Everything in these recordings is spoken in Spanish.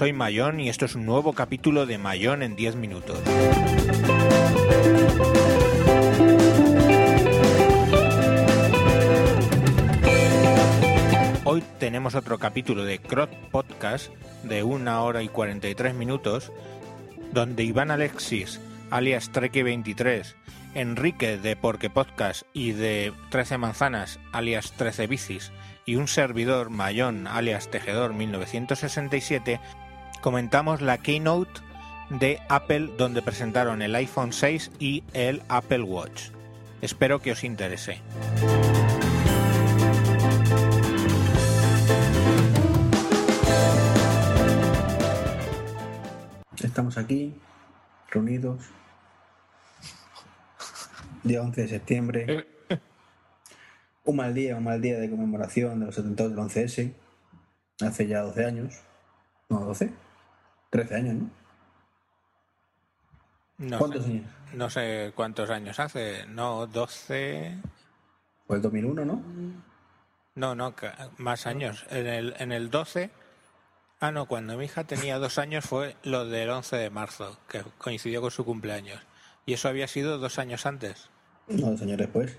Soy Mayón y esto es un nuevo capítulo de Mayón en 10 minutos. Hoy tenemos otro capítulo de Crot Podcast de 1 hora y 43 minutos, donde Iván Alexis, alias Treke23, Enrique de Porque Podcast y de 13 Manzanas, alias 13 Bicis, y un servidor, Mayón, alias Tejedor 1967, comentamos la keynote de Apple donde presentaron el iPhone 6 y el Apple Watch. Espero que os interese. Estamos aquí, reunidos, día 11 de septiembre. Un mal día, un mal día de conmemoración de los atentados del 11S, hace ya 12 años. No, 12, 13 años, ¿no? No ¿Cuántos sé, años? No sé cuántos años hace, no, 12... Fue el 2001, ¿no? No, no, más años. En el, en el 12... Ah, no, cuando mi hija tenía dos años fue lo del 11 de marzo, que coincidió con su cumpleaños. Y eso había sido dos años antes. No, dos años después.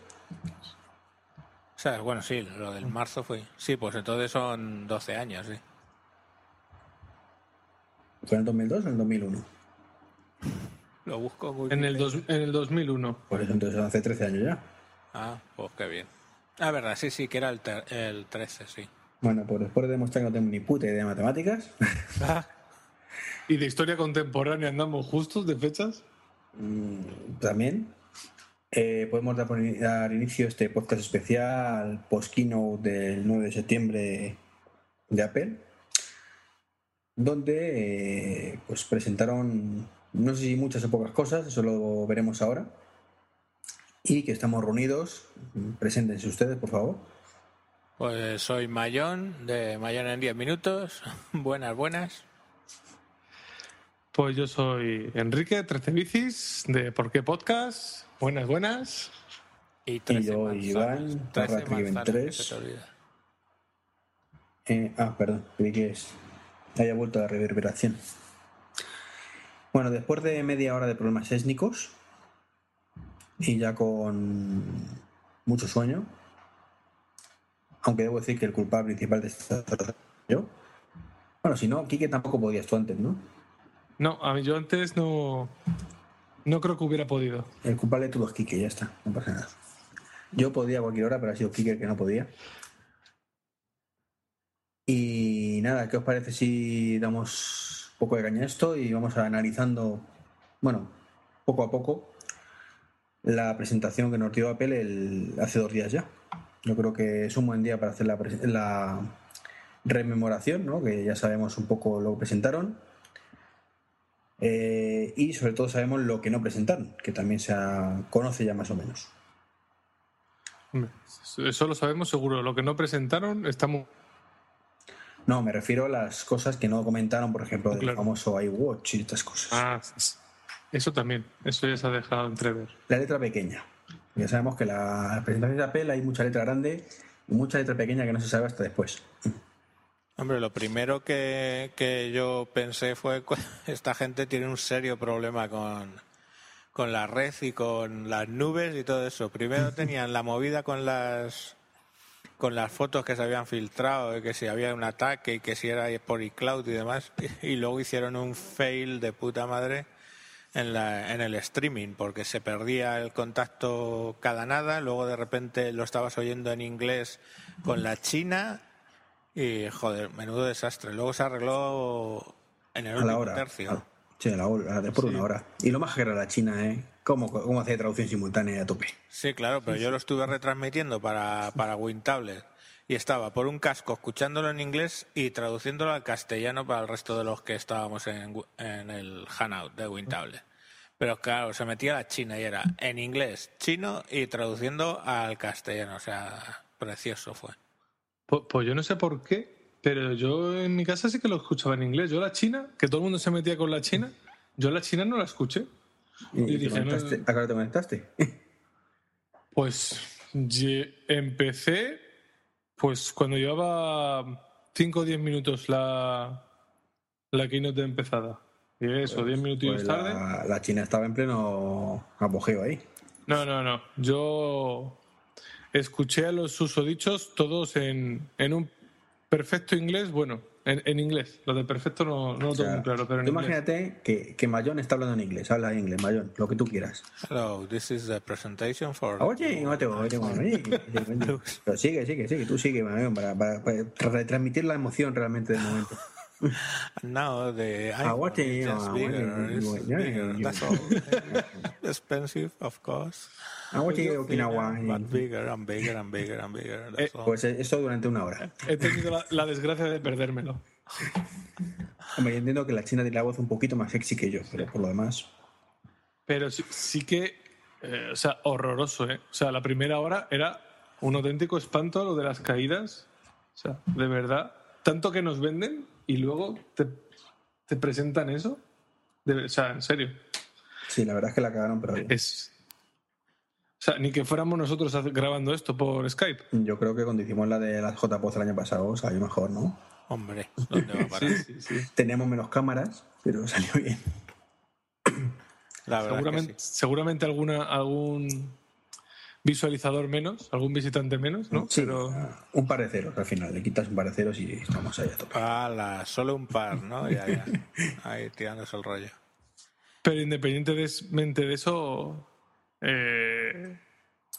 O sea, bueno, sí, lo del marzo fue. Sí, pues entonces son 12 años, sí. ¿Fue en el 2002 o en el 2001? Lo busco muy En el, dos- en el 2001. Por eso entonces hace 13 años ya. Ah, pues qué bien. Ah, verdad, sí, sí, que era el, ter- el 13, sí. Bueno, pues después de demostrar que no tengo ni puta idea de matemáticas, ¿Y de historia contemporánea andamos justos de fechas? mm, también eh, podemos dar, por dar inicio a este podcast especial post-keynote del 9 de septiembre de Apple, donde eh, pues presentaron, no sé si muchas o pocas cosas, eso lo veremos ahora, y que estamos reunidos. Preséntense ustedes, por favor. Pues soy Mayón, de Mayón en 10 minutos. buenas, buenas. Pues yo soy Enrique, 13 bicis, de ¿Por qué Podcast? Buenas, buenas. Y 13 yo, manzanas. Iván, 13 barra Trigger manzanas, que 23. se te olvida. Eh, ah, perdón, creí que es, haya vuelto la reverberación. Bueno, después de media hora de problemas étnicos y ya con mucho sueño, aunque debo decir que el culpable principal de esta yo. Bueno, si no, Kike tampoco podías tú antes, ¿no? No, a mí yo antes no. No creo que hubiera podido. El culpable de todo es Kike, ya está, no pasa nada. Yo podía a cualquier hora, pero ha sido Kike el que no podía. Y nada, ¿qué os parece si damos un poco de caña a esto y vamos analizando, bueno, poco a poco, la presentación que nos dio Apple el- hace dos días ya? Yo creo que es un buen día para hacer la, rememoración, ¿no? que ya sabemos un poco lo que presentaron. Eh, y sobre todo sabemos lo que no presentaron, que también se conoce ya más o menos. Eso lo sabemos seguro. Lo que no presentaron estamos. No, me refiero a las cosas que no comentaron, por ejemplo, del Claro. famoso iWatch y estas cosas. Ah, eso también. Eso ya se ha dejado entrever. La letra pequeña. Ya sabemos que la presentación de Apple hay mucha letra grande y mucha letra pequeña que no se sabe hasta después. Hombre, lo primero que, que yo pensé fue que esta gente tiene un serio problema con, con la red y con las nubes y todo eso. Primero tenían la movida con las con las fotos que se habían filtrado, de que si había un ataque y que si era por iCloud y demás, y luego hicieron un fail de puta madre en, la, en el streaming, porque se perdía el contacto cada nada, luego de repente lo estabas oyendo en inglés con la China y joder, menudo desastre. Luego se arregló en el A la último hora. tercio. A- sí, a la hora, a- por una hora. Y lo más que era la China, ¿eh? ¿Cómo, cómo hace traducción simultánea a tope? Sí, claro, pero yo lo estuve retransmitiendo para, para WinTablet y estaba por un casco escuchándolo en inglés y traduciéndolo al castellano para el resto de los que estábamos en, en el Hanout de WinTablet. Pero claro, se metía la China y era en inglés, chino y traduciendo al castellano. O sea, precioso fue. Pues, pues yo no sé por qué, pero yo en mi casa sí que lo escuchaba en inglés. Yo la China, que todo el mundo se metía con la China, yo la China no la escuché. ¿Y, Y te dije, no- conectaste? ¿A qué hora te conectaste? Pues empecé pues cuando llevaba 5 o 10 minutos la, la keynote empezada. Y eso, 10 minutillos Pues tarde. la, la China estaba en pleno apogeo ahí. No, no, no. Yo escuché a los susodichos todos en, en un perfecto inglés. Bueno, en, en inglés. Lo de perfecto no, no lo O tengo sea, muy claro, pero en imagínate que, que Mayón está hablando en inglés, habla en inglés, Mayón, lo que tú quieras. Hello, this is the presentation for. Ah, Oye, no te oye, oye, oye. Pero sigue, sigue, sigue, tú sigue, Mayón, para, para, para retransmitir la emoción realmente del momento. Now the Ah, iPhone is just ah, bigger, it's bigger, that's all. Expensive, of course. Ah, oye, Okinawa. But bigger and bigger and bigger and bigger. All. Pues eso durante una hora. He tenido la, la desgracia de perdérmelo. Hombre, yo entiendo que la China tiene la voz un poquito más sexy que yo, pero por lo demás. Pero sí, sí que, eh, o sea, horroroso, ¿eh? O sea, la primera hora era un auténtico espanto lo de las caídas. O sea, de verdad, tanto que nos venden y luego te, te presentan eso. De- o sea, en serio. Sí, la verdad es que la cagaron, pero bien. Es. O sea, ni que fuéramos nosotros grabando esto por Skype. Yo creo que cuando hicimos la de las JPOZ el año pasado salió mejor, ¿no? Hombre, ¿dónde va a parar? Sí, sí. Teníamos menos cámaras, pero salió bien. La verdad Seguramente, que sí. seguramente alguna, algún visualizador menos, algún visitante menos, ¿no? Sí, Pero un par de ceros al final. Le quitas un par de ceros y estamos ahí a tope. Ala, solo un par, ¿no? Ya, ya. Ahí tirándose el rollo. Pero independientemente de eso, eh,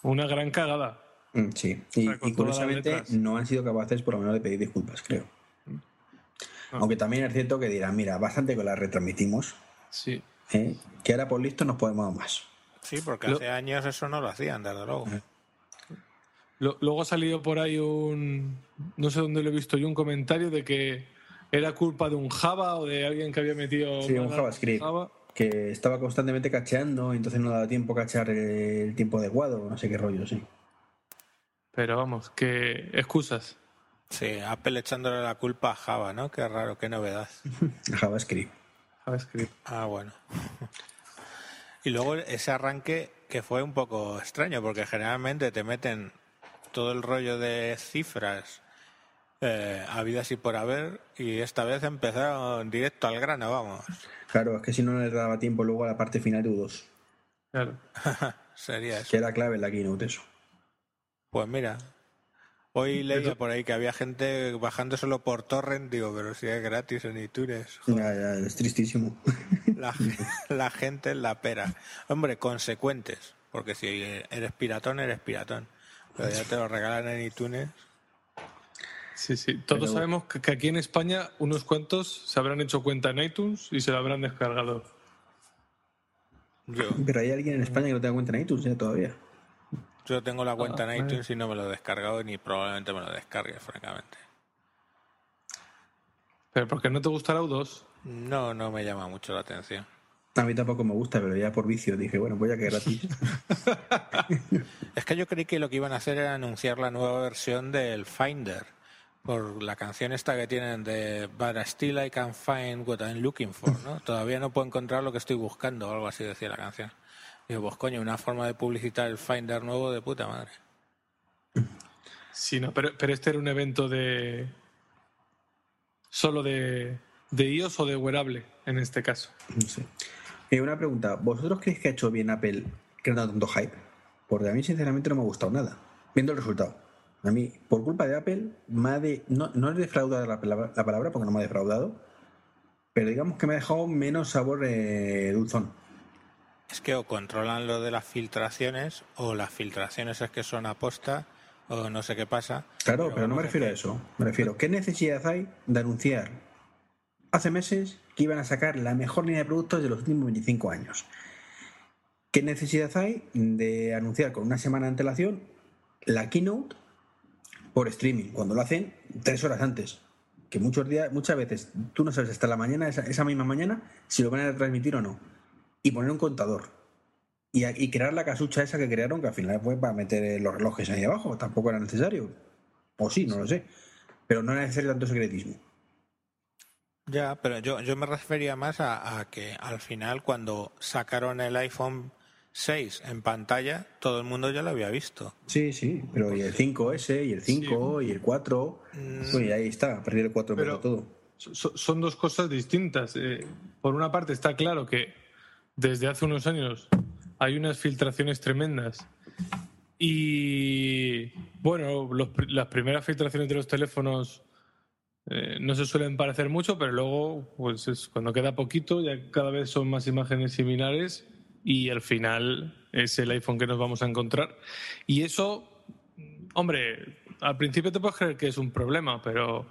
una gran cagada. Mm, Sí, y, sea, curiosamente no han sido capaces por lo menos de pedir disculpas, creo. Ah. Aunque también es cierto que dirán, mira, bastante que la retransmitimos, Sí. ¿eh? que ahora por listo nos podemos más. Sí, porque Lo- hace años eso no lo hacían, desde luego. Lo- Luego ha salido por ahí un. No sé dónde lo he visto yo, un comentario de que era culpa de un Java o de alguien que había metido. Sí, un JavaScript. Java. Que estaba constantemente cacheando, y entonces no daba tiempo a cachear el tiempo adecuado, no sé qué rollo, sí. Pero vamos, que excusas. Sí, Apple echándole la culpa a Java, ¿no? Qué raro, qué novedad. JavaScript. JavaScript. Ah, bueno. Y luego ese arranque que fue un poco extraño, porque generalmente te meten todo el rollo de cifras eh, habidas y por haber, y esta vez empezaron directo al grano, vamos. Claro, es que si no le daba tiempo luego a la parte final de U2, Claro. Sería eso. que era clave en la keynote eso. Pues mira, hoy leía por ahí que había gente bajándoselo por torrent, digo, pero si es gratis en iTunes. Ya, ya, es tristísimo. La, la gente es la pera. Hombre, consecuentes, porque si eres piratón, eres piratón. Pero ya te lo regalan en iTunes. Sí, sí. Todos Pero- sabemos que, aquí en España unos cuantos se habrán hecho cuenta en iTunes y se lo habrán descargado. Yo, Pero hay alguien en España que no te da cuenta en iTunes ya todavía. yo tengo la cuenta Ah, en iTunes y no me lo he descargado ni probablemente me lo descargue, francamente. Pero porque no te gusta la U2. No, no me llama mucho la atención. A mí tampoco me gusta, pero ya por vicio dije, bueno, pues ya que gratis. Es que yo creí que lo que iban a hacer era anunciar la nueva versión del Finder. Por la canción esta que tienen de But still I can find what I'm looking for, ¿no? Todavía no puedo encontrar lo que estoy buscando, o algo así decía la canción. Digo, pues coño, una forma de publicitar el Finder nuevo de puta madre. Sí, no, pero, pero este era un evento de. solo de, de iOS o de wearable, en este caso. No sé. Eh, una pregunta, ¿vosotros creéis que ha hecho bien Apple creando tanto hype? Porque a mí sinceramente no me ha gustado nada, viendo el resultado. A mí, por culpa de Apple, me ha de, no, no he defraudado la palabra, la palabra porque no me ha defraudado, pero digamos que me ha dejado menos sabor eh, dulzón. Es que o controlan lo de las filtraciones, o las filtraciones es que son aposta, o no sé qué pasa. Claro, pero, no me refiero a eso. Me refiero, ¿qué necesidad hay de anunciar hace meses que iban a sacar la mejor línea de productos de los últimos 25 años? ¿Qué necesidad hay de anunciar con una semana de antelación la keynote por streaming, cuando lo hacen tres horas antes? Que muchos días, muchas veces tú no sabes hasta la mañana, esa, esa misma mañana, si lo van a transmitir o no. Y poner un contador. Y, y crear la casucha esa que crearon, que al final fue para meter los relojes ahí abajo. Tampoco era necesario. O sí, no lo sé. Pero no era necesario tanto secretismo. Ya, pero yo, yo me refería más a, a que al final cuando sacaron el iPhone 6 en pantalla, todo el mundo ya lo había visto. Sí, sí. Pero y el 5S, y el 5, y el 4. Mm. Pues y ahí está, a partir del 4 Pero- empezó todo. son dos cosas distintas. Eh, por una parte está claro que desde hace unos años hay unas filtraciones tremendas y bueno, las primeras filtraciones de los teléfonos eh, no se suelen parecer mucho, pero luego, pues es, cuando queda poquito, ya cada vez son más imágenes similares y al final es el iPhone que nos vamos a encontrar. Y eso, hombre, al principio te puedes creer que es un problema, pero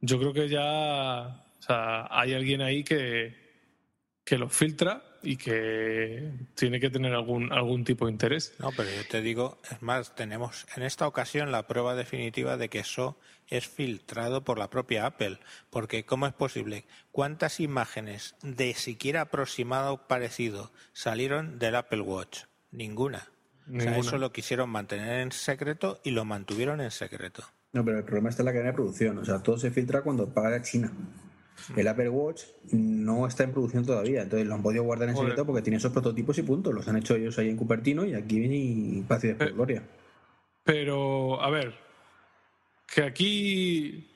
yo creo que ya hay alguien ahí que, que lo filtra y que tiene que tener algún, algún tipo de interés. No, pero yo te digo, es más, tenemos en esta ocasión la prueba definitiva de que eso es filtrado por la propia Apple. Porque, ¿cómo es posible? ¿Cuántas imágenes de siquiera aproximado parecido salieron del Apple Watch? Ninguna. O sea, eso lo quisieron mantener en secreto y lo mantuvieron en secreto. No, pero el problema está en la cadena de producción. O sea, todo se filtra cuando paga China. El Apple Watch no está en producción todavía, entonces lo han podido guardar en secreto porque tiene esos prototipos y punto. Los han hecho ellos ahí en Cupertino y aquí viene paz y después gloria. Pero, a ver, que aquí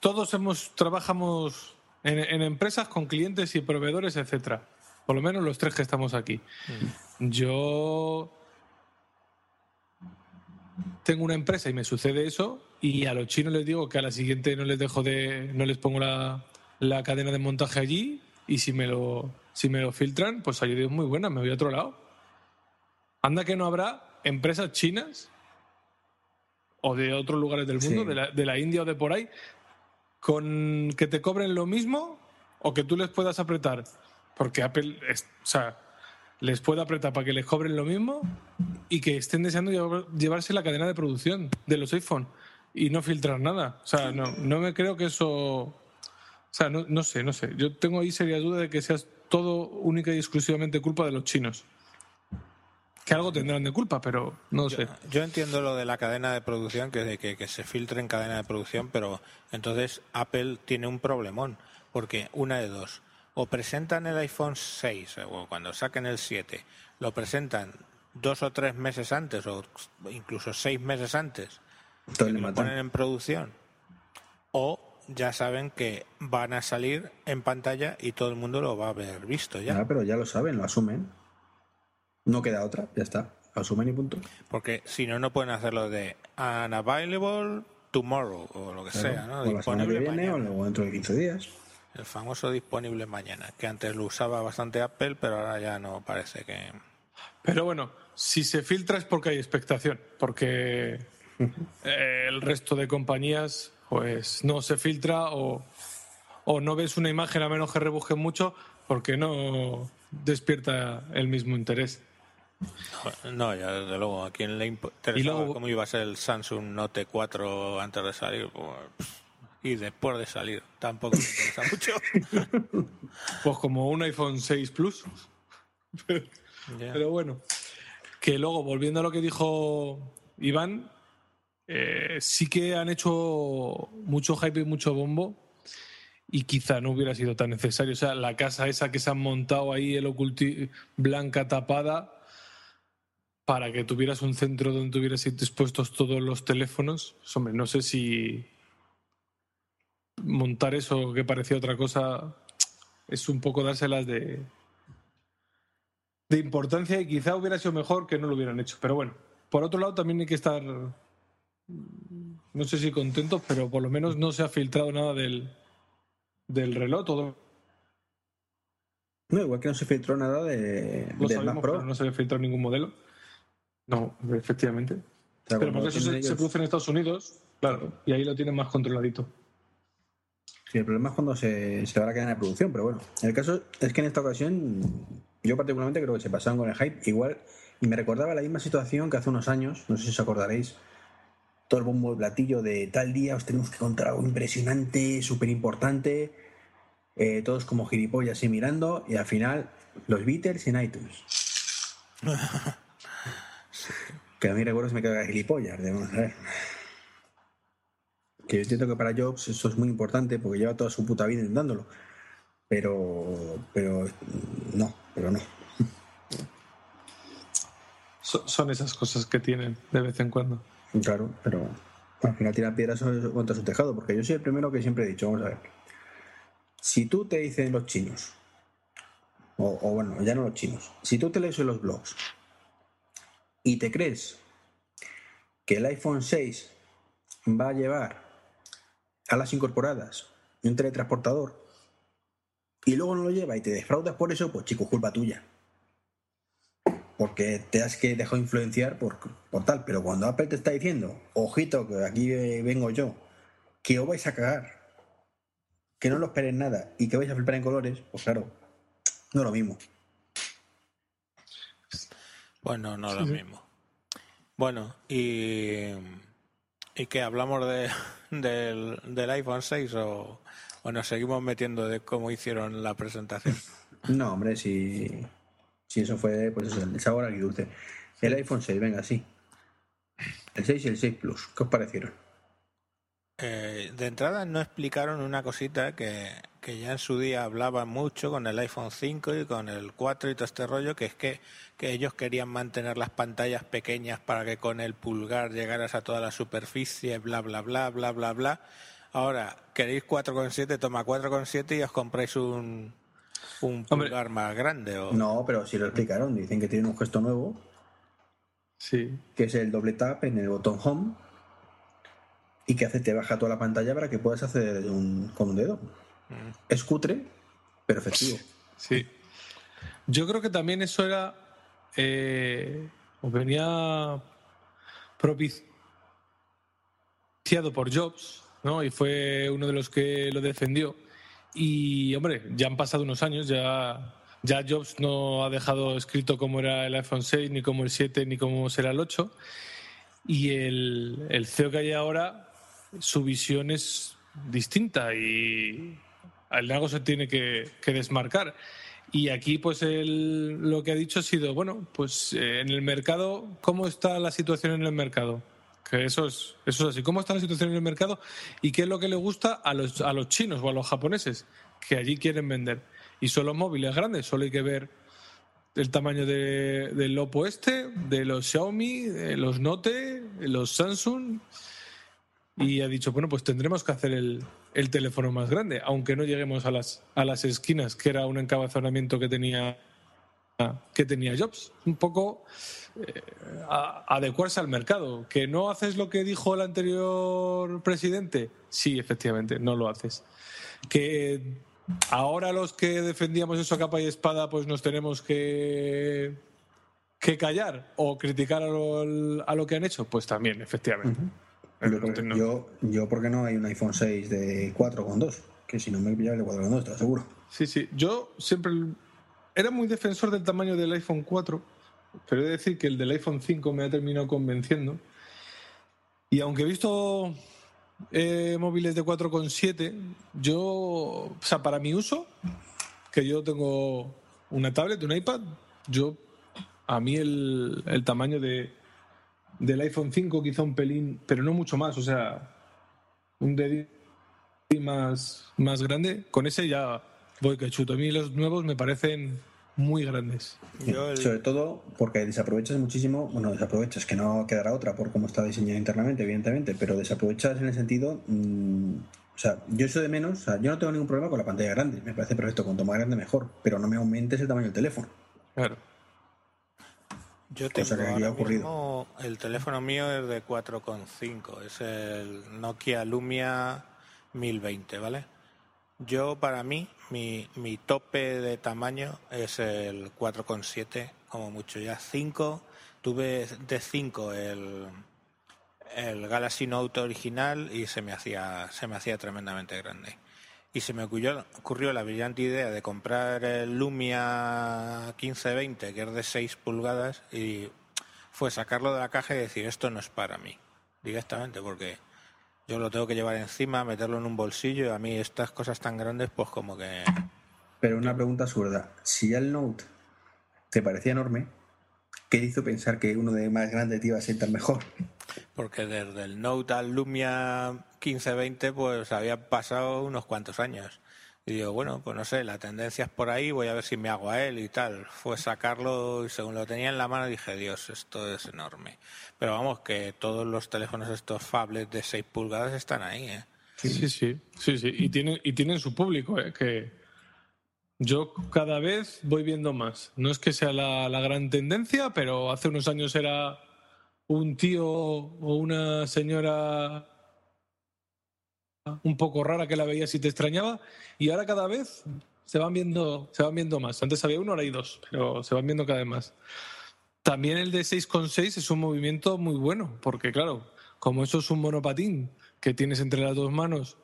todos hemos trabajamos en, empresas con clientes y proveedores, etcétera. Por lo menos los tres que estamos aquí. Mm. Yo tengo una empresa y me sucede eso y a los chinos les digo que a la siguiente no les dejo de no les pongo la, la cadena de montaje allí y si me lo si me lo filtran pues ayuda es muy buena me voy a otro lado. Anda que no habrá empresas chinas o de otros lugares del mundo de, la, de la India o de por ahí con que te cobren lo mismo o que tú les puedas apretar porque Apple es, o sea les puede apretar para que les cobren lo mismo y que estén deseando llevarse la cadena de producción de los iPhone y no filtrar nada. O sea, no, no me creo que eso. O sea, no, no sé, no sé. Yo tengo ahí seria duda de que sea todo única y exclusivamente culpa de los chinos. Que algo tendrán de culpa, pero no sé. Yo entiendo lo de la cadena de producción, que de que, que se filtre en cadena de producción, pero entonces Apple tiene un problemón, porque una de dos o presentan el iPhone 6 o cuando saquen el 7, lo presentan dos o tres meses antes o incluso seis meses antes, y lo ponen en producción, o ya saben que van a salir en pantalla y todo el mundo lo va a haber visto ya. Ah, pero ya lo saben, lo asumen. No queda otra, ya está. Lo asumen y punto. Porque si no, no pueden hacerlo de unavailable tomorrow o lo que sea, ¿no? O la semana que viene o luego dentro de 15 días. El famoso disponible mañana, que antes lo usaba bastante Apple, pero ahora ya no parece que. Pero bueno, si se filtra es porque hay expectación, porque el resto de compañías pues no se filtra o, o no ves una imagen a menos que rebusquen mucho porque no despierta el mismo interés. No, ya desde luego, a quien le interesaba cómo iba a ser el Samsung Note 4 antes de salir, pues, y después de salir. Tampoco me interesa mucho. Pues como un iPhone 6 Plus. Pero bueno, que luego, volviendo a lo que dijo Iván, eh, sí que han hecho mucho hype y mucho bombo y quizá no hubiera sido tan necesario. O sea, la casa esa que se han montado ahí, el oculti blanca tapada, para que tuvieras un centro donde tuvieras dispuestos todos los teléfonos. Hombre, no sé si montar eso que parecía otra cosa es un poco dárselas de, de importancia y quizá hubiera sido mejor que no lo hubieran hecho. Pero bueno, por otro lado también hay que estar, no sé si contentos, pero por lo menos no se ha filtrado nada del, del reloj. Todo. No, igual que no se filtró nada de, Pro. no se ha filtrado ningún modelo. No, efectivamente. pero porque eso se, se, produce en Estados Unidos, claro, y ahí lo tienen más controladito. Sí, el problema es cuando se, se va la cadena de producción, pero bueno, el caso es que en esta ocasión yo particularmente creo que se pasaron con el hype igual y me recordaba la misma situación que hace unos años, no sé si os acordaréis, todo el bombo de platillo de tal día os tenemos que contar algo impresionante, súper importante, eh, todos como gilipollas así mirando y al final los Beatles en iTunes. Que a mí recuerdo se me queda gilipollas, de, a ver que yo entiendo que para Jobs eso es muy importante porque lleva toda su puta vida intentándolo. Pero, pero no, pero no. Son esas cosas que tienen de vez en cuando. Claro, pero al final tira piedras contra su tejado, porque yo soy el primero que siempre he dicho, vamos a ver. si tú te dicen los chinos, o, bueno, ya no los chinos, si tú te lees en los blogs y te crees que el iPhone 6 va a llevar a las incorporadas un teletransportador y luego no lo lleva y te defraudas por eso, pues chico, culpa tuya. Porque te has que dejado influenciar por, por tal. Pero cuando Apple te está diciendo, ojito, que aquí vengo yo, que os vais a cagar, que no lo esperen nada y que vais a flipar en colores, pues claro, no es lo mismo. Bueno, no lo mismo. Bueno, y, y que hablamos de, del, del iPhone 6 o, o nos seguimos metiendo de cómo hicieron la presentación. No, hombre, si, si eso fue, pues eso, el sabor agridulce. El iPhone 6, venga, sí. El 6 y el 6 Plus, ¿qué os parecieron? Eh, de entrada no explicaron una cosita que, que ya en su día hablaban mucho con el iPhone 5 y con el 4 y todo este rollo, que es que, que ellos querían mantener las pantallas pequeñas para que con el pulgar llegaras a toda la superficie, bla, bla, bla, bla, bla, bla. Ahora, queréis 4,7, toma 4,7 y os compráis un, un Hombre. pulgar más grande. O... No, pero sí lo explicaron. Dicen que tienen un gesto nuevo, Sí. que es el doble tap en el botón home y que hace te baja toda la pantalla para que puedas hacer un- con un dedo. Mm. Es cutre, pero efectivo. Sí. Yo creo que también eso era. Eh, o venía propiciado por Jobs, ¿no? Y fue uno de los que lo defendió. Y, hombre, ya han pasado unos años, ya, ya Jobs no ha dejado escrito cómo era el iPhone 6, ni cómo el 7, ni cómo será el 8. Y el, el CEO que hay ahora, su visión es distinta y el algo se tiene que, que desmarcar. Y aquí, pues, él lo que ha dicho ha sido, bueno, pues eh, en el mercado, ¿cómo está la situación en el mercado? Eso es, eso es así. ¿Cómo está la situación en el mercado y qué es lo que le gusta a los, a los chinos o a los japoneses que allí quieren vender? Y son los móviles grandes, solo hay que ver el tamaño de- del Oppo este, de los Xiaomi, de los Note, de los Samsung. Y ha dicho, bueno, pues tendremos que hacer el, el teléfono más grande, aunque no lleguemos a las, a las esquinas, que era un encabezonamiento que tenía, que tenía Jobs. Un poco eh, a- adecuarse al mercado. ¿Que no haces lo que dijo el anterior presidente? Sí, efectivamente, no lo haces. ¿Que ahora los que defendíamos eso a capa y espada, pues nos tenemos que, que callar o criticar a lo, a lo que han hecho? Pues también, efectivamente. Yo, porque- No. yo, yo, ¿por qué no hay un iPhone 6 de 4,2? Que si no me pillaba el de 4,2, te lo aseguro. Sí, sí. Yo siempre era muy defensor del tamaño del iPhone 4, pero he de decir que el del iPhone 5 me ha terminado convenciendo. Y aunque he visto eh, móviles de 4,7, yo, o sea, para mi uso, que yo tengo una tablet, un iPad, yo, a mí el, tamaño de, del iPhone 5 quizá un pelín, pero no mucho más, o sea, un dedito más, más grande, con ese ya voy que chuto. A mí los nuevos me parecen muy grandes. Yo el- Sobre todo porque desaprovechas muchísimo, bueno, desaprovechas que no quedará otra por cómo está diseñado internamente, evidentemente, pero desaprovechas en el sentido, mm, o sea, yo eso de menos, o sea, yo no tengo ningún problema con la pantalla grande, me parece perfecto, cuanto más grande mejor, pero no me aumentes el tamaño del teléfono. Claro. Yo tengo ahora ha ocurrido. mismo, el teléfono mío es de 4,5, es el Nokia Lumia 1020, ¿vale? Yo, para mí, mi, mi tope de tamaño es el 4,7, como mucho ya 5. Tuve de 5 el, el Galaxy Note original y se me hacía, se me hacía tremendamente grande. Y se me ocurrió, ocurrió la brillante idea de comprar el Lumia 1520, que es de 6 pulgadas, y fue sacarlo de la caja y decir, esto no es para mí, directamente, porque yo lo tengo que llevar encima, meterlo en un bolsillo, a mí estas cosas tan grandes, pues como que... Pero una pregunta absurda, si ya el Note te parecía enorme, ¿qué te hizo pensar que uno de más grande te iba a ser tan mejor? Porque desde el Note al Lumia 1520 pues habían pasado unos cuantos años. Y digo, bueno, pues no sé, la tendencia es por ahí, voy a ver si me hago a él y tal. Fue sacarlo y según lo tenía en la mano dije, Dios, esto es enorme. Pero vamos, que todos los teléfonos estos phablets de 6 pulgadas están ahí, ¿eh? Sí, sí, sí, sí. Y tienen, y tienen su público, ¿eh? que yo cada vez voy viendo más. No es que sea la, la gran tendencia, pero hace unos años era un tío o una señora un poco rara que la veías y te extrañaba, y ahora cada vez se van viendo, se van viendo más. Antes había uno, ahora hay dos, pero se van viendo cada vez más. También el de 6,6 es un movimiento muy bueno, porque claro, como eso es un monopatín que tienes entre las dos manos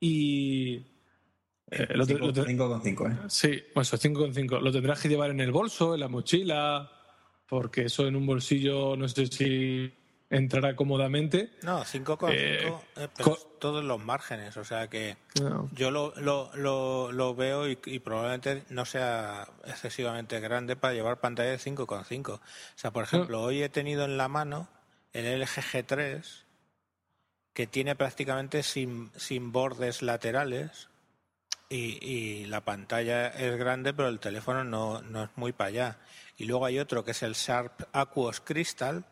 y... Eh, 5,5, ¿eh? Sí, bueno, eso, 5,5. Lo tendrás que llevar en el bolso, en la mochila, porque eso en un bolsillo no sé si entrará cómodamente. No, 5,5 eh, eh, todos los márgenes, o sea que yo lo, lo, lo, veo y, probablemente no sea excesivamente grande para llevar pantalla de 5,5. O sea, por ejemplo, hoy he tenido en la mano el LG G3 que tiene prácticamente sin, sin bordes laterales y, y, la pantalla es grande, pero el teléfono no, no es muy para allá. Y luego hay otro que es el Sharp Aquos Crystal,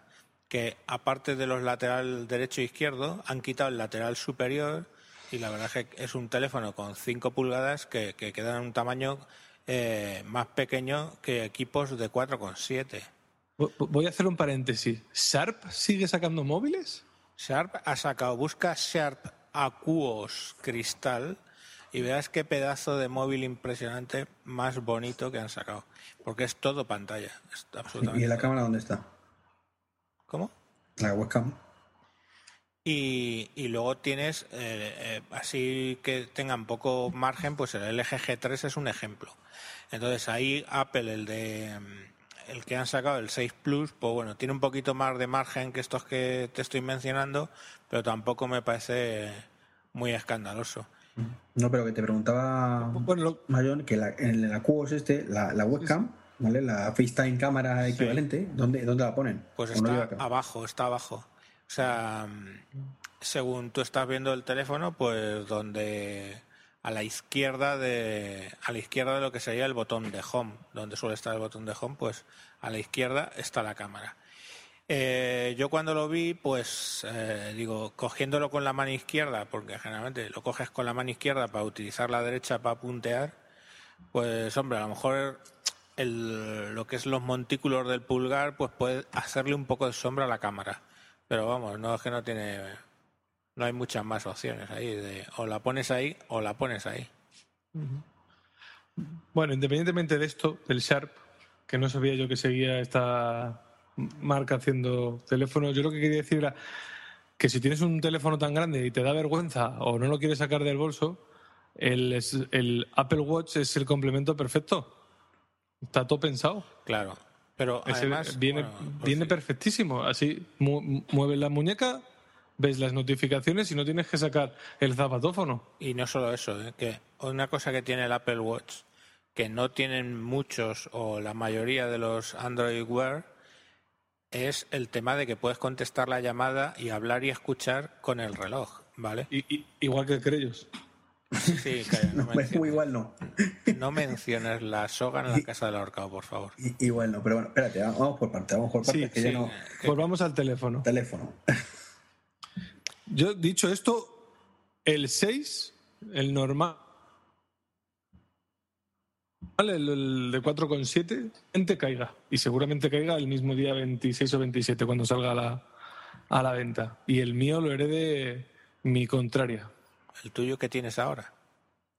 que aparte de los lateral derecho e izquierdo, han quitado el lateral superior y la verdad es que es un teléfono con 5 pulgadas que, que queda en un tamaño eh, más pequeño que equipos de 4,7. Voy a hacer un paréntesis. ¿Sharp sigue sacando móviles? Sharp ha sacado, busca Sharp Aquos Cristal y verás qué pedazo de móvil impresionante más bonito que han sacado. Porque es todo pantalla. ¿Y la cámara dónde está? ¿Cómo? La webcam. Y, y luego tienes, eh, eh, así que tengan poco margen, pues el LG G3 es un ejemplo. Entonces ahí Apple, el de el que han sacado, el 6 Plus, pues bueno, tiene un poquito más de margen que estos que te estoy mencionando, pero tampoco me parece muy escandaloso. No, pero que te preguntaba, bueno, que la, en la QoS este, la, la webcam, ¿vale? La FaceTime cámara equivalente, ¿dónde, ¿dónde la ponen? Pues está abajo, está abajo. O sea, según tú estás viendo el teléfono, pues donde a la izquierda de a la izquierda de lo que sería el botón de home, donde suele estar el botón de home, pues a la izquierda está la cámara. Eh, yo cuando lo vi, pues eh, digo, cogiéndolo con la mano izquierda, porque generalmente lo coges con la mano izquierda para utilizar la derecha para puntear, pues hombre, a lo mejor el, lo que es los montículos del pulgar, pues puede hacerle un poco de sombra a la cámara. Pero vamos, no es que no tiene, no hay muchas más opciones ahí. De, o la pones ahí o la pones ahí. Bueno, independientemente de esto, del Sharp, que no sabía yo que seguía esta marca haciendo teléfonos, yo lo que quería decir era que si tienes un teléfono tan grande y te da vergüenza o no lo quieres sacar del bolso, el, el Apple Watch es el complemento perfecto. Está todo pensado. Claro. Pero además. Viene, pues viene perfectísimo. Así mueves la muñeca, ves las notificaciones y no tienes que sacar el zapatófono. Y no solo eso, ¿eh? que una cosa que tiene el Apple Watch que no tienen muchos o la mayoría de los Android Wear es el tema de que puedes contestar la llamada y hablar y escuchar con el reloj, ¿vale? Y, igual que ellos. Sí, calla, no muy igual no. No menciones la soga en la casa del ahorcado, por favor. igual no, pero bueno, espérate, vamos por parte, vamos por parte. Sí, no... Volvamos al teléfono. Teléfono. Yo, dicho esto, el 6, el normal, el, el de 4,7, caiga. Y seguramente caiga el mismo día 26 o 27 cuando salga a la, a la venta. Y el mío lo herede mi contraria. ¿El tuyo qué tienes ahora?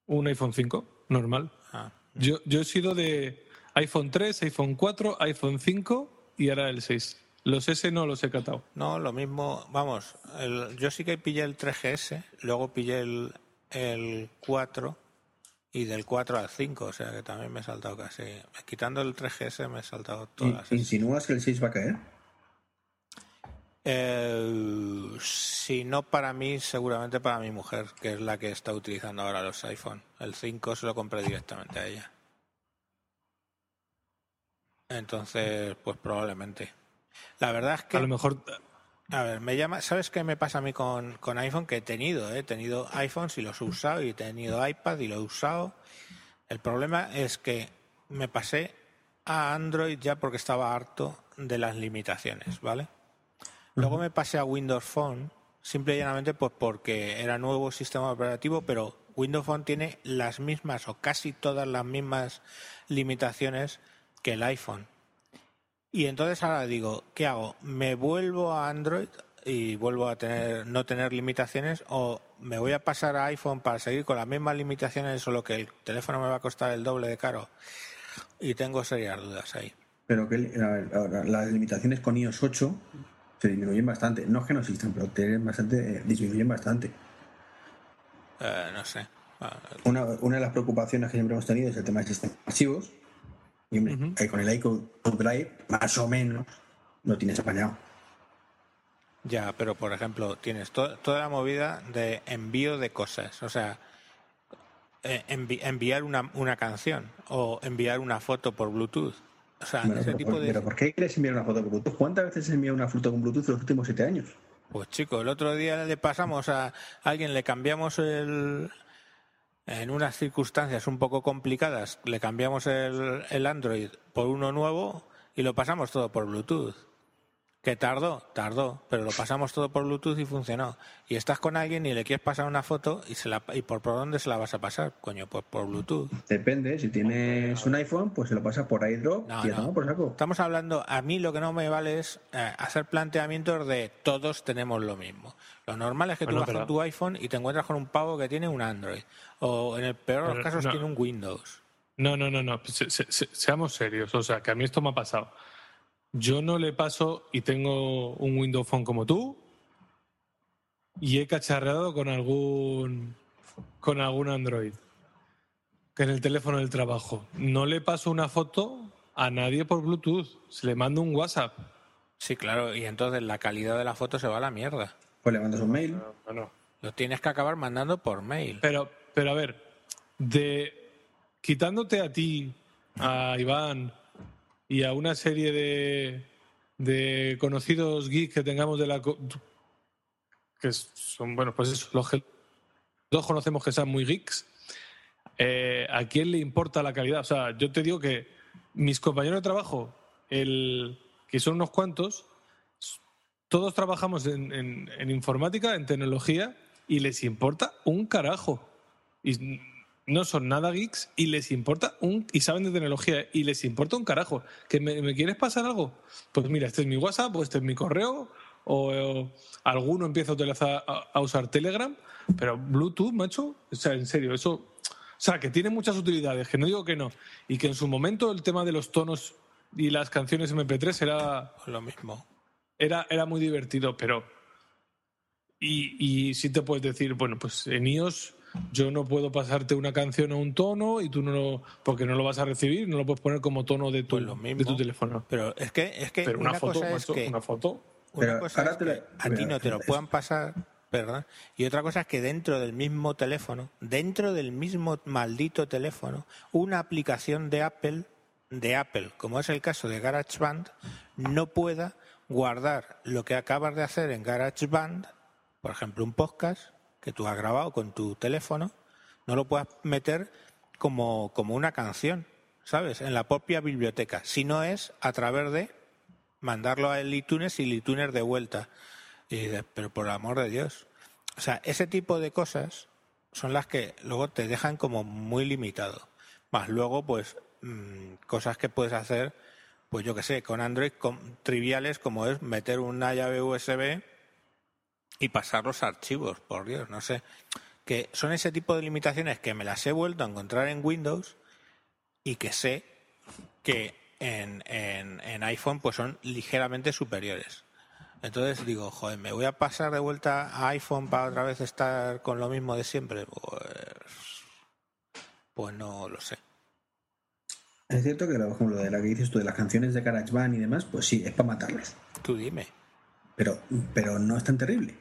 Un iPhone 5, normal. Ah, yo, yo he sido de iPhone 3, iPhone 4, iPhone 5 y ahora el 6. Los S no los he catado. No, lo mismo, vamos, yo sí que pillé el 3GS, luego pillé el, el 4 y del 4 al 5, o sea que también me he saltado casi. Quitando el 3GS me he saltado todas. ¿Insinúas que el 6 va a caer? Eh, si no para mí, seguramente para mi mujer, que es la que está utilizando ahora los iPhone. El 5 se lo compré directamente a ella. Entonces, pues probablemente. La verdad es que. A lo mejor. A ver, me llama. ¿Sabes qué me pasa a mí con, con iPhone? Que he tenido, ¿eh? he tenido iPhones y los he usado, y he tenido iPad y lo he usado. El problema es que me pasé a Android ya porque estaba harto de las limitaciones, ¿vale? Luego me pasé a Windows Phone simple y llanamente pues porque era nuevo sistema operativo, pero Windows Phone tiene las mismas o casi todas las mismas limitaciones que el iPhone. Y entonces ahora digo, ¿qué hago? ¿Me vuelvo a Android y vuelvo a tener no tener limitaciones o me voy a pasar a iPhone para seguir con las mismas limitaciones, solo que el teléfono me va a costar el doble de caro? Y tengo serias dudas ahí. Pero que a ver, ahora, las limitaciones con iOS 8 se disminuyen bastante. No es que no existan, pero tienen bastante, eh, disminuyen bastante. Eh, no sé. Ah, Una, una de las preocupaciones que siempre hemos tenido es el tema de sistemas masivos. Y hombre, Ujú. eh, con el iCloud Drive, más o menos, lo tienes apañado. Ya, pero por ejemplo, tienes to- toda la movida de envío de cosas. O sea, envi- enviar una, una canción o enviar una foto por Bluetooth. O sea, Bueno, ese pero, tipo de... pero ¿por qué quieres enviar una foto con Bluetooth? ¿Cuántas veces has enviado una foto con Bluetooth en los últimos siete años? Pues chico, el otro día le pasamos a alguien, le cambiamos el... En unas circunstancias un poco complicadas, le cambiamos el, el Android por uno nuevo y lo pasamos todo por Bluetooth. Que tardó, tardó, pero lo pasamos todo por Bluetooth y funcionó. Y estás con alguien y le quieres pasar una foto y, se la, y por, por dónde se la vas a pasar, coño, pues por Bluetooth. Depende, si tienes un iPhone, pues se lo pasas por iDrop No, y no. estamos por saco. Estamos hablando, a mí lo que no me vale es eh, hacer planteamientos de todos tenemos lo mismo. Lo normal es que tú Bueno, vas pero- con tu iPhone y te encuentras con un pavo que tiene un Android. O en el peor de los casos no. tiene un Windows. No, no, no, no. Se- se- se- seamos serios. O sea, que a mí esto me ha pasado. Yo no le paso y tengo un Windows Phone como tú y he cacharreado con algún con algún Android que en el teléfono del trabajo. No le paso una foto a nadie por Bluetooth. Se le mando un WhatsApp. Sí, claro, y entonces la calidad de la foto se va a la mierda. Pues le mandas un mail. Bueno, Lo tienes que acabar mandando por mail. Pero, pero a ver, de quitándote a ti, a Iván y a una serie de, de conocidos geeks que tengamos de la que son bueno pues eso, los que conocemos que sean muy geeks eh, a quién le importa la calidad o sea yo te digo que mis compañeros de trabajo el que son unos cuantos todos trabajamos en, en- en informática, en tecnología, y les importa un carajo. Y no son nada geeks y les importa un. y saben de tecnología y les importa un carajo. ¿Que me, me quieres pasar algo? Pues mira, este es mi WhatsApp, o este es mi correo, o, o alguno empieza a, utilizar- a- a usar Telegram, pero Bluetooth, macho, o sea, en serio, eso. O sea, que tiene muchas utilidades, que no digo que no. Y que en su momento el tema de los tonos y las canciones MP3 era Lo mismo. era, era muy divertido, pero. Y, y sí te puedes decir, bueno, pues en iOS yo no puedo pasarte una canción a un tono y tú no lo. porque no lo vas a recibir, no lo puedes poner como tono de tu, Pues lo mismo. de tu teléfono. Pero es que, es que Pero una, una foto, cosa es macho, que una foto. Una Pero cosa ahora es que la- a ti no te lo puedan pasar, ¿verdad? Y otra cosa es que dentro del mismo teléfono, dentro del mismo maldito teléfono, una aplicación de Apple, de Apple, como es el caso de GarageBand, no pueda guardar lo que acabas de hacer en GarageBand, por ejemplo, un podcast que tú has grabado con tu teléfono, no lo puedas meter como, como una canción, ¿sabes? En la propia biblioteca, si no es a través de mandarlo al iTunes y el iTunes de vuelta. Y dices, pero por el amor de Dios. O sea, ese tipo de cosas son las que luego te dejan como muy limitado. Más luego, pues, mm, cosas que puedes hacer, pues yo que sé, con Android triviales como es meter una llave USB y pasar los archivos, por Dios, no sé. Que son ese tipo de limitaciones que me las he vuelto a encontrar en Windows y que sé que en, en, en iPhone pues son ligeramente superiores. Entonces digo, joder, ¿me voy a pasar de vuelta a iPhone para otra vez estar con lo mismo de siempre? Pues, pues no lo sé. Es cierto que, por ejemplo, de la que dices tú, de las canciones de GarageBand y demás, pues sí, es para matarlos. Tú dime. Pero, pero no es tan terrible.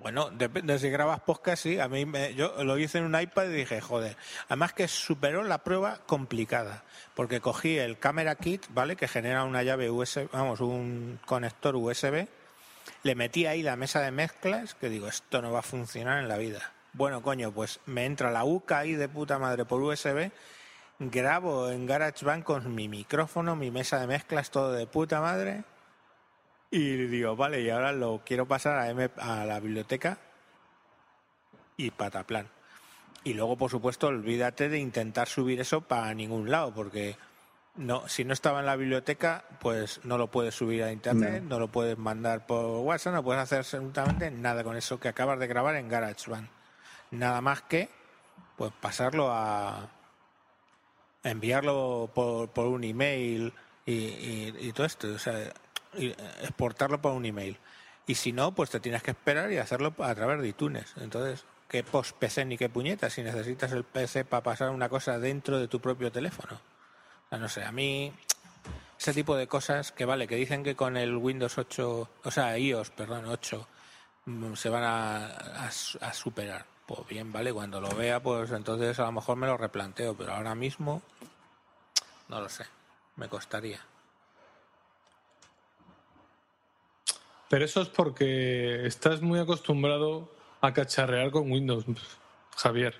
Bueno, depende, si grabas podcast, sí. A mí me- yo lo hice en un iPad y dije, joder. Además que superó la prueba complicada, porque cogí el Camera Kit, ¿vale? Que genera una llave USB, vamos, un conector USB. Le metí ahí la mesa de mezclas, que digo, esto no va a funcionar en la vida. Bueno, coño, pues me entra la UCA ahí de puta madre por USB, grabo en GarageBand con mi micrófono, mi mesa de mezclas, todo de puta madre, Y digo, vale, y ahora lo quiero pasar a, M- a la biblioteca y pataplan. Y luego, por supuesto, olvídate de intentar subir eso para ningún lado, porque no, si no estaba en la biblioteca, pues no lo puedes subir a internet, no, lo puedes mandar por WhatsApp, no puedes hacer absolutamente nada con eso que acabas de grabar en GarageBand. Nada más que, pues pasarlo a enviarlo por, por un email y, y- y todo esto, o sea, exportarlo por un email. Y si no, pues te tienes que esperar y hacerlo a través de iTunes. Entonces, ¿qué post PC ni qué puñeta si necesitas el PC para pasar una cosa dentro de tu propio teléfono? O no sé, a mí ese tipo de cosas que vale, que dicen que con el Windows 8, o sea, iOS, perdón, 8, mm, se van a, a superar. Pues bien, vale, cuando lo vea, pues entonces a lo mejor me lo replanteo, pero ahora mismo no lo sé, me costaría. Pero eso es porque estás muy acostumbrado a cacharrear con Windows, Javier,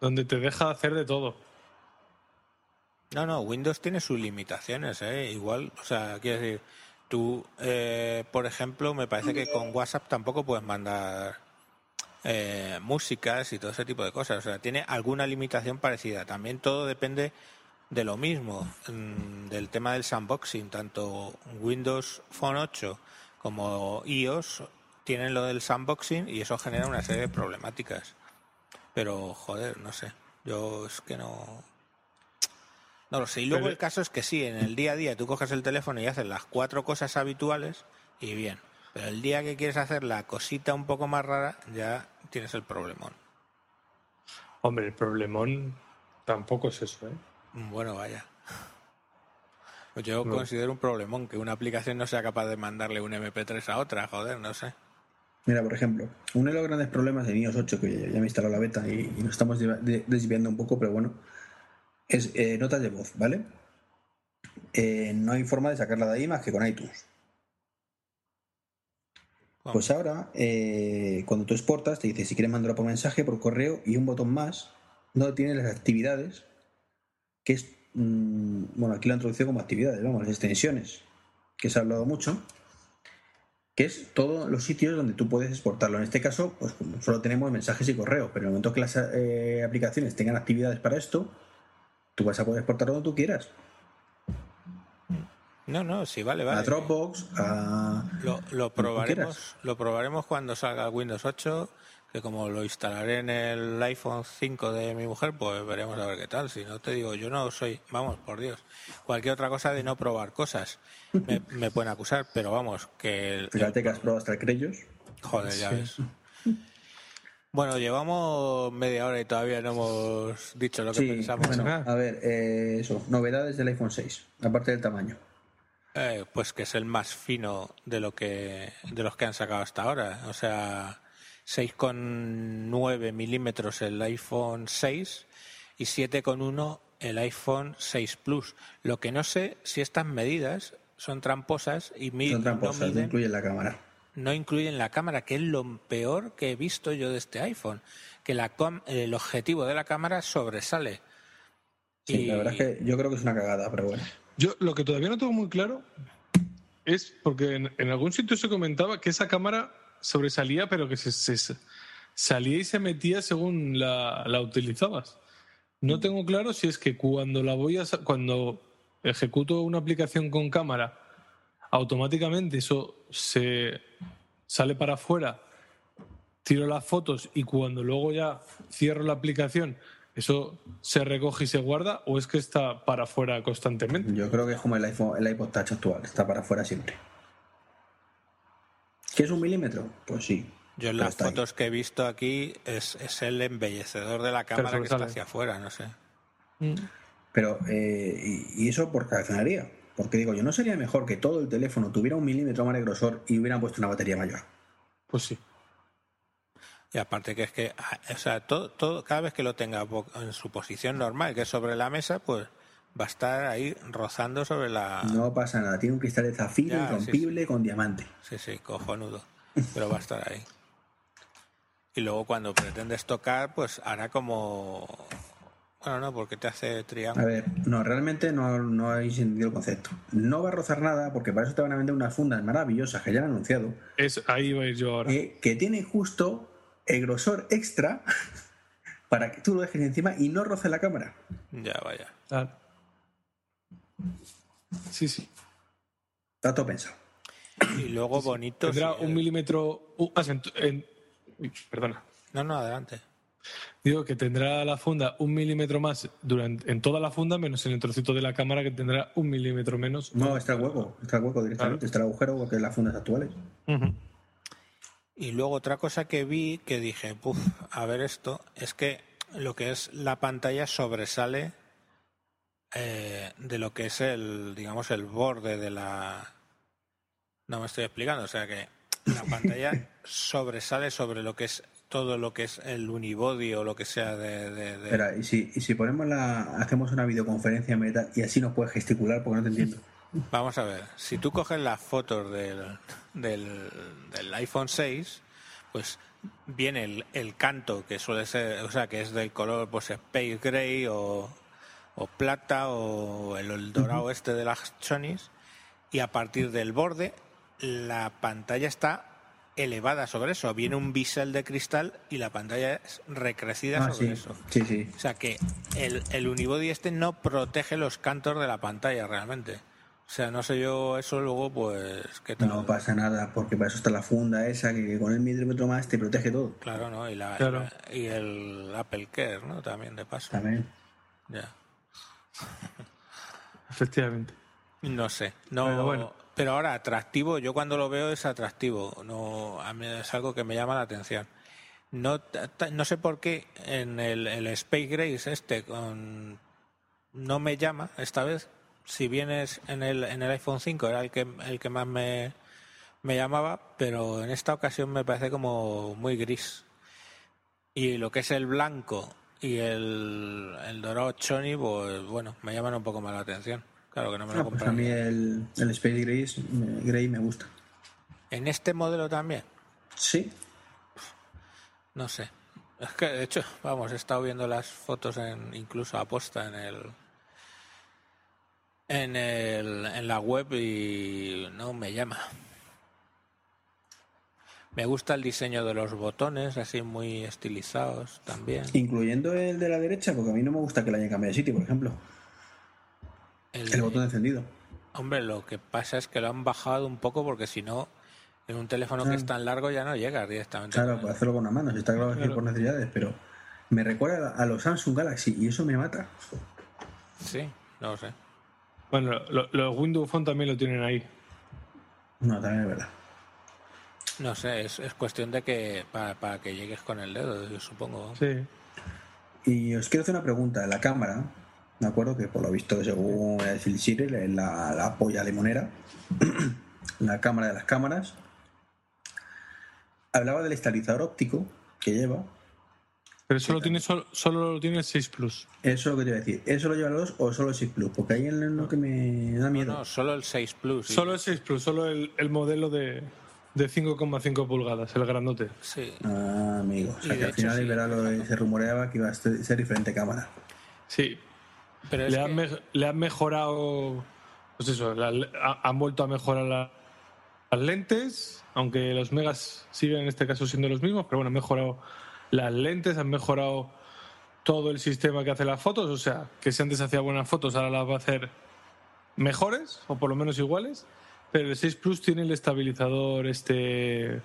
donde te deja hacer de todo. No, no, Windows tiene sus limitaciones, ¿eh? Igual, o sea, quiero decir, tú, eh, por ejemplo, me parece que con WhatsApp tampoco puedes mandar eh, músicas y todo ese tipo de cosas. O sea, tiene alguna limitación parecida. También todo depende de lo mismo, mm, del tema del sandboxing. Tanto Windows Phone 8 como iOS tienen lo del sandboxing y eso genera una serie de problemáticas. Pero, joder, no sé. Yo es que no. No lo sé. Y luego Pero- el caso es que sí, en el día a día tú coges el teléfono y haces las cuatro cosas habituales y bien. Pero el día que quieres hacer la cosita un poco más rara, ya tienes el problemón. Hombre, el problemón tampoco es eso, ¿eh? Bueno, vaya. Pues Yo No. considero un problemón que una aplicación no sea capaz de mandarle un MP3 a otra, joder, no sé. Mira, por ejemplo, uno de los grandes problemas de iOS 8, que ya me he instalado la beta y, y nos estamos de- de- desviando un poco, pero bueno, es eh, notas de voz, ¿vale? Eh, no hay forma de sacarla de ahí más que con iTunes. Pues ahora, eh, cuando tú exportas, te dice si quieres mandarlo por mensaje, por correo y un botón más, donde tienes las actividades, que es, mm, bueno, aquí lo han como actividades, vamos, las extensiones, que se ha hablado mucho, que es todos los sitios donde tú puedes exportarlo. En este caso, pues solo tenemos mensajes y correos, pero en el momento que las eh, aplicaciones tengan actividades para esto, tú vas a poder exportarlo donde tú quieras. No, no, sí, vale, vale. A Dropbox, a... Lo, probaremos, lo probaremos cuando salga Windows 8, que como lo instalaré en el iPhone 5 de mi mujer, pues veremos a ver qué tal. Si no te digo, yo no soy, vamos, por Dios, cualquier otra cosa de no probar cosas me, me pueden acusar, pero vamos, que el- Fíjate que has probado hasta el Creyos. Joder, ya ves. Bueno, llevamos media hora y todavía no hemos dicho lo que Sí, pensamos. bueno, a ver, eh, eso, novedades del iPhone 6, aparte del tamaño. Eh, pues que es el más fino de lo que de los que han sacado hasta ahora. O sea, 6,9 milímetros el iPhone 6 y 7,1 el iPhone 6 Plus. Lo que no sé si estas medidas son tramposas y mi- Son tramposas, no no miden incluyen la cámara. no incluyen la cámara, que es lo peor que he visto yo de este iPhone, que la com- el objetivo de la cámara sobresale. Sí, Y- la verdad es que yo creo que es una cagada, pero bueno. Yo lo que todavía no tengo muy claro es porque en, en algún sitio se comentaba que esa cámara sobresalía, pero que se, se- salía y se metía según la, la utilizabas. No tengo claro si es que cuando la voy a cuando ejecuto una aplicación con cámara, automáticamente eso se sale para afuera, tiro las fotos y cuando luego ya cierro la aplicación, eso se recoge y se guarda o es que está para afuera constantemente. Yo creo que es como el iPhone, el iPod Touch actual, está para afuera siempre. ¿Qué es un milímetro? Pues sí. Yo en las ahí. fotos que he visto aquí es, es el embellecedor de la cámara que está hacia afuera, no sé. Pero, eh, y, y eso por qué reaccionaría? Porque digo, yo no sería mejor que todo el teléfono tuviera un milímetro más de grosor y hubieran puesto una batería mayor. Pues sí. Y aparte que es que, ah, o sea, todo, todo, cada vez que lo tenga en su posición normal, que es sobre la mesa, pues va a estar ahí rozando sobre la... No pasa nada, tiene un cristal de zafiro Ya, sí, irrompible con diamante. Sí, sí, cojonudo. Pero va a estar ahí. Y luego cuando pretendes tocar, pues hará como Bueno, no, porque te hace A triángulo. ver, no, realmente no, no habéis entendido el concepto. No va a rozar nada porque para eso te van a vender unas fundas maravillosas que ya han anunciado, Es, ahí iba a ir yo ahora. eh, que tienen justo el grosor extra para que tú lo dejes encima y no roce la cámara. Ya, vaya. Claro. Sí, sí. Está todo pensado. Y luego bonito. Tendrá sí, un eh. milímetro. uh, ah, en- en- uy, perdona. No, no, adelante. Digo que tendrá la funda un milímetro más durante, en toda la funda, menos en el trocito de la cámara que tendrá un milímetro menos. No, está el hueco, está el hueco directamente, está el agujero igual que en las fundas actuales. Y luego otra cosa que vi que dije, puf, a ver esto, es que lo que es la pantalla sobresale eh, de lo que es el, digamos, el borde de la... No me estoy explicando, o sea que la pantalla sobresale sobre lo que es todo lo que es el unibody o lo que sea de... de- de- Espera, y si, y si ponemos la, hacemos una videoconferencia en meta y así nos puedes gesticular porque no te entiendo. Vamos a ver, si tú coges las fotos del, del, del iPhone 6, pues viene el, el canto que suele ser, o sea, que es del color pues space gray o, o plata o el, el dorado este de las chonis y a partir del borde la pantalla está elevada sobre eso, viene un bisel de cristal y la pantalla es recrecida Ah, sobre sí, eso. sí, sí. O sea que el, el unibody este no protege los cantos de la pantalla realmente. O sea, no sé yo eso luego, pues, ¿qué tal? No pasa nada, porque para eso está la funda esa que con el milímetro más te protege todo. Claro, ¿no? Y, la, Claro. y el Apple Care, ¿no? También de paso. También. Ya. Efectivamente. No sé. No, Pero bueno. pero ahora, atractivo, yo cuando lo veo es atractivo. No, a mí es algo que me llama la atención. No, no sé por qué en el, el Space Grace este con, no me llama esta vez. Si vienes en el, en el iPhone 5 era el que, el que más me, me llamaba, pero en esta ocasión me parece como muy gris. Y lo que es el blanco y el, el dorado choni, pues bueno, me llaman un poco más la atención. Claro que no me lo Ah, pues a mí el, el Space Gray, Gray me gusta. En este modelo también, Sí, no sé. Es que de hecho, vamos, he estado viendo las fotos en incluso aposta en el en el en la web y no me llama. Me gusta el diseño de los botones, así muy estilizados también. incluyendo el de la derecha, porque a mí no me gusta que le hayan cambiado de sitio, por ejemplo. El- El botón encendido. Hombre, lo que pasa es que lo han bajado un poco porque si no, en un teléfono que es tan largo ya no llegas directamente. Claro, él. hacerlo con una mano, si está claro Claro. por necesidades, pero me recuerda a los Samsung Galaxy y eso me mata. Sí, no lo sé. Bueno, lo- los Windows Phone también lo tienen ahí. No, también es verdad. No sé, es, es cuestión de que para, para que llegues con el dedo, yo supongo. Sí. Y os quiero hacer una pregunta. La cámara, me acuerdo que por lo visto, según el Phil la, la polla limonera, la cámara de las cámaras, hablaba del estabilizador óptico que lleva. Pero eso lo tiene solo, solo lo tiene el 6 Plus. Eso es lo que te iba a decir. ¿Eso lo lleva el 2 o solo el 6 Plus? Porque ahí es lo que me da miedo. No, solo el 6 Plus. sí. Solo el 6 Plus, solo el, el modelo de, de 5,5 pulgadas, el grandote. Sí. Ah, amigo. O sea Y que al hecho final sí, se rumoreaba que iba a ser diferente cámara. Sí. Pero es Le han, que- me- le han mejorado. Pues eso, la- ha- han vuelto a mejorar la- las lentes, aunque los megas siguen en este caso siendo los mismos, pero bueno, han mejorado las lentes, han mejorado todo el sistema que hace las fotos, o sea, que si antes hacía buenas fotos, ahora las va a hacer mejores, o por lo menos iguales, pero el 6 Plus tiene el estabilizador este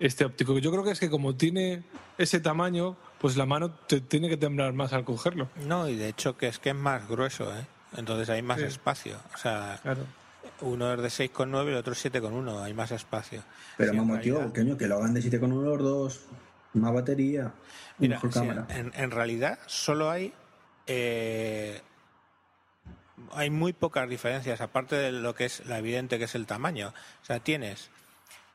este óptico. Yo creo que es que como tiene ese tamaño, pues la mano te tiene que temblar más al cogerlo. No, y de hecho que es que es más grueso, ¿eh? Entonces hay más Sí. espacio. O sea, Claro. uno es de 6,9 y el otro es 7,1. Hay más espacio. Pero Sí, realidad- coño, que lo hagan de 7 con uno los dos, más batería, Mira, mejor sí, cámara. en, en realidad solo hay eh, hay muy pocas diferencias aparte de lo que es la evidente que es el tamaño. O sea, tienes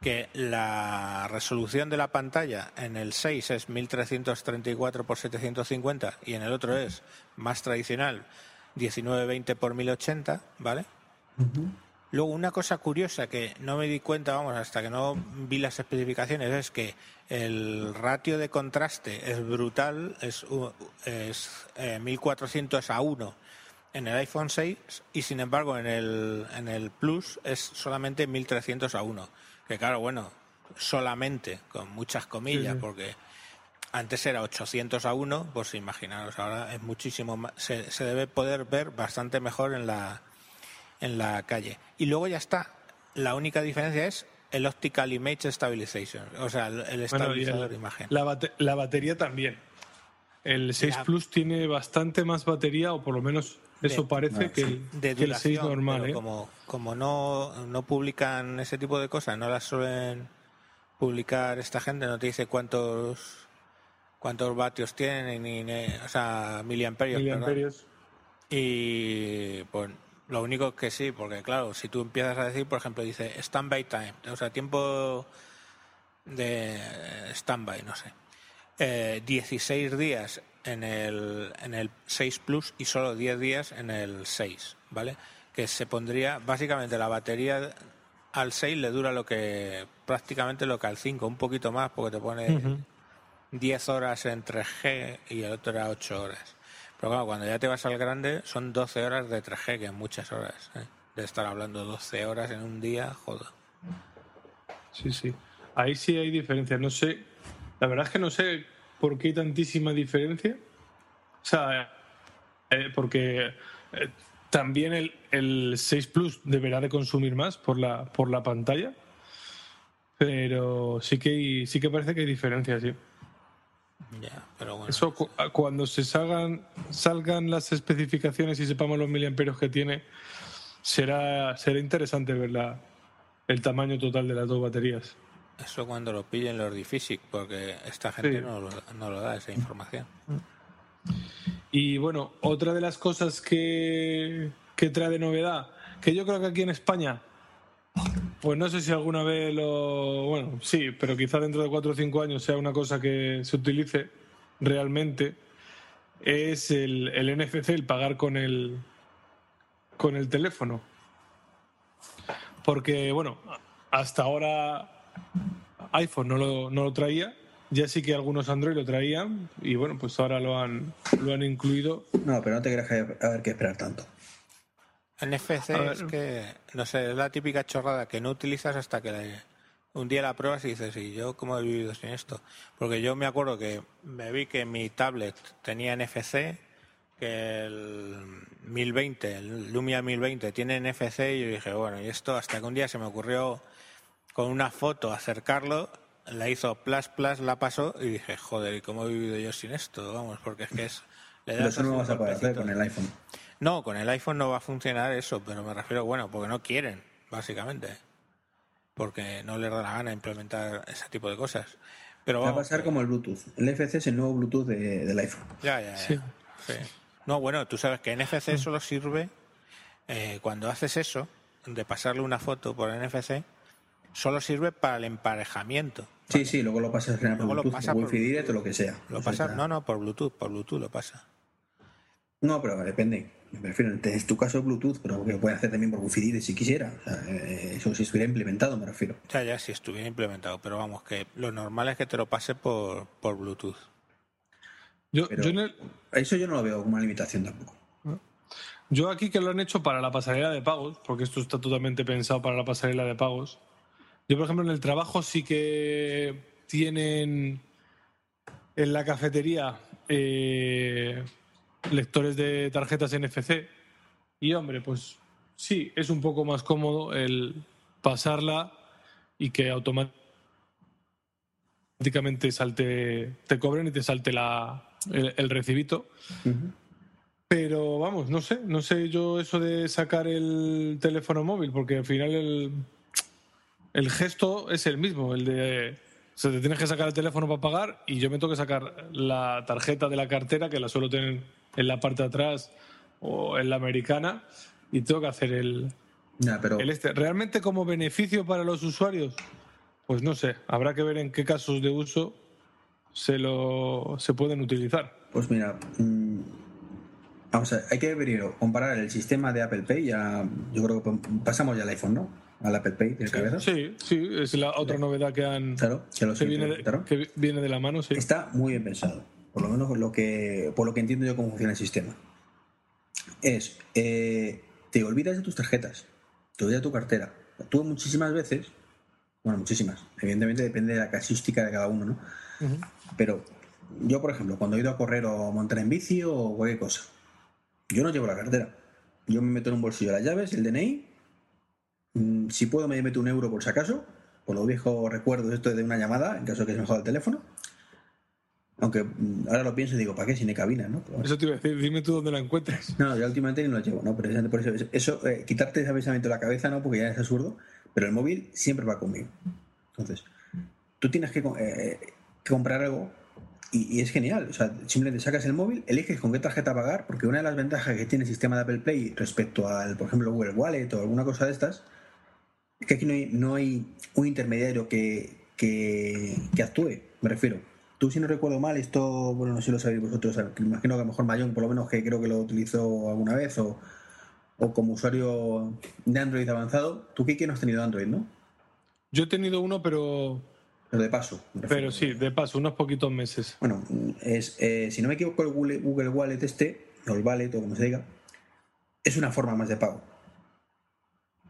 que la resolución de la pantalla en el 6 es 1334 x 750 y en el otro es más tradicional 1920 x 1080, ¿vale? Ujú. Luego, una cosa curiosa que no me di cuenta, vamos, hasta que no vi las especificaciones, es que el ratio de contraste es brutal, es, es eh, 1400 a 1 en el iPhone 6 y sin embargo en el, en el Plus es solamente 1300 a 1. Que claro, bueno, solamente, con muchas comillas, Sí, sí. porque antes era 800 a 1, pues imaginaros, ahora es muchísimo más, se, se debe poder ver bastante mejor en la, en la calle. Y luego ya está, la única diferencia es el Optical Image Stabilization, o sea, el, el estabilizador de imagen. La, bate- la batería también. El 6 La- Plus tiene bastante más batería, o por lo menos eso De- parece no, que, el, de que el 6 duración, normal. pero ¿eh? como, como no, no publican ese tipo de cosas, no las suelen publicar esta gente, no te dice cuántos cuántos vatios tienen, ni, ni- o sea. Miliamperios. Y pues lo único que sí, porque claro, si tú empiezas a decir, por ejemplo, dice standby time, o sea, tiempo de standby, no sé. Eh, 16 días en el, en el 6 Plus y solo 10 días en el 6, ¿vale? Que se pondría, básicamente la batería al 6 le dura lo que prácticamente lo que al 5, un poquito más porque te pone Ujú. 10 horas en 3G y el otro era 8 horas. Pero claro, cuando ya te vas al grande son 12 horas de 3G, que es muchas horas. ¿eh? De estar hablando 12 horas en un día, joder. Sí, sí. Ahí sí hay diferencia. No sé, la verdad es que no sé por qué hay tantísima diferencia. O sea, eh, porque eh, también el, el 6 Plus deberá de consumir más por la, por la pantalla. Pero sí que, hay- sí que parece que hay diferencias, sí. Ya, pero bueno. Eso cu- cuando se salgan, salgan las especificaciones y sepamos los miliamperios que tiene, será, será interesante ver la- el tamaño total de las dos baterías. Eso cuando lo pillen los Diffisic, porque esta gente Sí. no, lo, no lo da esa información. Y bueno, otra de las cosas que, que trae de novedad, que yo creo que aquí en España, pues no sé si alguna vez lo. Bueno, sí, pero quizá dentro de cuatro o cinco años sea una cosa que se utilice realmente, es el, el NFC, el pagar con el, con el teléfono. Porque, bueno, hasta ahora iPhone no lo, no lo traía, ya sí que algunos Android lo traían, y bueno, pues ahora lo han, lo han incluido. No, pero no te creas que haber que esperar tanto. NFC es que, no sé, es la típica chorrada que no utilizas hasta que la- un día la pruebas y dices, ¿y yo cómo he vivido sin esto? Porque yo me acuerdo que me vi que mi tablet tenía NFC, que el 1020, el Lumia 1020 tiene NFC y yo dije, bueno, y esto hasta que un día se me ocurrió con una foto acercarlo, la hizo plus plus, la pasó y dije, joder, ¿y cómo he vivido yo sin esto? Vamos, porque es que es... le Pero das eso no vas a poder hacer con el iPhone. No, con el iPhone no va a funcionar eso, pero me refiero, bueno, porque no quieren, básicamente. Porque no les da la gana implementar ese tipo de cosas. Pero Va a pasar que- como el Bluetooth. El NFC es el nuevo Bluetooth de- del iPhone. Ya, ya, ya. Sí. sí. No, bueno, tú sabes que NFC solo sirve eh, cuando haces eso, de pasarle una foto por NFC, solo sirve para el emparejamiento. Sí, sí, luego lo pasas por Luego lo Bluetooth, pasa por por Wi-Fi Direct o lo que sea. Lo pasa, no, no, por Bluetooth, por Bluetooth lo pasa. No, pero depende. Me refiero, es tu caso Bluetooth, pero que lo puede hacer también por Wi-Fi Direct si quisiera. O sea, eh, eso si estuviera implementado, me refiero. Ya, ya, si estuviera implementado, pero vamos, que lo normal es que te lo pase por, por Bluetooth. Yo, yo en el- Eso yo no lo veo como una limitación tampoco. Yo aquí que lo han hecho para la pasarela de pagos, porque esto está totalmente pensado para la pasarela de pagos. Yo, por ejemplo, en el trabajo sí que tienen en la cafetería eh, lectores de tarjetas NFC. Y, hombre, pues sí, es un poco más cómodo el pasarla y que automáticamente salte, te cobren y te salte la, el- recibito. Pero vamos, no sé, no sé yo eso de sacar el teléfono móvil, porque al final el, el gesto es el mismo, el de o sea, te tienes que sacar el teléfono para pagar y yo me tengo que sacar la tarjeta de la cartera, que la suelo tener en la parte de atrás o en la americana, y tengo que hacer el, pero el este. ¿Realmente como beneficio para los usuarios? Pues no sé, habrá que ver en qué casos de uso se, lo, se pueden utilizar. Pues mira, mm, Vamos a, hay que primero comparar el sistema de Apple Pay. Ya, yo creo que pasamos ya al iPhone, ¿no? Al Apple Pay de cabeza. Sí, sí, es la otra novedad que han. Claro, que, lo que, viene de, que viene de la mano, sí. Está muy bien pensado. Por lo menos lo que, por lo que entiendo yo cómo funciona el sistema. Es, eh, te olvidas de tus tarjetas, te olvidas de tu cartera. Tú muchísimas veces, bueno, muchísimas, evidentemente depende de la casística de cada uno, ¿no? Pero yo, por ejemplo, cuando he ido a correr o montar en bici o cualquier cosa, yo no llevo la cartera. Yo me meto en un bolsillo las llaves, el DNI. Mm, si puedo, me meto un euro por si acaso, por los viejos recuerdos esto de una llamada, en caso de que se me joda el teléfono. Aunque mm, ahora lo pienso y digo, ¿para qué? Si no hay cabina, ¿no? eso te iba a decir, dime tú dónde la encuentres. No, yo últimamente ni lo llevo, ¿no? Pero por eso, eso eh, quitarte ese pensamiento de la cabeza, ¿no? Porque ya es absurdo, pero el móvil siempre va conmigo. Entonces, tú tienes que, eh, que comprar algo y, es genial. O sea, simplemente sacas el móvil, eliges con qué tarjeta pagar, porque una de las ventajas que tiene el sistema de Apple Play respecto al, por ejemplo, Google Wallet o alguna cosa de estas, es que aquí no hay, no hay un intermediario que, que, actúe, me refiero. Tú, si no recuerdo mal, esto, bueno, no sé si lo sabéis vosotros, imagino que a lo mejor Mayón, por lo menos que creo que lo utilizó alguna vez, o, o como usuario de Android avanzado, tú, Kiki, no has tenido Android, ¿no? Yo he tenido uno, pero pero de paso. Pero sí, de paso, unos poquitos meses. Bueno, es, eh, si no me equivoco, el Google, Google Wallet este, o el Wallet, o como se diga, es una forma más de pago.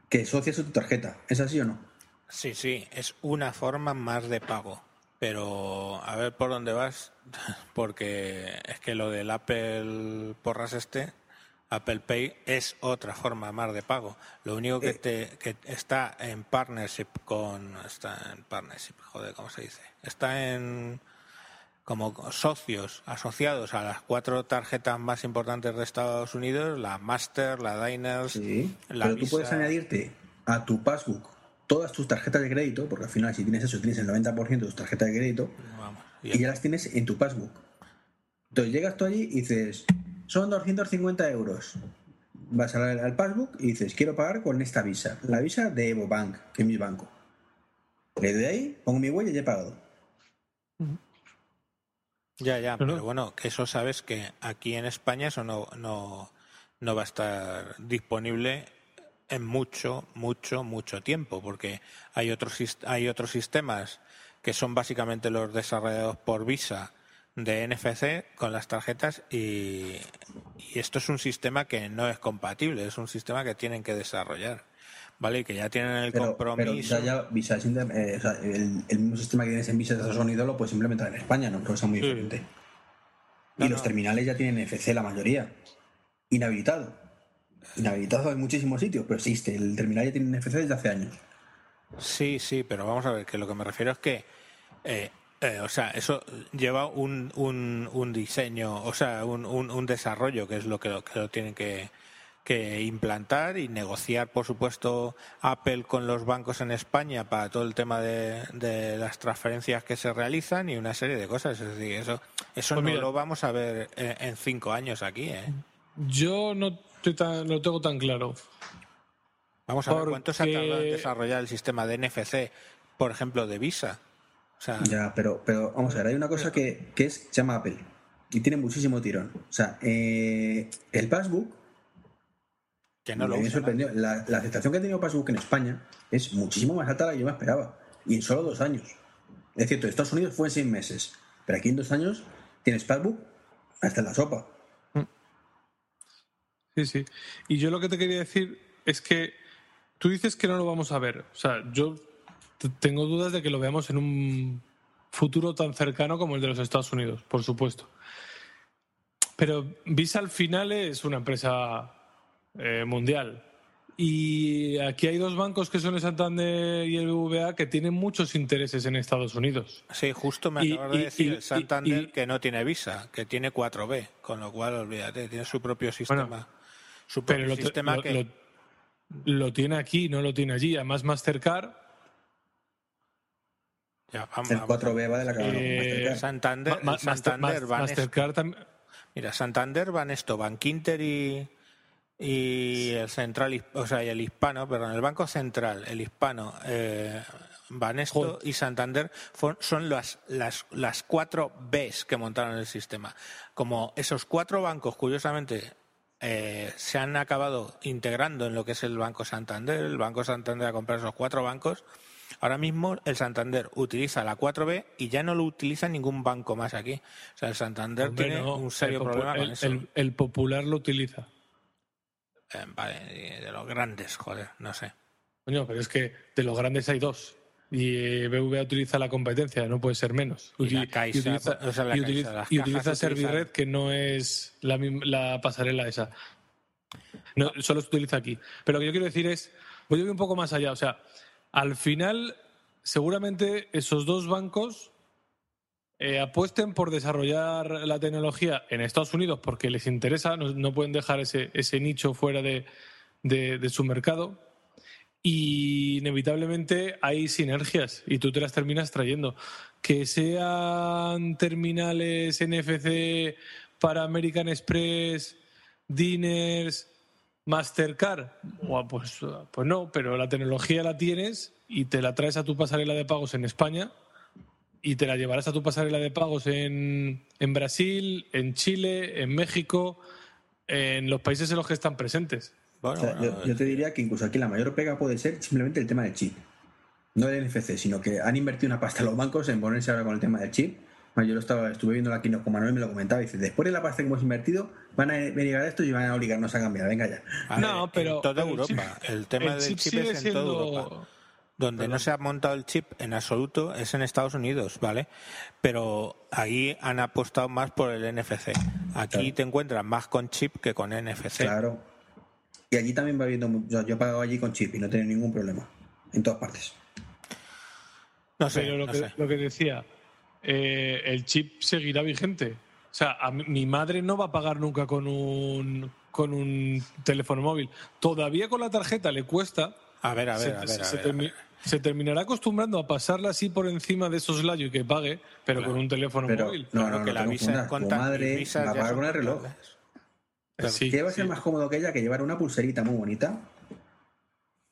Que asocias a tu tarjeta. ¿Es así o no? Sí, sí, es una forma más de pago. Pero a ver por dónde vas, porque es que lo del Apple Porras este Apple Pay es otra forma más de pago. Lo único que, eh. te, está en partnership con. Está en partnership, joder, ¿cómo se dice? Está en. Como socios asociados a las cuatro tarjetas más importantes de Estados Unidos: la Master, la Diners, sí, la Pero tú puedes añadirte a tu passbook todas tus tarjetas de crédito, porque al final, si tienes eso, tienes el 90% de tus tarjetas de crédito, y ya las tienes en tu passbook. Entonces llegas tú allí y dices son 250 euros. Vas al, al passbook y dices, quiero pagar con esta visa. La visa de Evo Bank, que es mi banco. Le doy ahí, pongo mi huella y ya he pagado. Ya, ya, pero, bueno, eso sabes que aquí en España eso no, no, no va a estar disponible en mucho, mucho, mucho tiempo, porque hay otros, hay otros sistemas que son básicamente los desarrollados por Visa de NFC con las tarjetas y, esto es un sistema que no es compatible, es un sistema que tienen que desarrollar. ¿Vale? Que ya tienen el compromiso. ya, Visa, eh, el, mismo sistema que tienes en Visa de Estados Unidos lo puedes implementar en España, ¿no? Creo que muy diferente. y los terminales ya tienen NFC la mayoría. Inhabilitado. Inhabilitado en muchísimos sitios, pero existe. El terminal ya tiene NFC desde hace años. Sí, sí, pero vamos a ver, que lo que me refiero es que eh, eh, o sea, eso lleva un, un, un diseño, o sea, un, un, desarrollo que es lo que, lo tienen que, que implantar y negociar, por supuesto, Apple con los bancos en España para todo el tema de, de las transferencias que se realizan y una serie de cosas. Es decir, eso, eso pues no lo vamos a ver en, cinco años aquí. ¿eh? Yo no, estoy tan, no lo tengo tan claro. Vamos a ver cuánto se ha tardado en desarrollar el sistema de NFC, por ejemplo, de Visa ya, pero, pero vamos a ver, hay una cosa que, es, se llama Apple y tiene muchísimo tirón. O sea, eh, el Passbook. Que no lo me sorprendió. La, la, aceptación que ha tenido Passbook en España es muchísimo más alta de la que yo me esperaba. Y en solo dos años. Es cierto, en Estados Unidos fue en seis meses. Pero aquí en dos años tienes Passbook hasta en la sopa. Sí, sí. Y yo lo que te quería decir es que tú dices que no lo vamos a ver. O sea, yo tengo dudas de que lo veamos en un futuro tan cercano como el de los Estados Unidos, por supuesto. Pero Visa al final es una empresa eh, mundial. Y aquí hay dos bancos que son el Santander y el BBVA que tienen muchos intereses en Estados Unidos. Sí, justo me acabas de decir el Santander que no tiene Visa, que tiene 4B, con lo cual olvídate, tiene su propio sistema. su propio pero sistema lo, que... lo, tiene aquí, no lo tiene allí. Además, Mastercard el 4B va de la cara. Eh, Santander, Santander van Mira, Santander van esto, Bankinter y, y el central, o sea, y el hispano, perdón, el Banco Central, el hispano, eh, Banesto y Santander son las, las, las cuatro Bs que montaron el sistema. Como esos cuatro bancos, curiosamente, eh, se han acabado integrando en lo que es el Banco Santander. El Banco Santander ha comprado esos cuatro bancos. Ahora mismo el Santander utiliza la 4B y ya no lo utiliza ningún banco más aquí. O sea, el Santander Hombre, tiene no, un serio problema con el- eso. el- el popular lo utiliza. Eh, vale, de los grandes, joder, no sé. Coño, pero es que de los grandes hay dos. Y eh, BVA utiliza la competencia, no puede ser menos. Y la Caixa, utiliza, o sea, la y Caixa, utiliza- y utilizan- Servired, que no es la, la pasarela esa. No, solo se utiliza aquí. Pero lo que yo quiero decir es, voy a ir un poco más allá. O sea, al final, seguramente esos dos bancos eh, apuesten por desarrollar la tecnología en Estados Unidos porque les interesa, no, pueden dejar ese, ese nicho fuera de, su mercado. Y inevitablemente hay sinergias y tú te las terminas trayendo. Que sean terminales NFC para American Express, Diners, Mastercard, pues, pues no, pero la tecnología la tienes y te la traes a tu pasarela de pagos en España y te la llevarás a tu pasarela de pagos en, en Brasil, en Chile, en México, en los países en los que están presentes. Bueno, O sea, bueno, yo, yo te diría que incluso aquí la mayor pega puede ser simplemente el tema del chip. No el NFC, sino que han invertido una pasta los bancos en ponerse ahora con el tema del chip. Bueno, Yo lo estaba, estuve viendo aquí con Manuel y me lo comentaba. y Dice, después de la pasta que hemos invertido, van a venir a esto y van a obligarnos a cambiar. Venga ya. a ver, no, pero- en toda el Europa. chip- el tema el del chip chip, sigue es en toda siendo- Europa. Donde no se ha montado el chip en absoluto es en Estados Unidos, ¿vale? Pero ahí han apostado más por el NFC. Aquí Claro. te encuentras más con chip que con NFC. Claro. Y allí también va viendo. mu- Yo, yo he pagado allí con chip y no he tenido ningún problema. En todas partes. No sé, Pero lo, no que, sé. lo que decía, eh, el chip seguirá vigente. O sea, a mi, mi madre no va a pagar nunca con un, con un teléfono móvil. Todavía con la tarjeta le cuesta. A ver, a ver, se, a ver. se- a se ver, a termi- ver. Se terminará acostumbrando a pasarla así por encima de esos layos y que pague, pero Claro. con un teléfono Pero móvil. no, Claro no, que no la te visa conta- madre mis visas va a ya pagar con el reloj. sí, ¿Qué va a ser sí. más cómodo que ella que llevar una pulserita muy bonita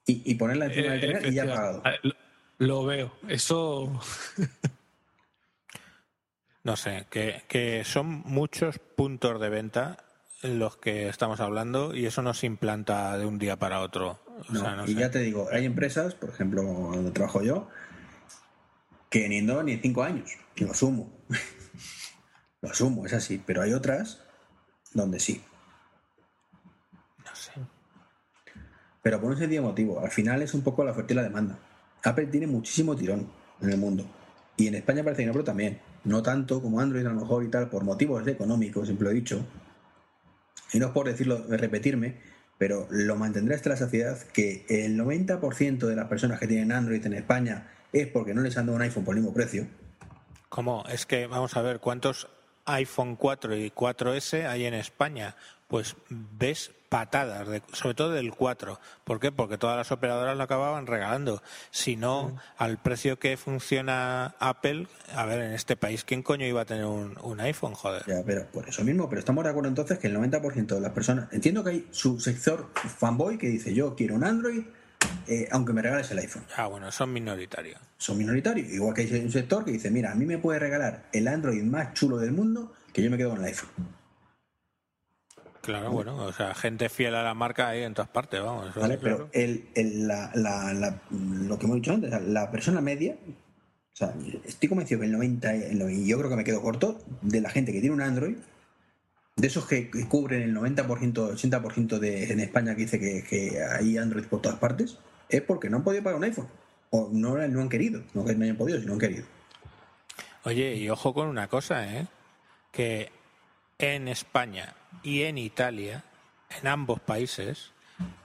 y, y ponerla encima del Eh, teléfono y ya pagado? Ah, Lo, lo veo. Eso. No sé, que, que son muchos puntos de venta en los que estamos hablando y eso no se implanta de un día para otro. O No, sea, no y sé. ya te digo, hay empresas, por ejemplo, donde trabajo yo, que ni en dos ni en cinco años. Lo asumo. lo asumo, es así. Pero hay otras donde sí. No sé. Pero por un sentido motivo. Al final es un poco la oferta y la demanda. Apple tiene muchísimo tirón en el mundo. Y en España parece que no, pero también. No tanto como Android a lo mejor y tal, por motivos económicos, siempre lo he dicho. Y no es por decirlo, repetirme, pero lo mantendré hasta la saciedad que el 90% de las personas que tienen Android en España es porque no les han dado un iPhone por el mismo precio. ¿Cómo? Es que vamos a ver cuántos iPhone 4 y 4S hay en España. Pues ves patadas, de- sobre todo del 4. ¿Por qué? Porque todas las operadoras lo acababan regalando. Si no, al precio que funciona Apple, a ver, en este país, ¿quién coño iba a tener un, un iPhone? Joder. Ya, pero por eso mismo, pero estamos de acuerdo entonces que el 90% de las personas, entiendo que hay su sector fanboy que dice yo quiero un Android, eh, aunque me regales el iPhone. Ah, bueno, son minoritarios. Son minoritarios, igual que hay un sector que dice, mira, a mí me puede regalar el Android más chulo del mundo, que yo me quedo con el iPhone. Claro, bueno, o sea, gente fiel a la marca hay en todas partes, vamos. eso ¿Vale? Pero el, el- la- la- la- lo que hemos dicho antes, la persona media, o sea, estoy convencido que el 90, el 90, y yo creo que me quedo corto, de la gente que tiene un Android, de esos que, que cubren el 90%, 80% de, en España que dice que, que hay Android por todas partes, es porque no han podido pagar un iPhone. O no, no han querido, no que no hayan podido, sino han querido. Oye, y ojo con una cosa, ¿eh? Que en España y en Italia, en ambos países,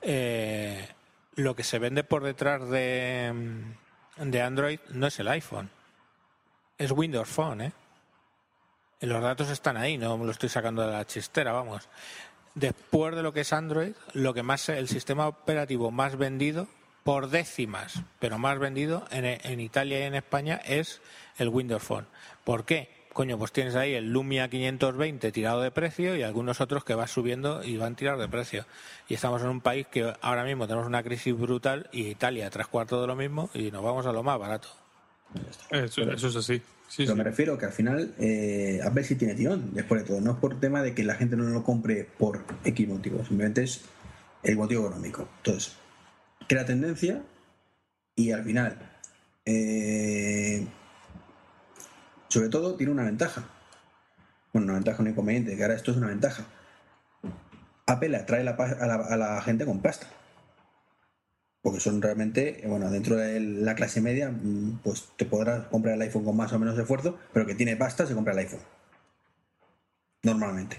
eh, lo que se vende por detrás de, mm, de Android no es el iPhone, es Windows Phone, ¿eh? Y los datos están ahí, no me lo estoy sacando de la chistera, vamos. Después de lo que es Android, lo que más el sistema operativo más vendido por décimas, pero más vendido en, en Italia y en España es el Windows Phone. ¿Por qué? Coño, pues tienes ahí el Lumia 520 tirado de precio y algunos otros que van subiendo y van tirados de precio. Y estamos en un país que ahora mismo tenemos una crisis brutal y Italia tres cuartos de lo mismo y nos vamos a lo más barato. Eso, eso es así. Sí, Pero sí. me refiero que al final eh, Apple sí tiene tirón, después de todo. No es por tema de que la gente no lo compre por X motivo, simplemente es el motivo económico. Entonces, crea tendencia y al final, eh, sobre todo, tiene una ventaja. Bueno, una ventaja, un inconveniente, que ahora esto es una ventaja. Apple atrae la a, la, a la gente con pasta. Porque son realmente, eh, bueno, dentro de la clase media, mm, pues te podrás comprar el iPhone con más o menos esfuerzo, pero que tiene pasta se compra el iPhone. Normalmente.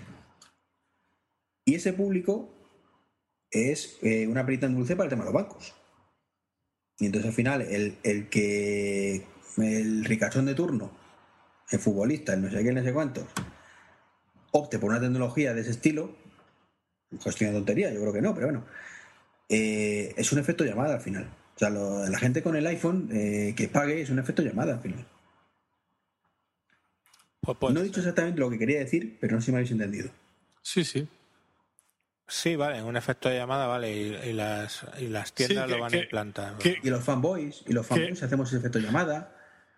Y ese público es eh, una perita en dulce para el tema de los bancos. Y entonces al final, el, el que el ricachón de turno, el futbolista, el no sé qué, no sé cuántos, opte por una tecnología de ese estilo, cuestión de tontería, yo creo que no, pero bueno, eh, es un efecto llamada al final. O sea, lo- la gente con el iPhone eh, que pague es un efecto llamada al final. Pues no he dicho exactamente lo que quería decir, pero no sé si me habéis entendido. Sí, sí. Sí, vale, un efecto de llamada, vale, y, y las, y las tiendas Sí, que- lo van que- a implantar. que- Y los fanboys, y los fanboys hacemos ese efecto llamada.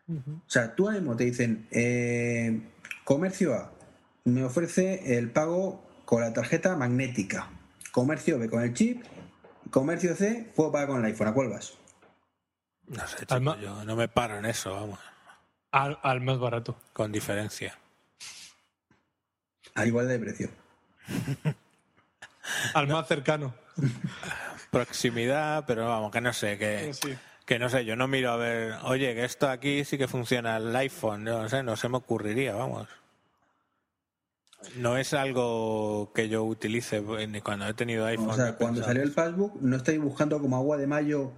O sea, tú ahora mismo te dicen, eh, comercio A me ofrece el pago con la tarjeta magnética. Comercio B con el chip. Comercio C puedo pagar con el iPhone. ¿A cuál vas? No sé, chico, Alma- yo no me paro en eso, vamos, Al, al más barato. con diferencia. Al igual de precio. Al más cercano. Proximidad, pero vamos, que no sé, que, Sí. Que no sé, yo no miro a ver, oye, que esto aquí sí que funciona el iPhone, no sé, no se me ocurriría, vamos. No es algo que yo utilice ni cuando he tenido iPhone. O sea, cuando salió el passbook, ¿no estáis buscando como agua de mayo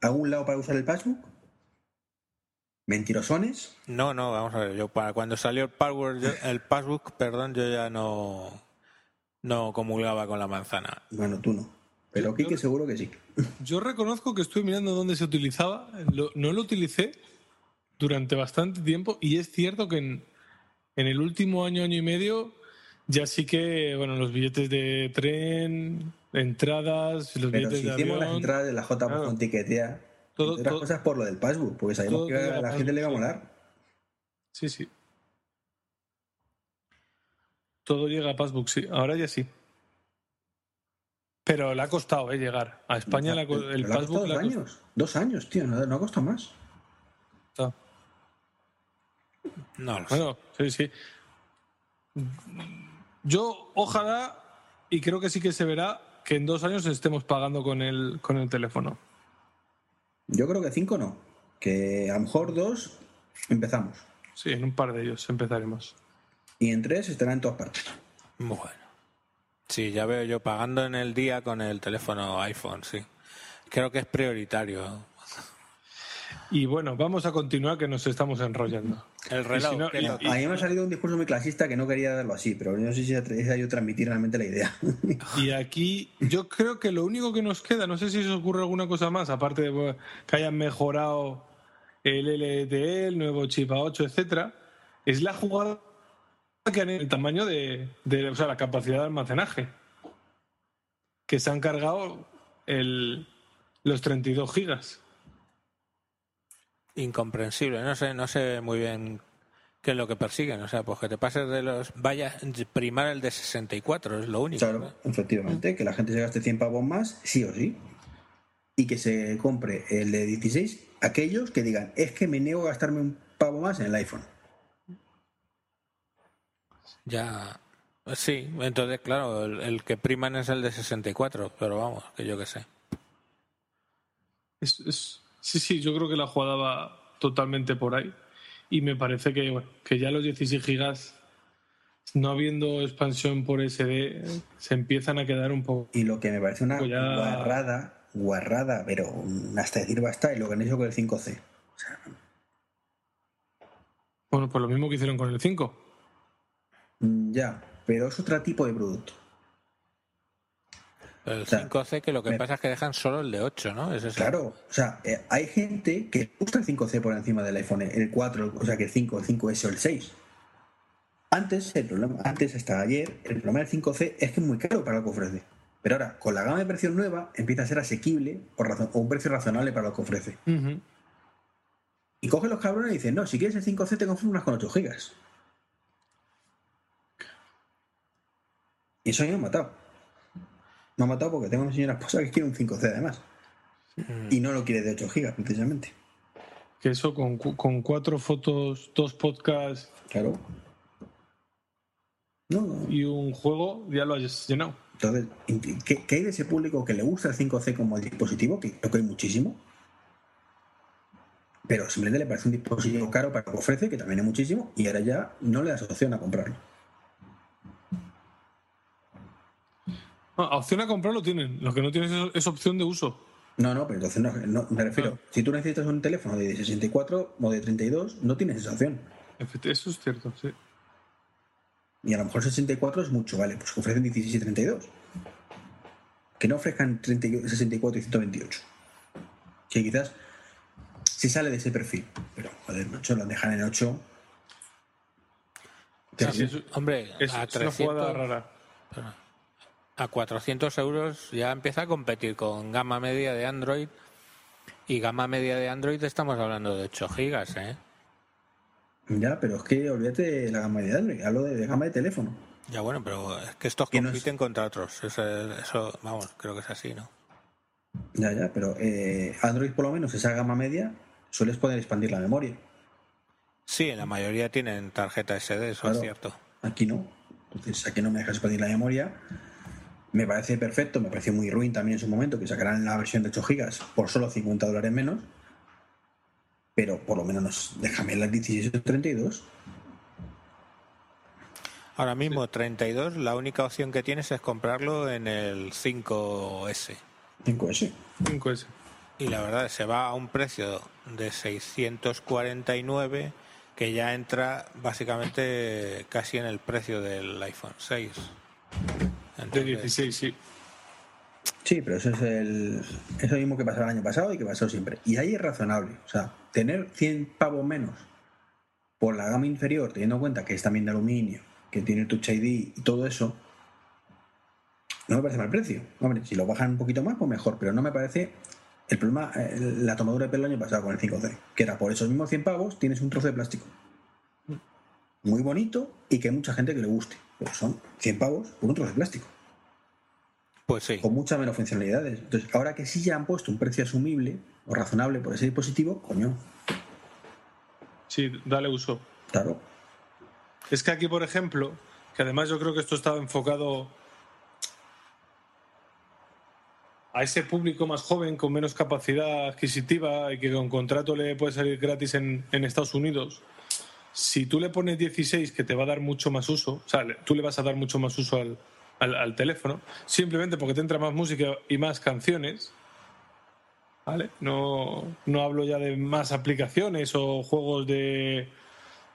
algún lado para usar el passbook? ¿Mentirosones? No, no, vamos a ver, yo para cuando salió el password, yo- el passbook, perdón, yo ya no, no comulgaba con la manzana. Bueno, tú no. Pero Kike seguro que sí. Yo reconozco que estuve mirando dónde se utilizaba. Lo- no lo utilicé durante bastante tiempo y es cierto que en, en el último año, año y medio, ya sí que, bueno, los billetes de tren, entradas, los Pero billetes si de hicimos las entradas de la J Claro. con tiquetea, Todo- entre otras todo- cosas por lo del passbook, porque sabíamos todo que a la la gente le iba a molar. Sí, sí. Todo llega a Passbook, sí. Ahora ya sí. Pero le ha costado eh, llegar. A España le ha el le ha Passbook costado le ha dos años. Dos años, tío, no, no ha costado más. costado. No lo sé. Bueno, sí, sí. Yo, ojalá, y creo que sí que se verá, que en dos años estemos pagando con el, con el teléfono. Yo creo que cinco no. Que a lo mejor dos empezamos. Sí, en un par de ellos empezaremos. Y en tres estará en todas partes. Bueno. Sí, ya veo yo pagando en el día con el teléfono iPhone, sí. Creo que es prioritario. Y bueno, vamos a continuar que nos estamos enrollando. El reloj. si no- ¿qué es y- lo que- A mí me ha salido un discurso muy clasista que no quería darlo así, pero no sé si he yo transmitir realmente la idea. Y aquí yo creo que lo único que nos queda, no sé si se os ocurre alguna cosa más, aparte de que hayan mejorado el LTE, el nuevo chip A8, etcétera, es la jugada que han el tamaño de, de- o sea, la capacidad de almacenaje. Que se han cargado el, los 32 gigas. Incomprensible. No sé, no sé muy bien qué es lo que persiguen. O sea, pues que te pases de los. Vaya, primar el de 64, es lo único. Claro, ¿no? efectivamente, que la gente se gaste 100 pavos más, sí o sí. Y que se compre el de 16, aquellos que digan, es que me niego a gastarme un pavo más en el iPhone. Ya. Sí, entonces, claro, el, el que priman es el de 64, pero vamos, que yo qué sé. Es- es- sí, sí, yo creo que la jugada va totalmente por ahí. Y me parece que, bueno, que ya los 16 gigas, no habiendo expansión por SD, se empiezan a quedar un poco. Y lo que me parece una ya- guarrada, guarrada, pero hasta decir basta, es lo que han hecho con el 5C. O sea, Bueno, pues lo mismo que hicieron con el 5. Mm, ya, pero es otro tipo de producto. El sea, 5C, que lo que me- pasa es que dejan solo el de 8, ¿no? Es Claro, o sea, eh, hay gente que gusta el 5C por encima del iPhone, el 4, o sea, que el 5, el 5S o el 6. Antes, el problema, antes hasta ayer, el problema del 5C es que es muy caro para lo que ofrece. Pero ahora, con la gama de precios nueva, empieza a ser asequible razón, o un precio razonable para lo que ofrece. Y coge los cabrones y dicen, no, si quieres el 5C te unas con 8 gigas. Y eso a mí me ha matado. Me ha matado porque tengo una señora esposa que quiere un 5C además. Y no lo quiere de 8 gigas, precisamente. Que eso con, cu- con cuatro fotos, dos podcasts Claro. No, no. y un juego ya lo has llenado. Entonces, ¿qué, qué hay de ese público que le gusta el 5C como el dispositivo? Que creo que hay muchísimo. Pero simplemente le parece un dispositivo caro para lo que ofrece, que también hay muchísimo, y ahora ya no le das opción a comprarlo. Ah, opción a comprarlo tienen. Lo que no tienes es, es opción de uso. No, no, pero entonces no, no, me refiero. Ah. Si tú necesitas un teléfono de 64 o de 32, no tienes esa opción. Eso es cierto, sí. Y a lo mejor 64 es mucho, vale, pues que ofrecen 16 y 32. Que no ofrezcan 30 y- 64 y 128. Que quizás si sale de ese perfil. Pero, joder, macho, lo dejan en 8. Sí, sí, eso- Hombre, es, a es una 300, jugada rara. A 400 euros ya empieza a competir con gama media de Android. Y gama media de Android estamos hablando de 8 gigas, ¿eh? Ya, pero es que olvídate de la gama de Android, hablo de, de gama de teléfono. Ya bueno, pero es que estos Que no es- compiten contra otros. Eso, eso, vamos, creo que es así, ¿no? Ya, ya, pero eh, Android por lo menos, esa gama media, sueles poder expandir la memoria. Sí, en la mayoría tienen tarjeta SD, eso Claro. es cierto. Aquí no. Entonces, aquí no me dejas expandir la memoria. Me parece perfecto, me pareció muy ruin también en su momento que sacaran la versión de 8 gigas por solo 50 dólares menos. Pero por lo menos nos- déjame las 16 o 32. Ahora mismo 32, la única opción que tienes es comprarlo en el 5S. 5S. 5S. Y la verdad se va a un precio de 649 que ya entra básicamente casi en el precio del iPhone 6. De Entonces, 16, sí. Sí, pero eso es el, eso mismo que pasó el año pasado y que pasó siempre. Y ahí es razonable. O sea, tener 100 pavos menos por la gama inferior, teniendo en cuenta que es también de aluminio, que tiene Touch ID y todo eso, no me parece mal precio. Hombre, si lo bajan un poquito más, pues mejor, pero no me parece el problema, eh, la tomadura de pelo el año pasado con el 5C, que era por esos mismos 100 pavos tienes un trozo de plástico. Muy bonito y que hay mucha gente que le guste, pero son 100 pavos por un trozo de plástico Pues sí. con muchas menos funcionalidades. Entonces, ahora que sí ya han puesto un precio asumible o razonable por ese dispositivo, coño, Sí, dale uso. claro. Es que aquí, por ejemplo, que además yo creo que esto estaba enfocado a ese público más joven con menos capacidad adquisitiva y que con contrato le puede salir gratis en, en Estados Unidos. Si tú le pones 16, que te va a dar mucho más uso, o sea, tú le vas a dar mucho más uso al, al- al teléfono, simplemente porque te entra más música y más canciones, ¿vale? No, no hablo ya de más aplicaciones o juegos de,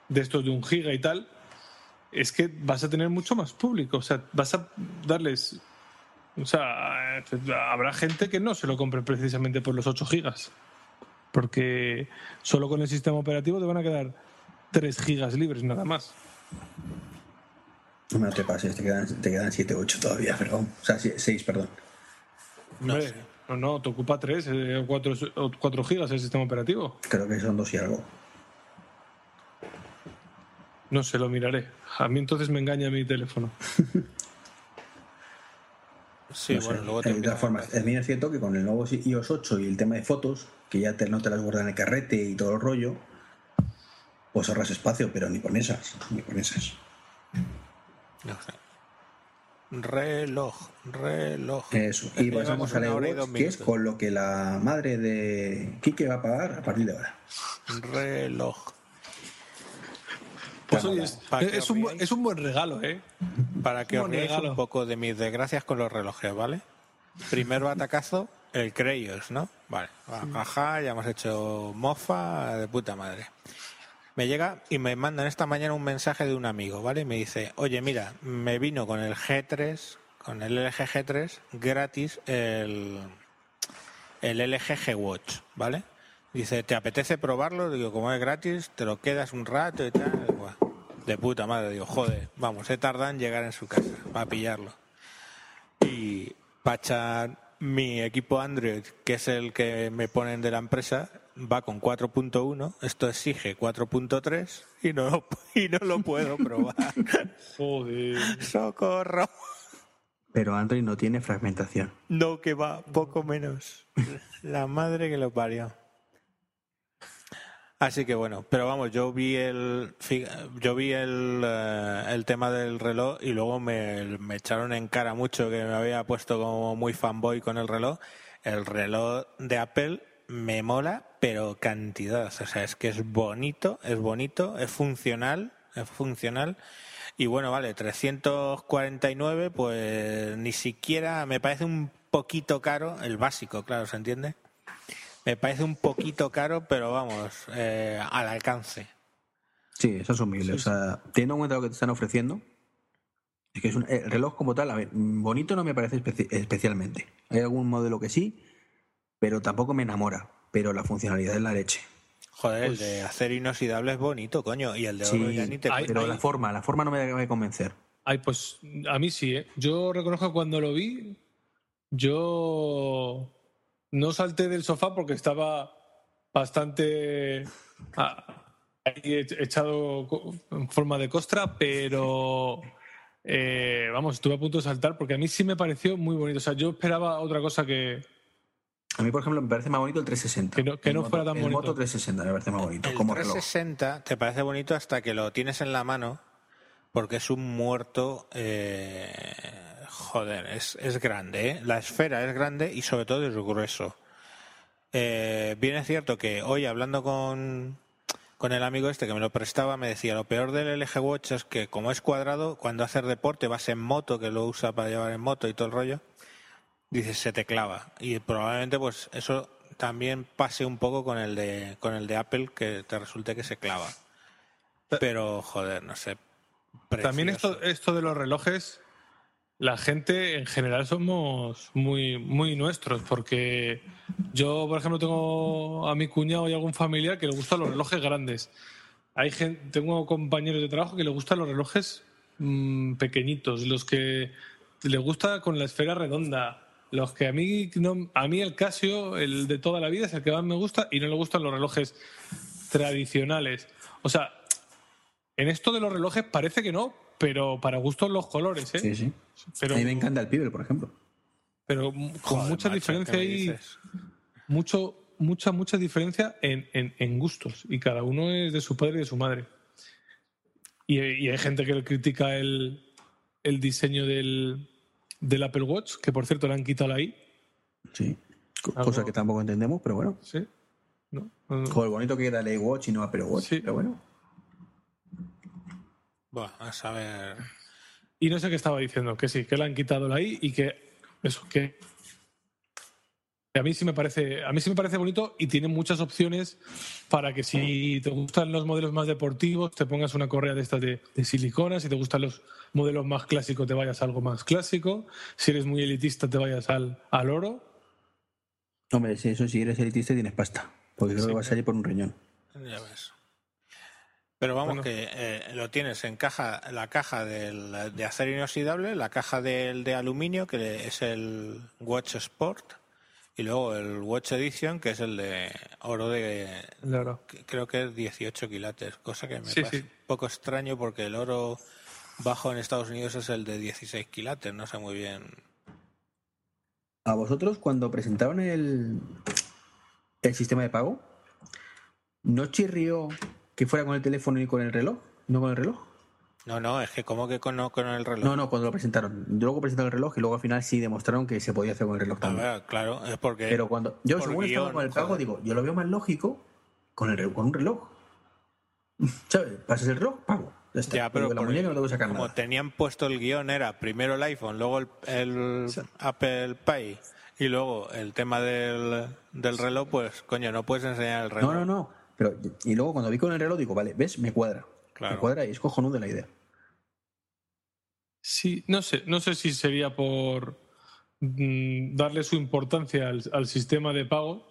de estos de un giga y tal, es que vas a tener mucho más público. O sea, vas a darles. O sea, habrá gente que no se lo compre precisamente por los 8 gigas. Porque solo con el sistema operativo te van a quedar 3 gigas libres nada más. No me te pases, te quedan, te quedan 7 o 8 todavía, perdón. O sea, 6, perdón. No Hombre, sé. no, no, te ocupa 3 o 4, o 4 gigas el sistema operativo. Creo que son 2 y algo. No sé, lo miraré. A mí entonces me engaña mi teléfono. Sí, No sé. bueno, luego te Eh, de todas formas, es bien cierto que con el nuevo iOS 8 y el tema de fotos, que ya te, no te las guardan en el carrete y todo el rollo, pues ahorras espacio, pero ni con esas, ni con esas. No sé. Reloj, reloj. Eso. Y pasamos hora y dos iWatch, que es con lo que la madre de Quique va a pagar a partir de ahora. Reloj. Pues oye, es, un, es un buen regalo, ¿eh? Para que os regalo. un poco de mis desgracias con los relojes, ¿vale? Primer batacazo, el Creyos, ¿no? Vale, ajá, ya hemos hecho mofa de puta madre. Me llega y me mandan esta mañana un mensaje de un amigo, ¿vale? Me dice, oye, mira, me vino con el G3, con el LG G3, gratis el, el LG G Watch, ¿vale? Dice, ¿te apetece probarlo? Digo, como es gratis, te lo quedas un rato y tal. De puta madre, digo, joder, vamos, he tardado en llegar en su casa para pillarlo. Y Pacha, mi equipo Android, que es el que me ponen de la empresa, va con 4.1, esto exige 4.3 y no, lo- y no lo puedo probar. Joder. ¡Socorro! Pero Android no tiene fragmentación. No, que va, poco menos. La madre que lo parió. Así que bueno, pero vamos, yo vi el yo vi el, eh, el tema del reloj y luego me, me echaron en cara mucho que me había puesto como muy fanboy con el reloj. El reloj de Apple me mola, pero cantidad. O sea, es que es bonito, es bonito, es funcional, es funcional. Y bueno, vale, 349, pues ni siquiera me parece un poquito caro, el básico, claro, ¿se entiende? Me parece un poquito caro, pero vamos, eh, al alcance. Sí, es asumible. O sea, teniendo en cuenta lo que te están ofreciendo, es que es un, el reloj como tal, a ver, bonito no me parece especi- especialmente. Hay algún modelo que sí, pero tampoco me enamora. Pero la funcionalidad es la leche. Joder, Pues- el de acero inoxidable es bonito, coño, y el de oro Sí, ya ni te hay- pero la forma, la forma no me acaba de convencer. Ay, pues a mí sí, ¿eh? Yo reconozco cuando lo vi, yo no salté del sofá porque estaba bastante ah, echado en forma de costra, pero eh, vamos, estuve a punto de saltar porque a mí sí me pareció muy bonito. O sea, yo esperaba otra cosa que, A mí, por ejemplo, me parece más bonito el 360. Que no- que El no moto- fuera tan el bonito. Moto 360 me parece más bonito, El como reloj. 360 te parece bonito hasta que lo tienes en la mano, porque es un muerto. eh, joder, es, es grande, ¿eh? La esfera es grande y sobre todo es grueso. Eh, bien es cierto que hoy hablando con, con el amigo este que me lo prestaba, me decía lo peor del LG Watch es que como es cuadrado, cuando haces deporte vas en moto, que lo usa para llevar en moto y todo el rollo, dices se te clava. Y probablemente pues eso también pase un poco con el de, con el de Apple, que te resulte que se clava. Pero joder, no sé. También esto, esto de los relojes, la gente en general somos muy, muy nuestros, porque yo, por ejemplo, tengo a mi cuñado y algún familiar que le gustan los relojes grandes. Hay gente, tengo compañeros de trabajo que le gustan los relojes mm, pequeñitos, los que le gusta con la esfera redonda. Los que a mí no, a mí el Casio, el de toda la vida, es el que más me gusta y no le gustan los relojes tradicionales. O sea, en esto de los relojes parece que no, pero para gustos los colores, ¿eh? Sí, sí. Pero, a mí me encanta el Pibel, por ejemplo. pero con Joder, mucha macho, diferencia ¿qué me y mucho, mucha, mucha diferencia en, en- en gustos. Y cada uno es de su padre y de su madre. Y, y hay gente que le critica el, el diseño del, del Apple Watch, que por cierto le han quitado la I. Sí. Algo- Cosa que tampoco entendemos, pero bueno. ¿Sí? ¿No? No, no. Joder, bonito que queda el iWatch y no Apple Watch. Sí. Pero bueno. Buah, a saber. Y no sé qué estaba diciendo, que sí, que le han quitado la I y que eso, que a mí sí me parece, a mí sí me parece bonito y tiene muchas opciones para que si te gustan los modelos más deportivos, te pongas una correa de estas de, de silicona, si te gustan los modelos más clásicos, te vayas a algo más clásico, si eres muy elitista, te vayas al, al oro. Hombre, si eso si eres elitista tienes pasta. Porque creo Sí, que vas a ir por un riñón. Ya ves. Pero vamos, Bueno. que eh, lo tienes en caja, la caja del, de acero inoxidable, la caja del de aluminio, que es el Watch Sport, y luego el Watch Edition, que es el de oro de, El oro. que creo que es 18 quilates, cosa que me Sí, parece sí. un poco extraño porque el oro bajo en Estados Unidos es el de 16 quilates, no sé muy bien. A vosotros, cuando presentaron el, el sistema de pago, ¿no chirrió que fuera con el teléfono y con el reloj? ¿No con el reloj? No, no, es que como que con, no con el reloj. No, no, cuando lo presentaron. Luego presentaron el reloj y luego al final sí demostraron que se podía hacer con el reloj A también. claro, es porque... Pero cuando yo, según estaba guion, con el pago, digo, yo lo veo más lógico con, el, con un reloj. ¿Sabes? Pasas el reloj, pago. Ya está. Ya, pero la por- no tengo sacar como nada. tenían puesto el guion era primero el iPhone, luego el, el Apple Pay y luego el tema del, del reloj, pues coño, no puedes enseñar el reloj. No, no, no. Pero, y luego cuando vi con el reloj, digo, vale, ¿ves? Me cuadra. Claro. Me cuadra y es cojonuda la idea. Sí, no sé, no sé si sería por mm, darle su importancia al, al sistema de pago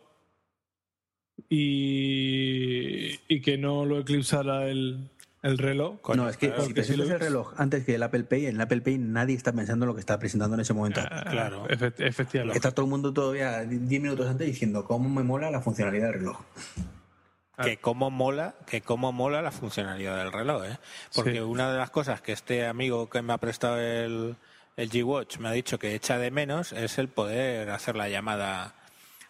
y, y que no lo eclipsara el, el reloj. no, es que claro, si presentas el reloj antes que el Apple Pay, en el Apple Pay nadie está pensando en lo que está presentando en ese momento. Ah, Claro. efe- efectivamente. Está todo el mundo todavía 10 minutos antes diciendo cómo me mola la funcionalidad del reloj. Que cómo mola, que cómo mola la funcionalidad del reloj, ¿eh? Porque Sí. una de las cosas que este amigo que me ha prestado el, el G-Watch me ha dicho que echa de menos es el poder hacer la llamada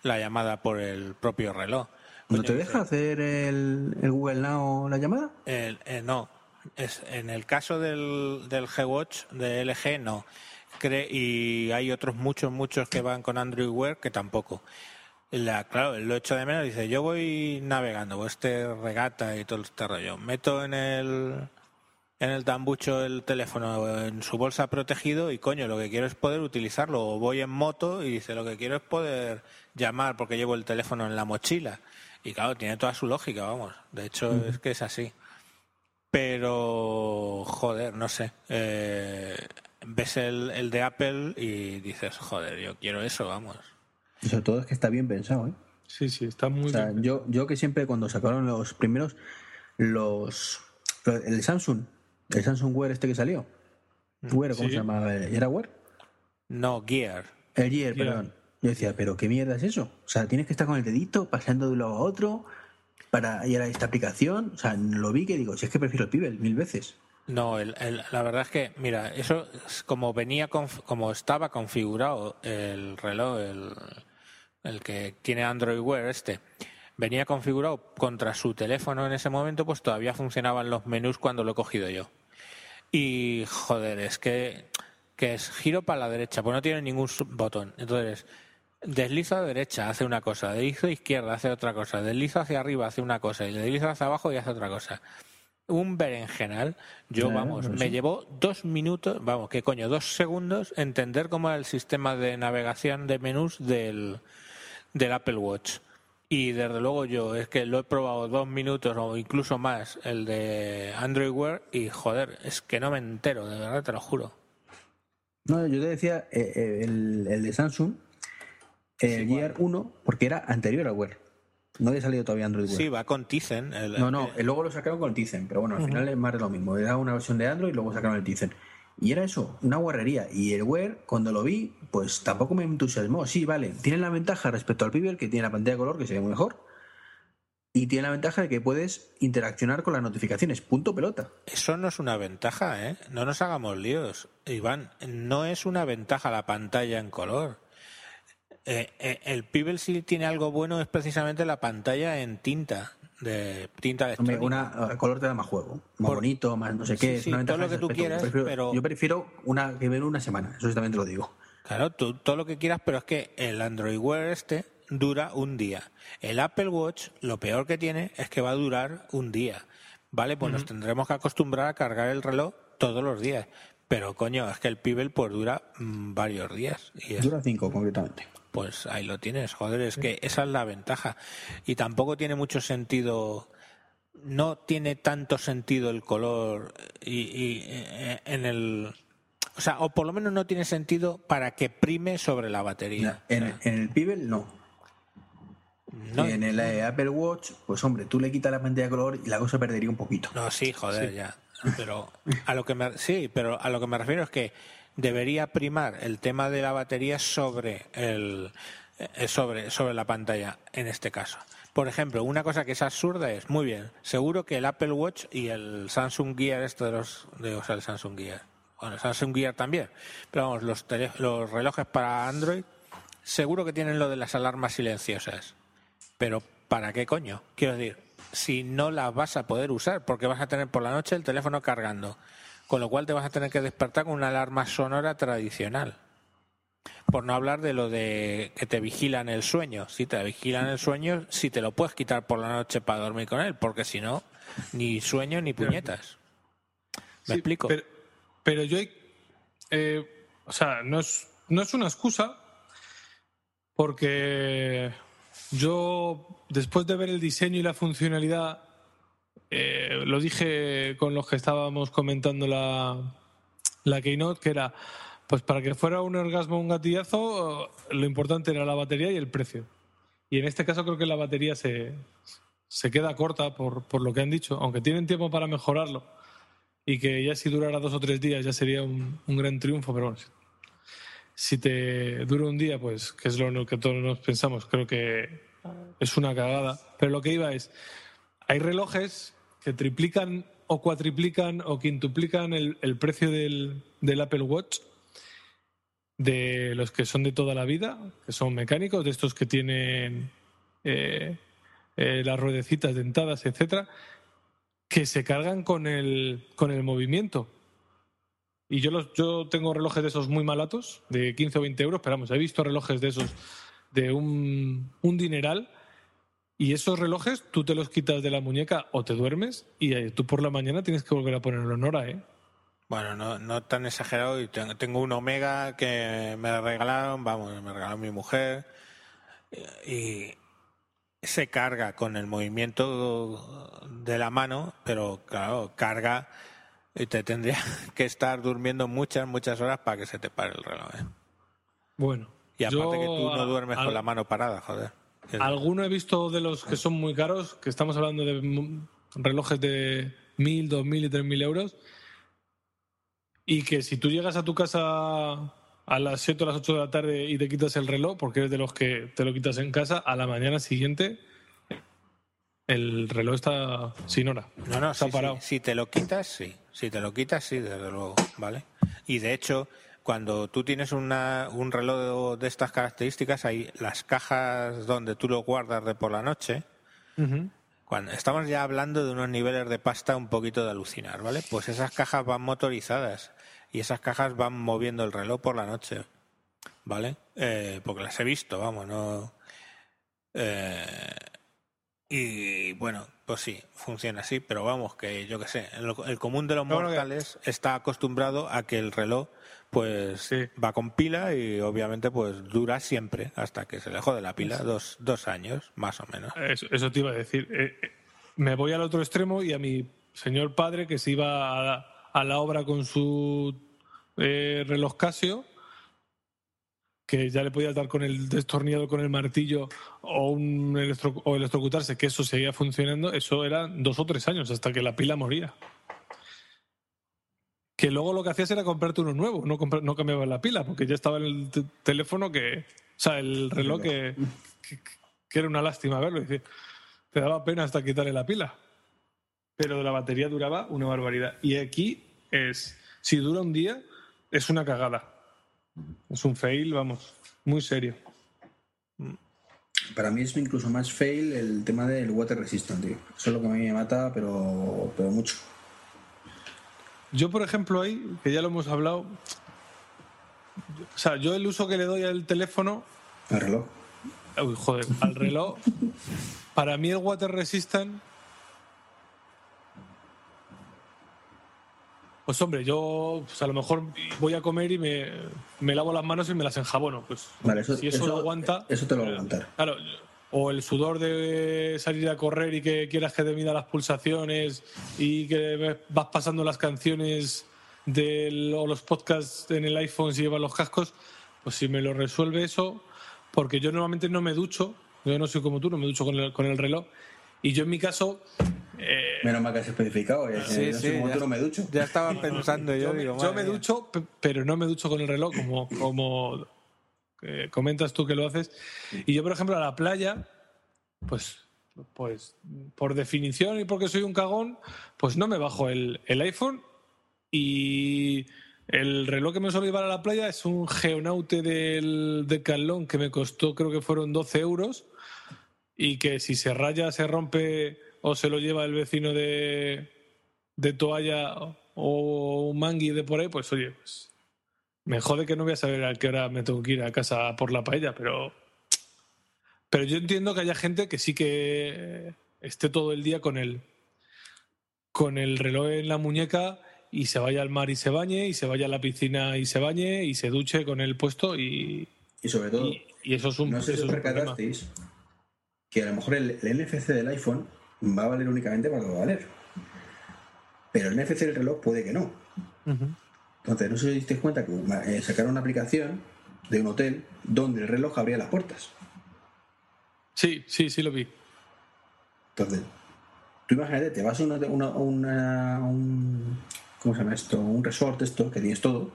la llamada por el propio reloj. ¿No te deja hacer el, el Google Now la llamada? el- eh, no, es, en el caso del, del G-Watch de LG no. Cre- y hay otros muchos, muchos que van con Android Wear que tampoco. La, claro, él lo echo de menos. Dice, yo voy navegando, o este regata y todo este rollo. Meto en el en el tambucho el teléfono en su bolsa protegido y coño, lo que quiero es poder utilizarlo. O voy en moto y dice, lo que quiero es poder llamar porque llevo el teléfono en la mochila. Y claro, tiene toda su lógica, vamos. De hecho, es que es así. Pero, joder, no sé. eh, ves el, el de Apple y dices, joder, yo quiero eso, vamos. Y sobre todo es que está bien pensado, ¿eh? Sí, sí, está muy O sea, bien. yo, yo que siempre cuando sacaron los primeros, los, lo- el Samsung, el Samsung Wear este que salió. Wear, ¿cómo Sí. se llama? ¿Era Wear? No, Gear. El Gear, Gear. perdón. Yo decía, pero ¿qué mierda es eso? O sea, tienes que estar con el dedito pasando de un lado a otro para ir a esta aplicación. O sea, lo vi que digo, si es que prefiero el Pibel mil veces. No, el- el- la verdad es que, mira, eso es como venía, conf- como estaba configurado el reloj, el, el que tiene Android Wear este, venía configurado contra su teléfono en ese momento, pues todavía funcionaban los menús cuando lo he cogido yo. Y joder, es que, que es giro para la derecha, pues no tiene ningún botón. Entonces, deslizo a derecha, hace una cosa, deslizo a izquierda, hace otra cosa, deslizo hacia arriba, hace una cosa, y deslizo hacia abajo y hace otra cosa. Un berenjenal. Yo, Claro, vamos, por me eso. llevó dos minutos, vamos, ¿qué coño? Dos segundos entender cómo era el sistema de navegación de menús del, del Apple Watch. Y desde luego yo es que lo he probado dos minutos o incluso más el de Android Wear y joder, es que no me entero, de verdad te lo juro. No, yo te decía eh, eh, el, el de Samsung, el Gear 1, porque era anterior al Wear. No había salido todavía Android Wear. Sí, va con Tizen. el- No, no, luego lo sacaron con Tizen, pero bueno, al final es más de lo mismo. Era una versión de Android y luego sacaron el Tizen. Y era eso, una guarrería. Y el Wear, cuando lo vi, pues tampoco me entusiasmó. Sí, vale, tiene la ventaja respecto al Pibel, que tiene la pantalla de color, que se ve muy mejor. Y tiene la ventaja de que puedes interaccionar con las notificaciones. Punto pelota. Eso no es una ventaja, ¿eh? No nos hagamos líos. Iván, no es una ventaja la pantalla en color. Eh, eh, el Pibel si tiene algo bueno es precisamente la pantalla en tinta, de tinta Hombre, electrónica. una el color te da más juego, más Por- bonito, más no sé qué. Sí, sí, todo lo que tú aspecto. quieras, yo prefiero, pero- yo prefiero una que ver una semana, eso sí también te lo digo. Claro, tú, todo lo que quieras, pero es que el Android Wear este dura un día. El Apple Watch, lo peor que tiene es que va a durar un día. ¿Vale? Pues nos tendremos que acostumbrar a cargar el reloj todos los días. Pero coño, es que el Pibel pues dura mm, varios días. Y es- Dura cinco, concretamente. Pues ahí lo tienes, joder, es que esa es la ventaja. Y tampoco tiene mucho sentido, no tiene tanto sentido el color y, y, eh, en el... O sea, o por lo menos no tiene sentido para que prime sobre la batería. En, en el Pibel, no. No, Y en el eh, Apple Watch, pues hombre, tú le quitas la pantalla de color y la cosa perdería un poquito. No, sí, joder, ya. Pero a lo que me, sí, pero a lo que me refiero es que debería primar el tema de la batería sobre el eh, sobre sobre la pantalla en este caso. Por ejemplo, una cosa que es absurda es, muy bien, seguro que el Apple Watch y el Samsung Gear, esto de los, de, o sea, el Samsung Gear, bueno, el Samsung Gear también, pero vamos, los, tele- los relojes para Android, seguro que tienen lo de las alarmas silenciosas. Pero ¿para qué coño? Quiero decir, si no las vas a poder usar, porque vas a tener por la noche el teléfono cargando, con lo cual te vas a tener que despertar con una alarma sonora tradicional. Por no hablar de lo de que te vigilan el sueño. Si te vigilan el sueño, si te lo puedes quitar por la noche para dormir con él, porque si no, ni sueño ni puñetas. ¿Me Sí, explico? Pero, pero yo, eh, o sea, no es, no es una excusa, porque yo, después de ver el diseño y la funcionalidad, eh, lo dije con los que estábamos comentando la, la Keynote, que era, pues para que fuera un orgasmo un gatillazo, lo importante era la batería y el precio. Y en este caso creo que la batería se, se queda corta por, por lo que han dicho, aunque tienen tiempo para mejorarlo y que ya si durara dos o tres días ya sería un, un gran triunfo, pero bueno, si te dura un día, pues que es lo que todos nos pensamos, creo que es una cagada. Pero lo que iba es, hay relojes triplican o cuatriplican o quintuplican el, precio del, del Apple Watch de los que son de toda la vida, que son mecánicos, de estos que tienen eh, eh, las ruedecitas dentadas, etcétera, que se cargan con el, con el movimiento. Y yo, los, yo tengo relojes de esos muy malatos, de 15 o 20 euros, pero vamos, he visto relojes de esos de un, un dineral. Y esos relojes tú te los quitas de la muñeca o te duermes y eh, tú por la mañana tienes que volver a ponerlo en hora, ¿eh? Bueno, no, no tan exagerado. Y tengo, un Omega que me regalaron, vamos, me regaló mi mujer. Y se carga con el movimiento de la mano, pero claro, carga y te tendría que estar durmiendo muchas, muchas horas para que se te pare el reloj. ¿eh? Bueno. Y aparte yo, que tú no duermes con la mano parada, joder. Alguno he visto de los que son muy caros, que estamos hablando de relojes de 1.000, 2.000 y 3.000 euros, y que si tú llegas a tu casa a las 7 o las 8 de la tarde y te quitas el reloj, porque eres de los que te lo quitas en casa, a la mañana siguiente el reloj está sin hora. No, no, Está sí, sí. parado. Si te lo quitas, sí. Si te lo quitas, sí, desde luego, ¿vale? Y de hecho, cuando tú tienes una, un reloj de estas características, hay las cajas donde tú lo guardas de por la noche. Cuando estamos ya hablando de unos niveles de pasta un poquito de alucinar, ¿vale? Pues esas cajas van motorizadas y esas cajas van moviendo el reloj por la noche, ¿vale? Eh, porque las he visto, vamos, no. Eh, y bueno, pues sí, funciona así, pero vamos, que yo qué sé, el, común de los que- mortales está acostumbrado a que el reloj pues Sí. va con pila y obviamente pues dura siempre hasta que se le jode la pila, dos, dos años más o menos. Eso, eso te iba a decir. Eh, eh, me voy al otro extremo y a mi señor padre que se iba a, la- a la obra con su eh, reloj Casio, que ya le podía dar con el destornillador con el martillo o, un electro- o electrocutarse, que eso seguía funcionando, eso eran dos o tres años hasta que la pila moría. Que luego lo que hacías era comprarte uno nuevo, no, no cambiabas la pila, porque ya estaba en el te- teléfono que. O sea, el reloj que, que, era una lástima verlo. decir, te daba pena hasta quitarle la pila. Pero la batería duraba una barbaridad. Y aquí es. Si dura un día, es una cagada. Es un fail, vamos, muy serio. Para mí es incluso más fail el tema del water resistant, tío. Eso es lo que a mí me mata, pero, pero mucho. Yo, por ejemplo, ahí, que ya lo hemos hablado. O sea, yo el uso que le doy al teléfono El reloj. Uy, joder, al reloj. Para mí el water resistant. Pues hombre, yo pues, a lo mejor voy a comer y me, me lavo las manos y me las enjabono. Pues Vale, eso, si eso, lo aguanta. Eso te lo va a aguantar. Claro, o el sudor de salir a correr y que quieras que te mida las pulsaciones y que vas pasando las canciones del, o los podcasts en el iPhone si llevas los cascos, pues si me lo resuelve eso, porque yo normalmente no me ducho, yo no soy como tú, no me ducho con el, con el reloj, y yo en mi caso, eh, Menos mal que has especificado. eh, Sí, yo sí, soy como ya- tú no me ducho. Ya estaba pensando yo, yo, digo, yo me ducho, pe- pero no me ducho con el reloj, como, como eh, comentas tú que lo haces. Y yo, por ejemplo, a la playa, pues, pues por definición y porque soy un cagón, pues no me bajo el, el iPhone y el reloj que me suelo llevar a la playa es un Geonaute del Decathlon que me costó, creo que fueron 12 euros y que si se raya, se rompe o se lo lleva el vecino de, de toalla o un mangui de por ahí, pues oye, pues me jode que no voy a saber a qué hora me tengo que ir a casa por la paella, pero pero yo entiendo que haya gente que sí que esté todo el día con el con el reloj en la muñeca y se vaya al mar y se bañe y se vaya a la piscina y se bañe y se duche con el puesto y, Y sobre todo, y, y eso es un, no sé si os percatasteis que a lo mejor el, el NFC del iPhone va a valer únicamente para lo que va a valer. Pero el NFC del reloj puede que no. Ujú. Entonces, no sé si os disteis cuenta que eh, sacaron una aplicación de un hotel donde el reloj abría las puertas. Sí, sí, sí lo vi. Entonces, tú imagínate, te vas a una, una- una- un. ¿Cómo se llama esto? Un resort, esto, que tienes todo.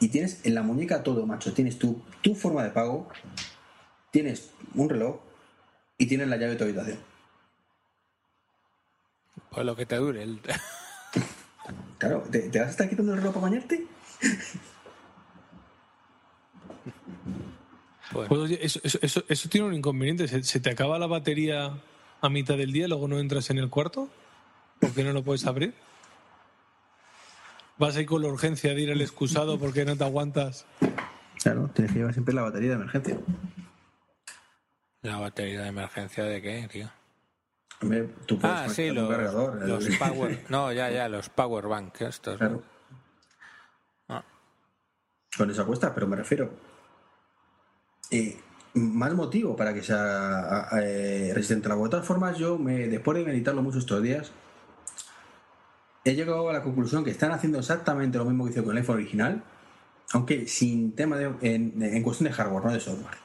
Y tienes en la muñeca todo, macho. Tienes tu, tu forma de pago, tienes un reloj y tienes la llave de tu habitación. Pues lo que te dure. el- Claro, ¿te, te vas a estar quitando el reloj para bañarte? Pues, Pues, oye, eso, eso- eso- eso tiene un inconveniente. ¿Se, se te acaba la batería a mitad del día y luego no entras en el cuarto? ¿Por qué no lo puedes abrir? ¿Vas ahí con la urgencia de ir al excusado porque no te aguantas? Claro, tienes que llevar siempre la batería de emergencia. ¿La batería de emergencia de qué, tío? Hombre, tú puedes Ah, sí, los, cargador, el- power... No, ya, ya, los power bank estos. Ah, con esa cuesta, pero me refiero. eh, más motivo para que sea eh, resistente al agua. De todas formas, yo, me, después de meditarlo mucho estos días, he llegado a la conclusión que están haciendo exactamente lo mismo que hizo con el iPhone original, aunque sin tema de. en, en cuestión de hardware, no de software.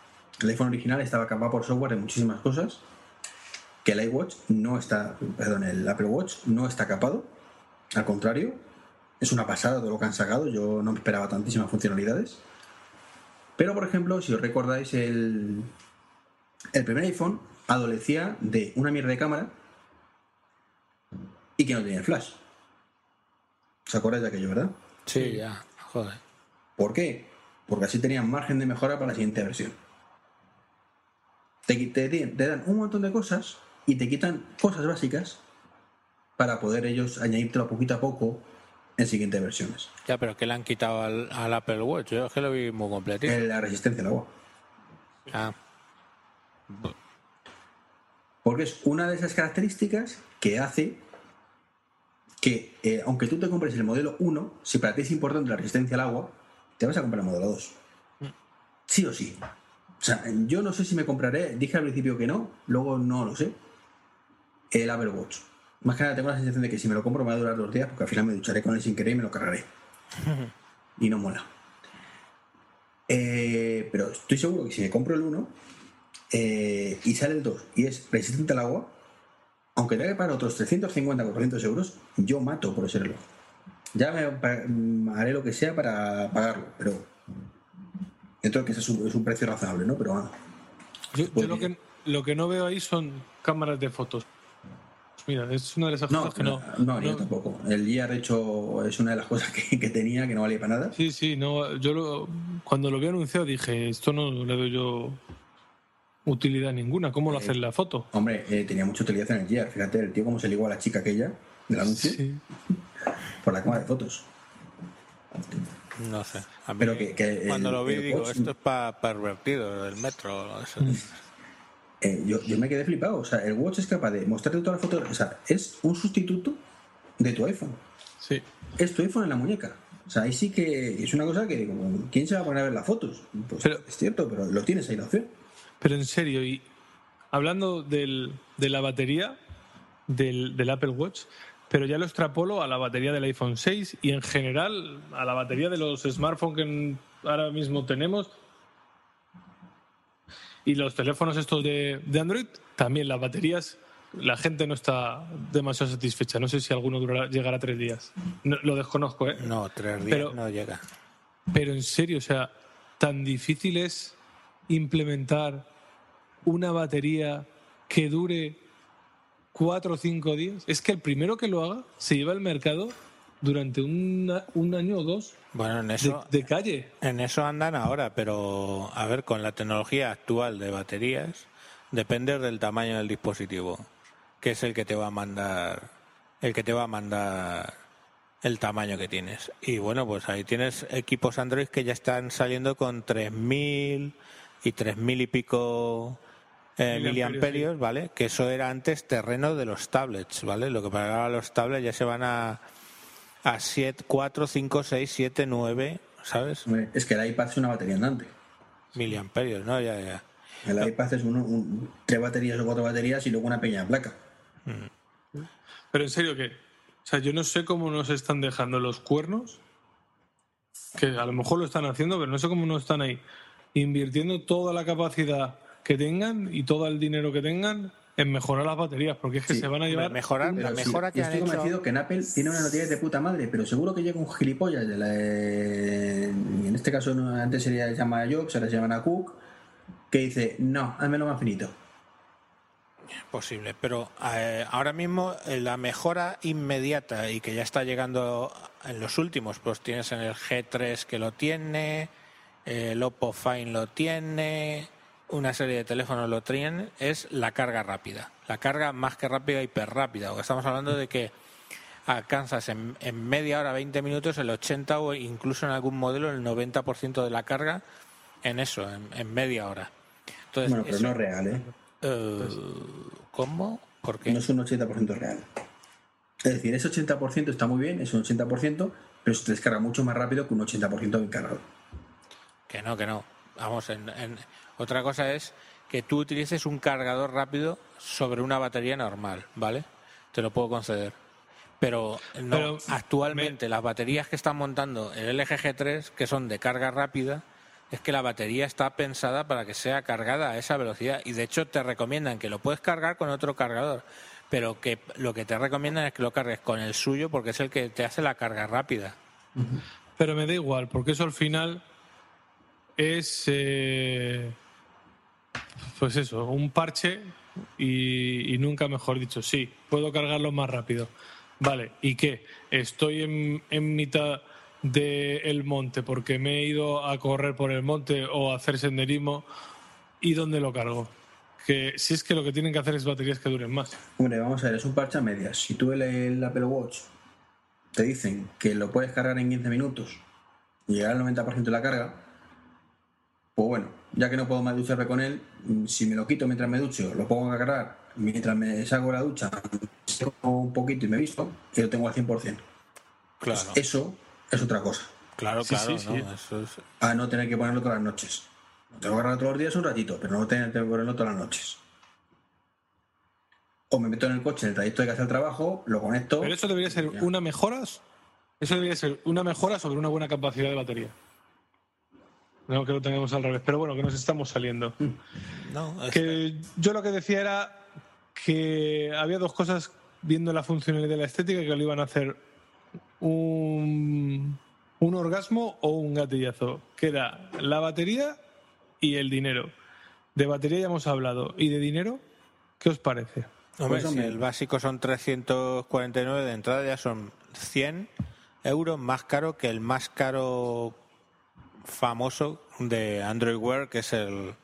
El iPhone original estaba capaz por software de muchísimas cosas que el iWatch no está, perdón, el Apple Watch no está capado. Al contrario, es una pasada todo lo que han sacado. Yo no me esperaba tantísimas funcionalidades. Pero, por ejemplo, si os recordáis, el, el primer iPhone adolecía de una mierda de cámara y que no tenía flash. ¿Os acordáis de aquello, verdad? sí, ya, joder. ¿Por qué? Porque así tenían margen de mejora para la siguiente versión. Te, te dan un montón de cosas y te quitan cosas básicas para poder ellos añadírtelo poquito a poco en siguientes versiones. Ya, pero ¿qué le han quitado al, al Apple Watch? Yo es que lo vi muy completito. La resistencia al agua. Ah, Porque es una de esas características que hace que, eh, aunque tú te compres el modelo 1, si para ti es importante la resistencia al agua, te vas a comprar el modelo 2. Sí o sí. O sea, yo no sé si me compraré, dije al principio que no, luego no lo sé, el Apple Watch. Más que nada tengo la sensación de que si me lo compro me va a durar dos días, porque al final me ducharé con él sin querer y me lo cargaré. y no mola. Eh, pero estoy seguro que si me compro el 1 eh, y sale el 2 y es resistente al agua, aunque tenga que pagar otros 350 400 euros, yo mato por ese reloj. Ya me mm, haré lo que sea para pagarlo, pero dentro de que ese es un, es un precio razonable, ¿no? Pero bueno, Yo, yo Pues lo, bien. que, lo que no veo ahí son cámaras de fotos. Mira, es una de esas no, cosas que no. no, yo tampoco. El de hecho, es una de las cosas que, que tenía que no valía para nada. Sí, sí, no. Yo lo- cuando lo vi anunciado dije, esto no le doy yo utilidad ninguna. ¿Cómo lo Eh, haces la foto? Hombre, eh, tenía mucha utilidad en el Gear. Fíjate, el tío cómo se ligó a la chica aquella del anuncio Sí. por la cámara de fotos. no sé. A mí, Pero que- que cuando el- lo vi el digo, esto es para pervertidos del metro. eso. Eh, yo, yo me quedé flipado. O sea, el Watch es capaz de mostrarte todas las fotos. O sea, es un sustituto de tu iPhone. Sí. Es tu iPhone en la muñeca. O sea, ahí sí que es una cosa que digo, ¿quién se va a poner a ver las fotos? Pues Pero- es cierto, pero lo tienes ahí la opción. Pero en serio, y hablando del- de la batería del, del Apple Watch, pero ya lo extrapolo a la batería del iPhone 6 y en general a la batería de los smartphones que ahora mismo tenemos y los teléfonos estos de, de Android, también las baterías, la gente no está demasiado satisfecha. No sé si alguno durará, llegará a tres días. No- lo desconozco, ¿eh? No, tres días Pero- no llega. Pero en serio, o sea, tan difícil es implementar una batería que dure cuatro o cinco días. Es que el primero que lo haga se lleva al mercado durante una- un año o dos Bueno, en eso, de calle. en eso andan ahora, pero a ver, con la tecnología actual de baterías, depende del tamaño del dispositivo, que es el que te va a mandar, el que te va a mandar el tamaño que tienes. Y bueno, pues ahí tienes equipos Android que ya están saliendo con 3000 y 3000 y pico eh, Miliamperios, ¿vale? Que eso era antes terreno de los tablets, ¿vale? Lo que para los tablets ya se van a a 7, 4, 5, 6, 7, 9, ¿sabes? Es que el iPad es una batería andante. Miliamperios, ¿no? Ya, ya. El iPad es uno- un- tres baterías o cuatro baterías y luego una pequeña placa. Pero en serio que, o sea, yo no sé cómo nos están dejando los cuernos, que a lo mejor lo están haciendo, pero no sé cómo no están ahí, invirtiendo toda la capacidad que tengan y todo el dinero que tengan en mejorar las baterías, porque es que Sí, se van a llevar. mejorar, la sí, mejora que yo han estoy hecho. convencido que en Apple tiene una noticia de puta madre, pero seguro que llega un gilipollas de la. y en este caso no, antes sería se llama Jobs, ahora se llaman a Cook, que dice, no, házmelo más finito. Posible, pero eh, ahora mismo eh, la mejora inmediata y que ya está llegando en los últimos, pues tienes en el G3 que lo tiene, el Oppo Fine lo tiene, una serie de teléfonos lo tienen, es la carga rápida. La carga más que rápida, hiper rápida. Estamos hablando de que alcanzas en, en media hora, 20 minutos, el 80 o incluso en algún modelo el 90% de la carga en eso, en, en media hora. Entonces, Bueno, pero eso- no es real, ¿eh? eh, ¿Cómo? ¿Por qué? No es un 80% real. Es decir, ese 80% está muy bien, es un 80%, pero se descarga mucho más rápido que un 80% bien cargado. Que no, que no. Vamos, en, en- otra cosa es que tú utilices un cargador rápido sobre una batería normal, ¿vale? Te lo puedo conceder. Pero no, Pero actualmente las baterías que están montando el LG G3, que son de carga rápida, es que la batería está pensada para que sea cargada a esa velocidad. Y de hecho te recomiendan que lo puedes cargar con otro cargador, pero que lo que te recomiendan es que lo cargues con el suyo porque es el que te hace la carga rápida. Pero me da igual, porque eso al final es. eh, pues eso, un parche y, y nunca mejor dicho. Sí, puedo cargarlo más rápido. Vale, ¿y qué? Estoy en, mitad del monte porque me he ido a correr por el monte o a hacer senderismo. ¿Y dónde lo cargo? Que si es que lo que tienen que hacer es baterías que duren más. Hombre, vamos a ver, es un parche a medias. Si tú el, el Apple Watch te dicen que lo puedes cargar en 15 minutos y llegar al 90% de la carga, pues bueno, ya que no puedo más ducharme con él, mm, si me lo quito mientras me ducho, lo pongo a cargar, mientras me salgo de la ducha, seco un poquito y me visto, y lo tengo al 100%. Claro, Eso es otra cosa, claro, Sí, claro. sí, ¿no? sí. Eso es- a no tener que ponerlo todas las noches. Lo tengo que cargar todos los días un ratito, pero no tener que ponerlo todas las noches. O me meto en el coche en el trayecto de casa al trabajo, lo conecto. Pero eso debería ser Ya. una mejora. Eso debería ser una mejora sobre una buena capacidad de batería. No que lo tengamos al revés. Pero bueno, que nos estamos saliendo. No, es- Que yo lo que decía era que había dos cosas viendo la funcionalidad y la estética que lo iban a hacer un, un orgasmo o un gatillazo. Que era la batería y el dinero. De batería ya hemos hablado. ¿Y de dinero? ¿Qué os parece? Hombre, Pues, si el básico son 349 de entrada, ya son 100 euros más caro que el más caro famoso de Android Wear, que es el,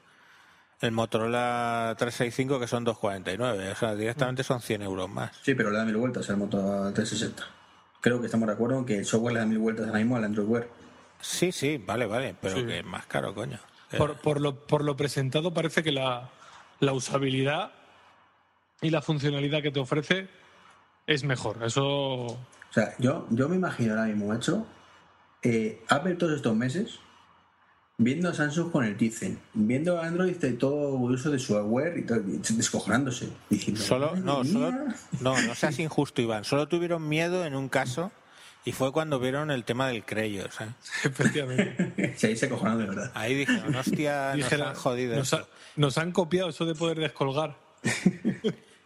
el Motorola 365, que son 249. O sea, directamente son 100 euros más. Sí, pero le da mil vueltas al Moto 360. Creo que estamos de acuerdo en que el software le da mil vueltas ahora mismo al Android Wear. Sí, sí, vale, vale, pero Sí. que es más caro, coño. Que- Por, por lo, por lo presentado parece que la, la usabilidad y la funcionalidad que te ofrece es mejor. Eso O sea, yo, yo me imagino ahora mismo, macho, eh, Apple todos estos meses viendo a Samsung con el Tizen, viendo a Android de todo uso de su hardware y todo, descojonándose. Diciendo, Solo, "Madre no, solo, mía". no, no seas injusto, Iván. Solo tuvieron miedo en un caso y fue cuando vieron el tema del Creyos. ¿eh? efectivamente. Sí, ahí se cojonaron de verdad. Ahí dijeron, hostia, nos han jodido. nos, esto. ha- nos han copiado eso de poder descolgar.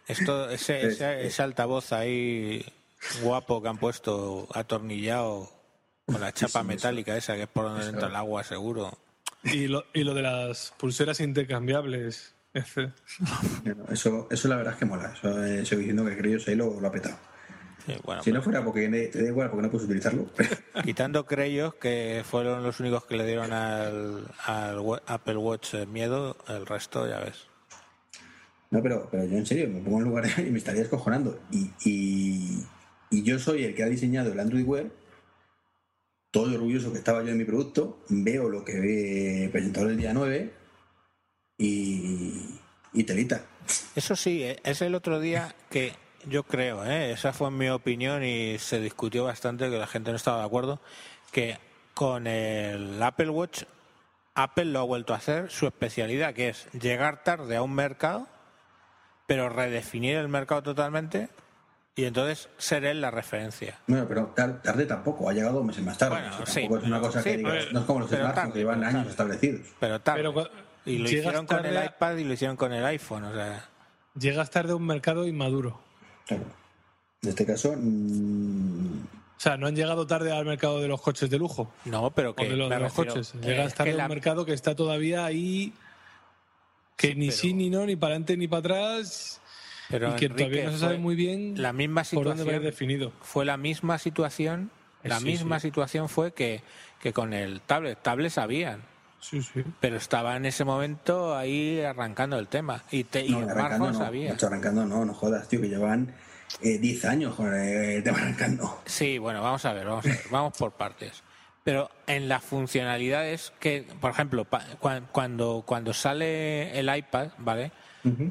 Esto, ese, ese, ese altavoz ahí guapo que han puesto atornillado con la chapa metálica esa que es por donde entra el agua seguro. Y lo, y lo de las pulseras intercambiables. Ese- Bueno, Eso, eso la verdad es que mola. Eso, eh, sigo diciendo que Creyos ahí lo, lo ha petado. Sí, bueno, Si no fuera porque te da igual, porque no puedes utilizarlo. quitando Creyos, que fueron los únicos que le dieron al, Apple Watch eh, miedo, el resto ya ves. No, pero, pero yo en serio me pongo en lugar y me estaría descojonando. Y, y, y yo soy el que ha diseñado el Android Wear. Todo orgulloso que estaba yo de mi producto. Veo lo que ve presentado el día 9 y, y telita. Eso sí, eh, es el otro día que yo creo, ¿eh? esa fue mi opinión y se discutió bastante, que la gente no estaba de acuerdo, que con el Apple Watch, Apple lo ha vuelto a hacer su especialidad, que es llegar tarde a un mercado, pero redefinir el mercado totalmente y entonces ser él la referencia. Bueno, pero tar- tarde tampoco, ha llegado meses más tarde. Bueno, O sea, sí, tampoco es una cosa que sí, digas, pero- no es como los smartphones tarde, que llevan años tarde. establecidos. Pero tarde. Pero y lo hicieron con el a- iPad y lo hicieron con el iPhone, o sea, llegas tarde a un mercado inmaduro. Claro. En este caso, mm, O sea, no han llegado tarde al mercado de los coches de lujo. No, pero O que de los, de los refiero, coches. Llegas tarde a la- un mercado que está todavía ahí. Que Sí, ni pero- sí, ni no, ni para adelante, ni para atrás. Pero, y que Enrique, todavía no se sabe fue muy bien la misma por dónde va situación definido. fue la misma situación la Sí, misma sí. situación fue que, que con el tablet tablet sabían Sí, sí. pero estaba en ese momento ahí arrancando el tema y, te, y no, el arrancando no. sabía Macho, arrancando no, no jodas, tío, que llevan eh, 10 años con el tema arrancando. Sí, bueno, vamos a ver, vamos a ver, vamos por partes. Pero en las funcionalidades que, por ejemplo, pa- cua- cuando, cuando sale el iPad, ¿vale?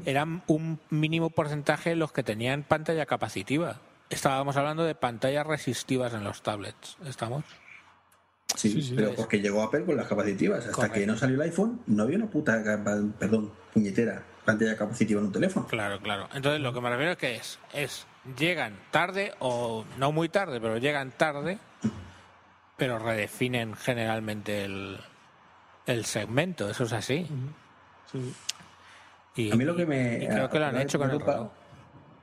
Eran un mínimo porcentaje los que tenían pantalla capacitiva. Estábamos hablando de pantallas resistivas en los tablets, ¿estamos? Sí, Sí, sí, pero es- porque llegó Apple con las capacitivas. Hasta Correcto. que no salió el iPhone, no había una puta, perdón, puñetera pantalla capacitiva en un teléfono. Claro, claro. Entonces lo que me refiero es que es, es llegan tarde o no muy tarde, pero llegan tarde, pero redefinen generalmente el, el segmento, eso es así. sí. Y, A mí lo que me. y creo que lo han hecho con el reloj.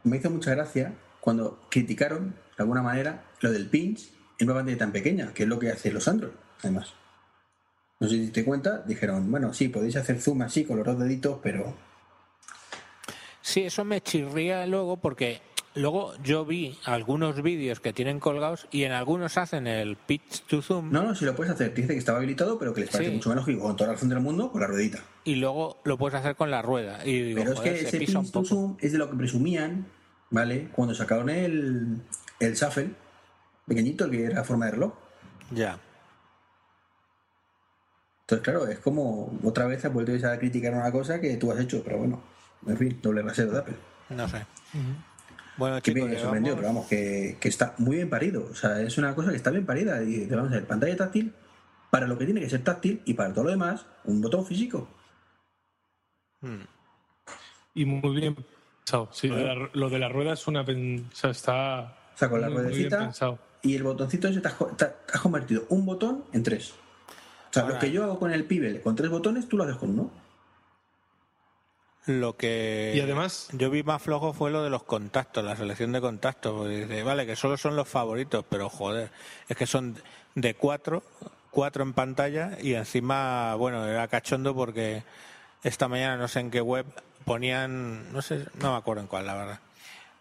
Me hizo mucha gracia cuando criticaron, de alguna manera, lo del pinch en una pantalla tan pequeña, que es lo que hacen los Android, además. No sé si te cuenta, dijeron, bueno, sí, podéis hacer zoom así con los dos deditos, pero. Sí, eso me chirría luego porque luego yo vi algunos vídeos que tienen colgados y en algunos hacen el pitch to zoom No, no, si lo puedes hacer. Te dice que estaba habilitado, pero que les parece Sí. mucho menos lógico, con toda la razón del mundo, con la ruedita. y luego lo puedes hacer con la rueda. Y digo, Pero es que se ese pinch to zoom es de lo que presumían, ¿vale? Cuando sacaron el, el shuffle, pequeñito, el que era forma de reloj. Ya. Entonces, claro, es como otra vez has vuelto a criticar una cosa que tú has hecho, pero bueno, en fin, doble rasero de Apple. No sé. Bueno, Que chicos, me sorprendió, llevamos- pero vamos, que, que está muy bien parido. O sea, es una cosa que está bien parida. Y vamos a ver, pantalla táctil para lo que tiene que ser táctil y para todo lo demás, un botón físico. Mm. Y muy bien pensado. Sí, lo de la, lo de la rueda es una. pen- O sea, está. O sea, con la muy, ruedecita y el botoncito ese te has, co- te has convertido un botón en tres. O sea, lo Ahora- que yo hago con el Pibel con tres botones, tú lo haces con uno. Lo que Y además, yo vi más flojo fue lo de los contactos, la selección de contactos. porque dice, vale, que solo son los favoritos, pero joder, es que son de cuatro, cuatro en pantalla y encima, bueno, era cachondo porque esta mañana no sé en qué web ponían, no sé, no me acuerdo en cuál, la verdad.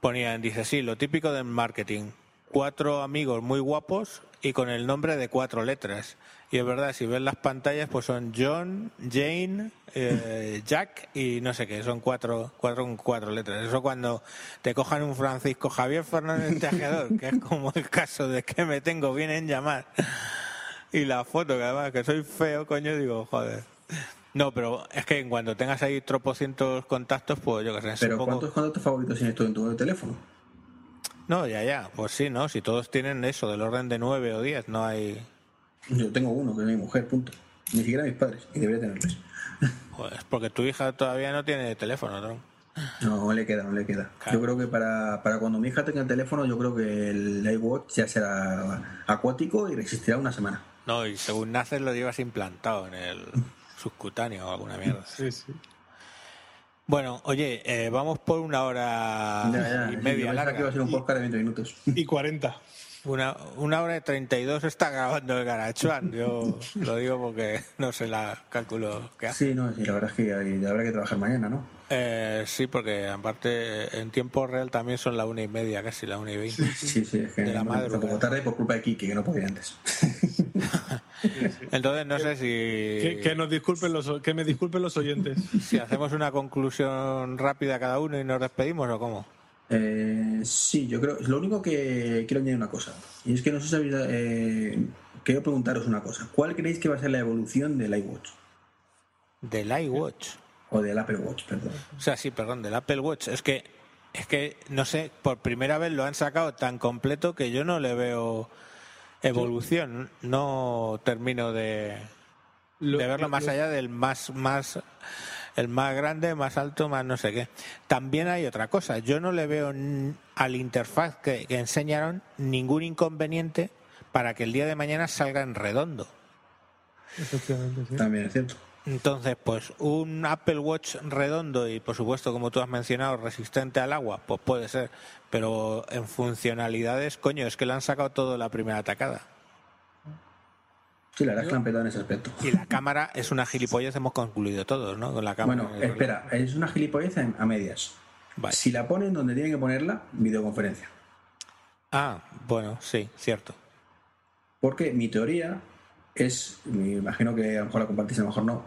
Ponían, dice, sí, lo típico del marketing, cuatro amigos muy guapos y con el nombre de cuatro letras. Y es verdad, si ves las pantallas, pues son John, Jane, eh, Jack y no sé qué, son cuatro, cuatro con cuatro letras. Eso cuando te cojan un Francisco Javier Fernández Tejedor, que es como el caso de que me tengo bien en llamar. Y la foto, que además que soy feo, coño, digo, joder. No, pero es que cuando tengas ahí tropocientos contactos, pues yo qué sé, es Pero un poco... ¿cuántos contactos favoritos tienes tú en tu teléfono? No, ya, ya, pues sí, ¿no? Si todos tienen eso, del orden de nueve o diez, no hay... Yo tengo uno, que es mi mujer, punto. Ni siquiera mis padres, y debería tenerles. Joder, es porque tu hija todavía no tiene teléfono, ¿no? No, no le queda, no le queda. Claro. Yo creo que para, para cuando mi hija tenga el teléfono, yo creo que el iWatch ya será acuático y resistirá una semana. No, y según naces lo llevas implantado en el subcutáneo o alguna mierda. sí, sí. Bueno, oye, eh, vamos por una hora Ya, ya, y media yo pensaba que iba a ser larga. un podcast de 20 minutos. Y 40. Una, una hora y 32 está grabando el Garachuan. Yo lo digo porque no sé la cálculo que hace. Sí, no, sí, la verdad es que hay- habrá que trabajar mañana, ¿no? Eh, sí, porque aparte en tiempo real también son la una y media, casi la una y veinte. Sí, sí, es que De la tampoco tarde por culpa de Kiki, que no podía antes. Entonces no sé Que, si, que nos disculpen los, que me disculpen los oyentes. si hacemos una conclusión rápida cada uno y nos despedimos o cómo. Eh, sí, yo creo. Lo único que quiero añadir una cosa. Y es que no sé si habéis. Eh, quiero preguntaros una cosa. ¿Cuál creéis que va a ser la evolución del iWatch? Del iWatch. O del Apple Watch, perdón. O sea, sí, perdón, del Apple Watch. Es que, es que, no sé, por primera vez lo han sacado tan completo que yo no le veo evolución. No termino de, Lo- de verlo lo- más lo- allá del más, más, el más grande, más alto, más no sé qué. También hay otra cosa. Yo no le veo al interfaz que, que enseñaron ningún inconveniente para que el día de mañana salga en redondo. Efectivamente, sí. También es cierto. Entonces, pues un Apple Watch redondo y, por supuesto, como tú has mencionado, resistente al agua, pues puede ser. Pero en funcionalidades, coño, es que le han sacado todo la primera atacada. Sí, la verdad es que la han petado en ese aspecto. Y la cámara es una gilipollez, hemos concluido todos, ¿no? Con la cámara. Bueno, espera, es una gilipollez en- a medias. Vale. Si la ponen donde tienen que ponerla, videoconferencia. Ah, bueno, sí, cierto. Porque mi teoría es, me imagino que a lo mejor la compartís, a lo mejor no,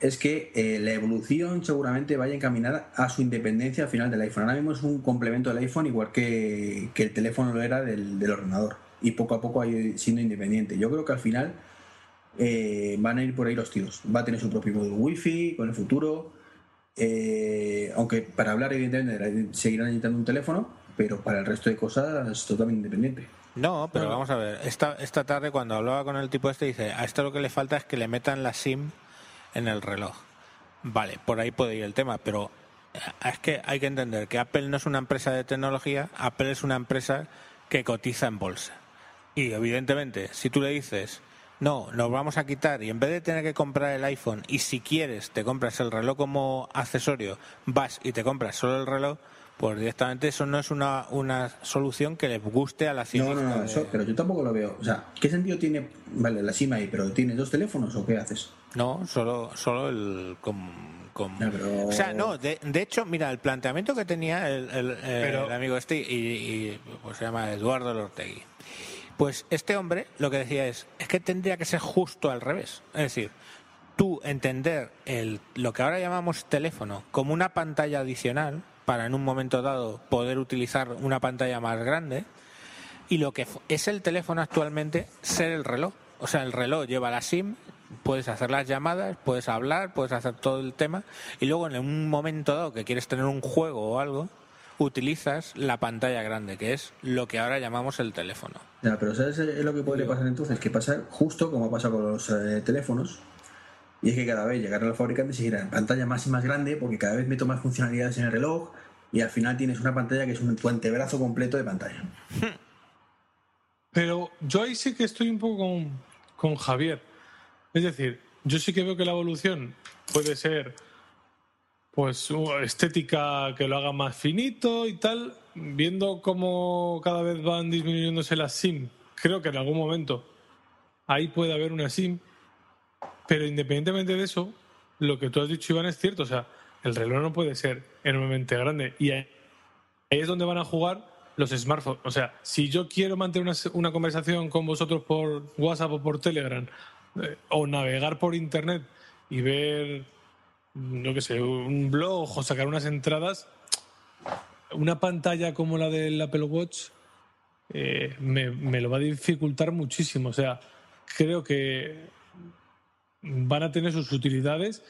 es que eh, la evolución seguramente vaya encaminada a su independencia al final del iPhone. Ahora mismo es un complemento del iPhone igual que, que el teléfono lo era del, del ordenador. Y poco a poco va a ir siendo independiente. Yo creo que al final eh, van a ir por ahí los tiros. Va a tener su propio módulo Wi-Fi con el futuro. eh, aunque para hablar, evidentemente, seguirán necesitando un teléfono, pero para el resto de cosas es totalmente independiente. No, pero vamos a ver. Esta, esta tarde, cuando hablaba con el tipo este, dice: A esto lo que le falta es que le metan la SIM en el reloj. Vale, por ahí puede ir el tema, pero eh, es que hay que entender que Apple no es una empresa de tecnología, Apple es una empresa que cotiza en bolsa. Y evidentemente, si tú le dices, no, nos vamos a quitar y en vez de tener que comprar el iPhone y si quieres te compras el reloj como accesorio, vas y te compras solo el reloj, pues directamente eso no es una, una solución que le guste a la No, ciencia. no, no, eso, pero yo tampoco lo veo. O sea, ¿qué sentido tiene, vale, la SIM ahí, pero tienes dos teléfonos o qué haces? No, solo, solo el. Com- No, pero- O sea, no, de, de hecho, mira, el planteamiento que tenía el, el- el- Pero- el amigo este, y, y, pues se llama Eduardo Lortegui. Pues este hombre lo que decía es: es que tendría que ser justo al revés. Es decir, tú entender el, lo que ahora llamamos teléfono como una pantalla adicional para en un momento dado poder utilizar una pantalla más grande y lo que es el teléfono actualmente ser el reloj. O sea, el reloj lleva la SIM, puedes hacer las llamadas, puedes hablar, puedes hacer todo el tema y luego en un momento dado que quieres tener un juego o algo, utilizas la pantalla grande, que es lo que ahora llamamos el teléfono. Ya, pero ¿sabes es lo que podría pasar entonces? Que pasa justo como ha pasado con los eh, teléfonos. Y es que cada vez llegarán los fabricantes y dirán pantalla más y más grande porque cada vez meto más funcionalidades en el reloj y al final tienes una pantalla que es un tu antebrazo completo de pantalla. Pero yo ahí sí que estoy un poco con, con Javier. Es decir, yo sí que veo que la evolución puede ser pues estética que lo haga más finito y tal, viendo cómo cada vez van disminuyéndose las SIM, creo que en algún momento ahí puede haber una SIM, pero independientemente de eso, lo que tú has dicho, Iván, es cierto, o sea, el reloj no puede ser enormemente grande y ahí es donde van a jugar los smartphones. O sea, si yo quiero mantener una, una conversación con vosotros por WhatsApp o por Telegram, eh, o navegar por Internet y ver, no que sé, un blog o sacar unas entradas, una pantalla como la del Apple Watch eh, me, me lo va a dificultar muchísimo. O sea, creo que van a tener sus utilidades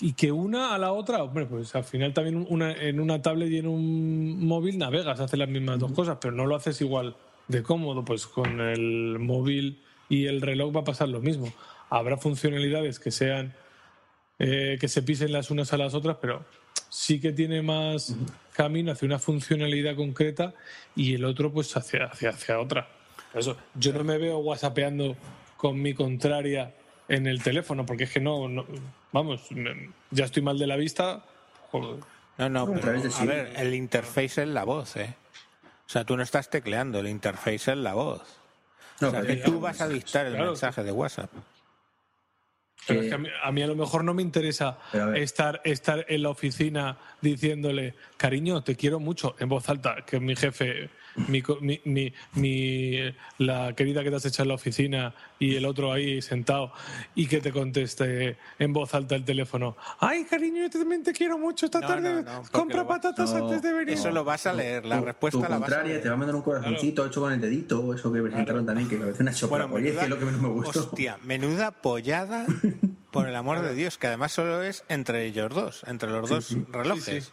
y que una a la otra, hombre, pues al final también una, en una tablet y en un móvil navegas, haces las mismas dos cosas, pero no lo haces igual de cómodo, pues con el móvil y el reloj va a pasar lo mismo. Habrá funcionalidades que sean eh, que se pisen las unas a las otras, pero sí que tiene más camino hacia una funcionalidad concreta y el otro pues hacia, hacia, hacia otra. Por Eso, yo no me veo whatsappeando con mi contraria en el teléfono, porque es que no, no- vamos, me- ya estoy mal de la vista. joder. No, no, pero, a ver, el interface es la voz, ¿eh? O sea, tú no estás tecleando, el interface es la voz. No, o sea, que tú vas a dictar el Claro. mensaje de WhatsApp. Pero que- es que a, mí, a mí a lo mejor no me interesa estar, estar en la oficina diciéndole, cariño, te quiero mucho, en voz alta, que mi jefe, mi, co- mi, mi- mi- la querida que te has echado en la oficina y el otro ahí sentado, y que te conteste en voz alta el teléfono, ay, cariño, yo también te quiero mucho esta No, tarde, no, no, compra patatas No, antes de venir. Eso lo vas a leer, la Tu- respuesta tu la vas a contraria leer. te va a mandar un corazoncito hecho con el dedito, eso que presentaron también, que me parece una Bueno, soplapollez, que es lo que menos me gustó. hostia, menuda pollada, por el amor de Dios, que además solo es entre ellos dos, entre los dos relojes. Sí, sí.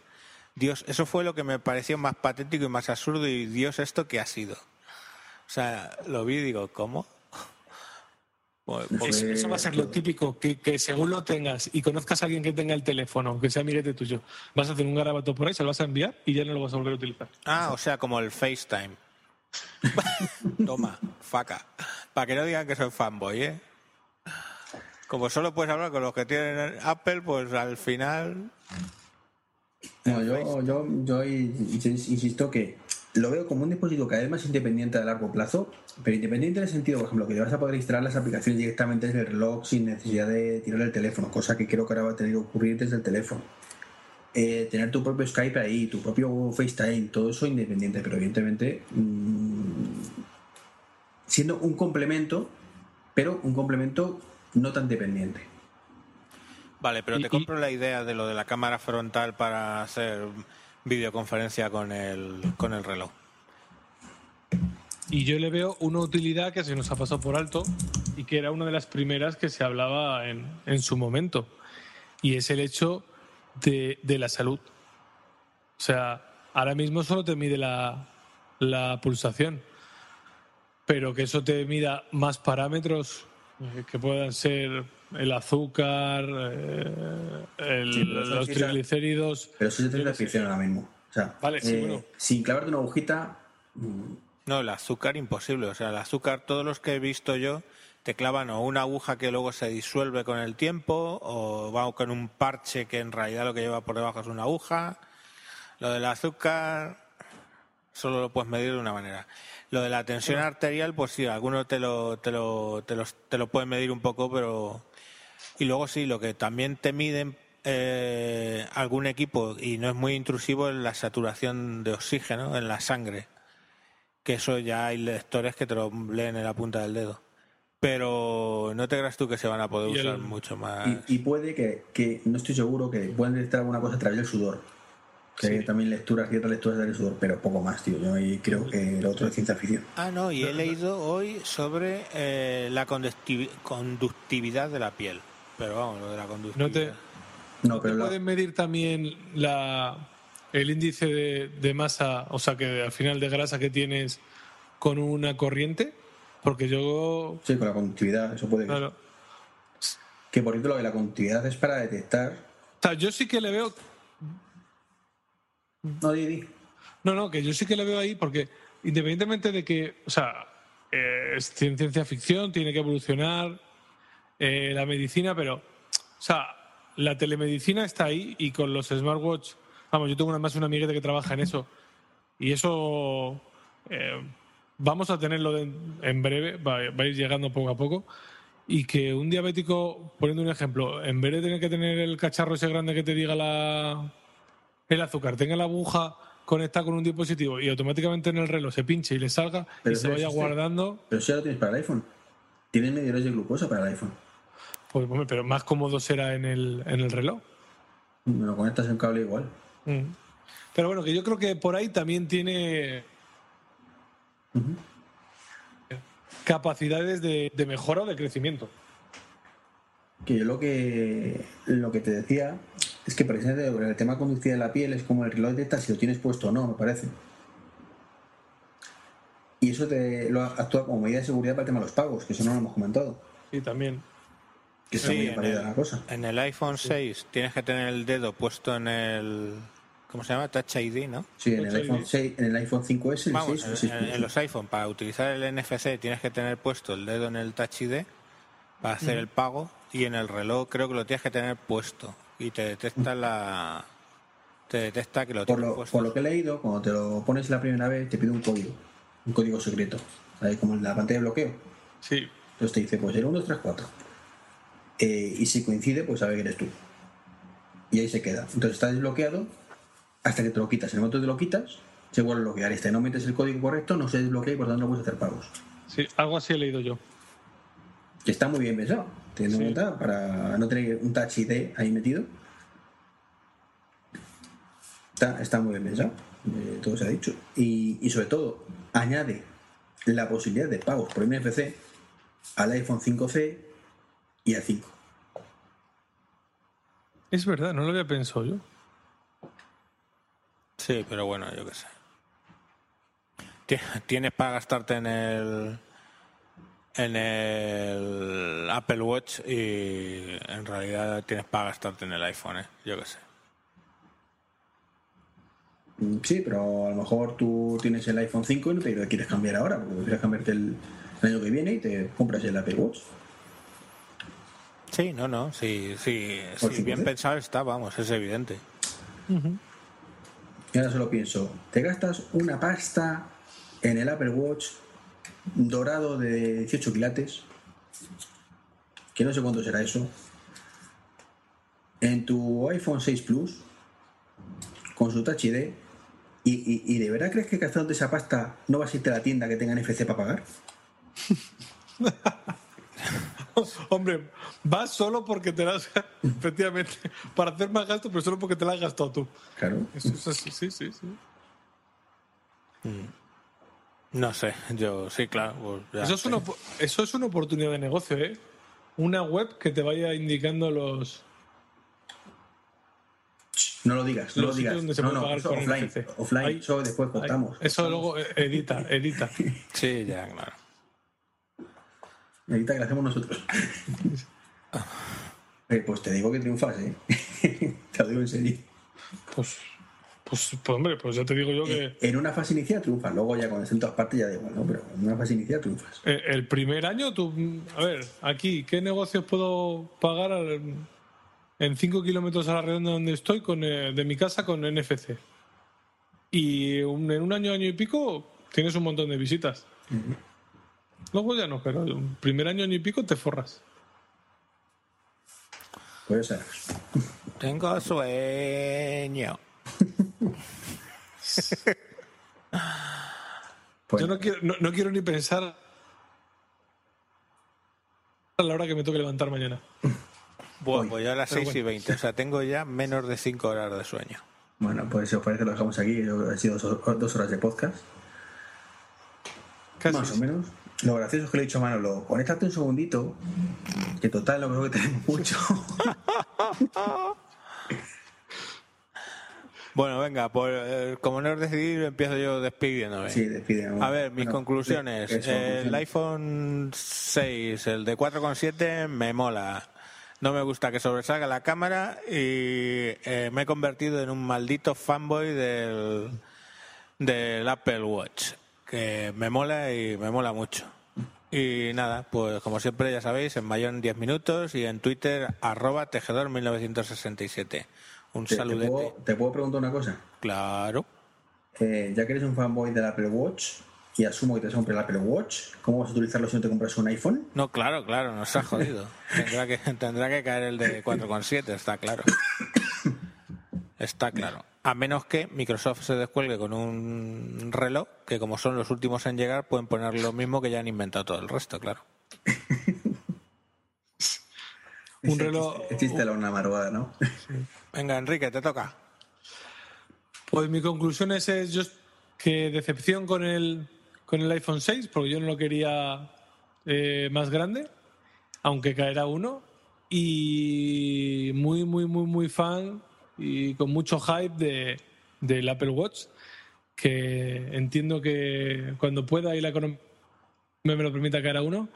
Dios, eso fue lo que me pareció más patético y más absurdo y Dios, ¿esto qué ha sido? O sea, lo vi y digo, ¿cómo? Pues- Eso, va a ser lo típico, que, que según lo tengas y conozcas a alguien que tenga el teléfono, que sea amiguete tuyo, vas a hacer un garabato por ahí, se lo vas a enviar y ya no lo vas a volver a utilizar. Ah, o sea, como el FaceTime. Toma, faca. Para que no digan que soy fanboy, ¿eh? Como solo puedes hablar con los que tienen Apple, pues al final. No, yo, yo, yo insisto que lo veo como un dispositivo cada vez más independiente a largo plazo, pero independiente en el sentido, por ejemplo, que vas a poder instalar las aplicaciones directamente desde el reloj sin necesidad de tirar el teléfono, cosa que creo que ahora va a tener que ocurrir desde el teléfono. Eh, tener tu propio Skype ahí, tu propio FaceTime, todo eso independiente, pero evidentemente mm, siendo un complemento, pero un complemento no tan dependiente. Vale, pero te compro la idea de lo de la cámara frontal para hacer videoconferencia con el, con el reloj. Y yo le veo una utilidad que se nos ha pasado por alto y que era una de las primeras que se hablaba en, en su momento. Y es el hecho de, de, la salud. O sea, ahora mismo solo te mide la, la pulsación, pero que eso te mida más parámetros eh, que puedan ser el azúcar, eh, los triglicéridos. Pero eso es ficción ahora mismo. O sea, eh, sin clavarte una agujita. Mm. No, el azúcar imposible. O sea, el azúcar, todos los que he visto yo, te clavan o una aguja que luego se disuelve con el tiempo, o va con un parche que en realidad lo que lleva por debajo es una aguja. Lo del azúcar solo lo puedes medir de una manera. Lo de la tensión arterial, pues sí, algunos te lo, te lo, te, te lo pueden medir un poco, pero y luego sí, lo que también te miden eh, algún equipo y no es muy intrusivo es la saturación de oxígeno en la sangre. Que eso ya hay lectores que te lo leen en la punta del dedo. Pero no te creas tú que se van a poder usar mucho más. Y, puede que, no estoy seguro, que pueden detectar alguna cosa a través del sudor. Que hay también lecturas, ciertas lecturas del sudor, pero poco más, tío. Yo creo que lo otro es ciencia ficción. Ah, no, y he leído hoy sobre eh, la conductividad de la piel. Pero vamos, lo de la conducción. No te, no, pueden medir también la, el índice de, masa, o sea, que al final de grasa que tienes con una corriente? Porque yo. Sí, con la conductividad, eso puede claro. Que por ejemplo, lo de la conductividad es para detectar. O sea, yo sí que le veo. No, Didi. No, no, que yo sí que le veo ahí porque independientemente de que, o sea, eh, es ciencia ficción, tiene que evolucionar, eh, la medicina, pero, o sea, la telemedicina está ahí y con los smartwatch, vamos, yo tengo más una amiguete que trabaja en eso y eso eh, vamos a tenerlo en breve, va, a ir llegando poco a poco y que un diabético, poniendo un ejemplo, en vez de tener que tener el cacharro ese grande que te diga la, el azúcar, tenga la aguja conectada con un dispositivo y automáticamente en el reloj se pinche y le salga y se vaya guardando. Pero si ya lo tienes para el iPhone. Tienes medidores de glucosa para el iPhone. Pues, pero más cómodo será en el, en el reloj. Me lo conectas en cable igual. Mm. Pero bueno, que yo creo que por ahí también tiene capacidades de, mejora o de crecimiento. Que yo lo que lo que te decía es que precisamente el tema conductividad de la piel es como el reloj de si lo tienes puesto o no, me parece. Y eso te lo actúa como medida de seguridad para el tema de los pagos, que eso no lo hemos comentado. Sí, también en, el, iPhone 6 tienes que tener el dedo puesto en el. ¿Cómo se llama? Touch ID, ¿no? Sí, en el, iPhone 6, en el iPhone 5S. Vamos, en, los iPhone, para utilizar el NFC tienes que tener puesto el dedo en el Touch ID para hacer el pago y en el reloj creo que lo tienes que tener puesto y te detecta la. Te detecta que lo tienes por lo, puesto. Por lo que he leído, cuando te lo pones la primera vez, te pide un código, un código secreto, ¿sabes? Como en la pantalla de bloqueo. Sí. Entonces te dice, pues el 1, 2, 3, 4 eh, y si coincide, pues sabe que eres tú. Y ahí se queda. Entonces está desbloqueado hasta que te lo quitas. En el momento que te lo quitas, se vuelve a bloquear. Este no metes el código correcto, no se desbloquea y por tanto no puedes hacer pagos. Sí, algo así he leído yo. Que está muy bien pensado, teniendo en cuenta para no tener un touch ID ahí metido. Está, está muy bien pensado, eh, todo se ha dicho. Y, y sobre todo, añade la posibilidad de pagos por NFC al iPhone 5C y a 5. Es verdad, no lo había pensado yo. Sí, pero bueno, yo qué sé. Tienes para gastarte en el en el Apple Watch y en realidad tienes para gastarte en el iPhone, ¿eh? yo qué sé. Sí, pero a lo mejor tú tienes el iPhone 5 y no te quieres cambiar ahora, porque quieres cambiarte el año que viene y te compras el Apple Watch. Sí, no, no, sí, sí, Por sí, bien supuesto. pensado está, vamos, es evidente. Y ahora solo pienso, te gastas una pasta en el Apple Watch dorado de 18 quilates, que no sé cuánto será eso, en tu iPhone 6 Plus, con su Touch ID, y, y- y de verdad crees que gastándote esa pasta no vas a irte a la tienda que tenga NFC para pagar? Hombre, vas solo porque te las. Efectivamente, para hacer más gasto, pero solo porque te la has gastado tú. Claro. Eso es así, sí, sí, sí. No sé, yo sí, claro. pues ya Eso es, una, eso es una oportunidad de negocio, ¿eh? Una web que te vaya indicando los. No lo digas, no lo digas. sitios donde se No, puede no, pagar eso offline. Offline, Ahí- eso después Ay, cortamos. Eso luego eh, edita, edita. Sí, ya, claro. Ahorita que lo hacemos nosotros. Eh, pues te digo que triunfas, ¿eh? te lo digo en serio. Pues, pues, pues, hombre, pues ya te digo yo que En una fase inicial triunfas, luego ya cuando estés en todas partes ya da igual, ¿no? Pero en una fase inicial triunfas. eh, el primer año tú. A ver, aquí, ¿qué negocios puedo pagar al- en 5 kilómetros a la redonda donde estoy con, eh, de mi casa con NFC? Y un- en un año, año y pico, tienes un montón de visitas. Luego ya no, pero un primer año, año y pico te forras. Pues ya Tengo sueño. Pues, Yo no quiero, no, no quiero ni pensar a la hora que me toque levantar mañana. Bueno, Uy, pues yo a las pero 6 y bueno. 20, o sea, tengo ya menos de 5 horas de sueño. Bueno, pues si os parece lo dejamos aquí. Han sido dos, dos horas de podcast. Casi. Más o menos. Lo gracioso es que le he dicho a Manolo, conéctate un segundito, que total lo creo que tenemos mucho. Bueno, venga, pues eh, como no es decidido, empiezo yo despidiéndome. sí, despide. A ver, mis Bueno, conclusiones. eso, el iPhone 6, el de 4,7, me mola. No me gusta que sobresalga la cámara y eh, me he convertido en un maldito fanboy del, del Apple Watch, que me mola y me mola mucho. Y nada, pues como siempre ya sabéis, en mayor en 10 minutos y en Twitter arroba tejedor1967. Un ¿Te, te saludete. puedo, te puedo preguntar una cosa? Claro. Eh, ya que eres un fanboy del Apple Watch, y asumo que te vas a comprar el Apple Watch, ¿cómo vas a utilizarlo si no te compras un iPhone? No, claro, claro, nos ha jodido. tendrá, que, tendrá que caer el de 4,7, está claro. Está claro. A menos que Microsoft se descuelgue con un reloj, que como son los últimos en llegar, pueden poner lo mismo que ya han inventado todo el resto, claro. Un reloj- de la una madrugada, ¿no? Venga, Enrique, te toca. Pues mi conclusión es, es yo- que decepción con el, con el iPhone 6, porque yo no lo quería eh, más grande, aunque caerá uno. Y muy, muy, muy, muy fan y con mucho hype de, del Apple Watch, que entiendo que cuando pueda y la economía me lo permita caer a uno.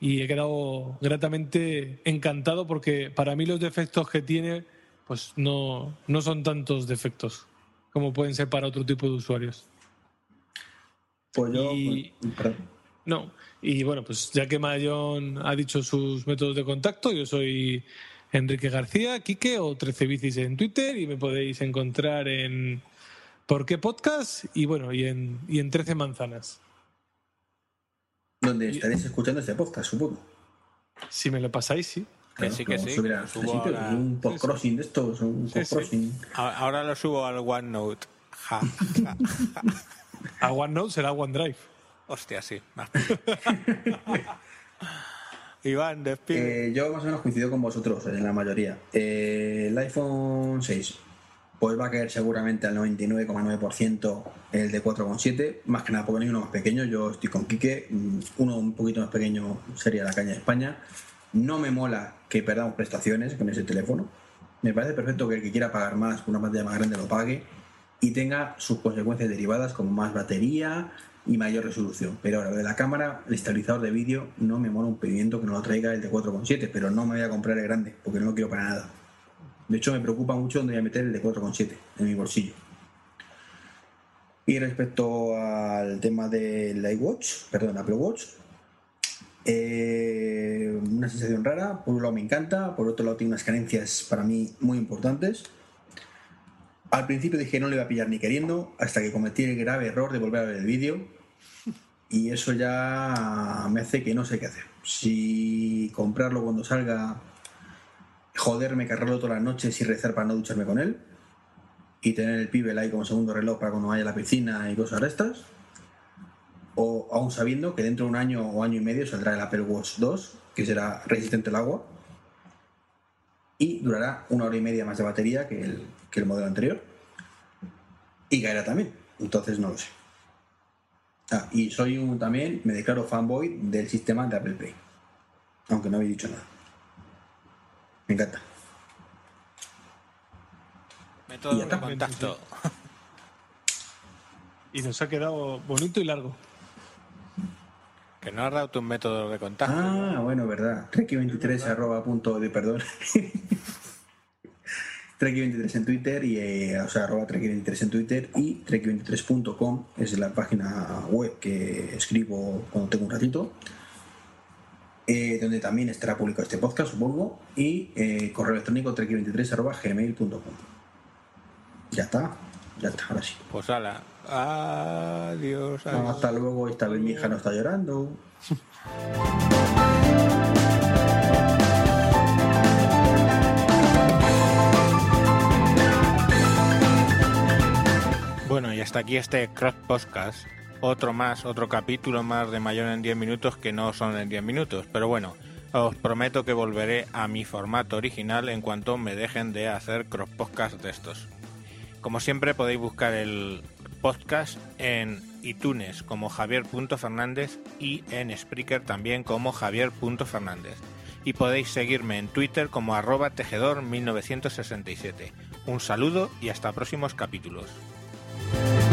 Y he quedado gratamente encantado porque para mí los defectos que tiene pues no, no son tantos defectos como pueden ser para otro tipo de usuarios. Pues yo. Y- pues. No, y bueno, pues ya que Mayón ha dicho sus métodos de contacto, yo soy Enrique García, Quique o 13 bicis en Twitter y me podéis encontrar en ¿Por qué podcast? Y bueno, y en, y en 13 manzanas. Donde estaréis escuchando este podcast, supongo. Si me lo pasáis, sí. Que sí, que sí, este subo sitio, ahora. un post-crossing de estos, un Sí, sí. Ahora lo subo al OneNote. Ja, ja. A OneNote será OneDrive. Hostia, sí. Iván, despide. Eh, yo más o menos coincido con vosotros en la mayoría. Eh, el iPhone 6 pues va a caer seguramente al 99,9% el de 4,7, más que nada porque hay uno más pequeño. Yo estoy con Quique, mm, uno un poquito más pequeño sería la caña de España. No me mola que perdamos prestaciones con ese teléfono. Me parece perfecto que el que quiera pagar más, una pantalla más grande, lo pague y tenga sus consecuencias derivadas como más batería y mayor resolución. Pero ahora, lo de la cámara, el estabilizador de vídeo, no me mola un pedimiento que no lo traiga el de 4,7, pero no me voy a comprar el grande porque no lo quiero para nada. De hecho, me preocupa mucho dónde voy a meter el de 4,7 en mi bolsillo. Y respecto al tema del iWatch, perdón, Apple Watch, Eh, una sensación rara, por un lado me encanta, por otro lado tiene unas carencias para mí muy importantes. Al principio dije no le iba a pillar ni queriendo, hasta que cometí el grave error de volver a ver el vídeo. Y eso ya me hace que no sé qué hacer. Si comprarlo cuando salga, joderme, cargarlo todas las noches y rezar para no ducharme con él. Y tener el pibe ahí como segundo reloj para cuando vaya a la piscina y cosas de estas o aún sabiendo que dentro de un año o año y medio saldrá el Apple Watch 2, que será resistente al agua, y durará una hora y media más de batería que el, que el modelo anterior, y caerá también, entonces no lo sé. Ah, y soy un, también, me declaro fanboy del sistema de Apple Pay, aunque no había dicho nada. Me encanta. Método de contacto. Y nos ha quedado bonito y largo. Que no has dado tu método de contacto. Ah, bueno, verdad. Treki23 arroba punto de perdón. Treki23 en Twitter y eh, o sea, arroba Treki23 en Twitter y Treki23.com es la página web que escribo cuando tengo un ratito. eh, donde también estará publicado este podcast, supongo, y eh, correo electrónico treki23 arroba gmail.com. Ya está, ya está, ahora sí. Pues ala. Adiós. adiós. Hasta luego, esta vez mi hija no está llorando. Bueno, y hasta aquí este Cross Podcast. Otro más, otro capítulo más de mayor en 10 minutos que no son en 10 minutos. Pero bueno, os prometo que volveré a mi formato original en cuanto me dejen de hacer Cross Podcast de estos. Como siempre podéis buscar el podcast en iTunes como javier.fernández y en Spreaker también como javier.fernández. Y podéis seguirme en Twitter como arroba tejedor1967. Un saludo y hasta próximos capítulos. Bye.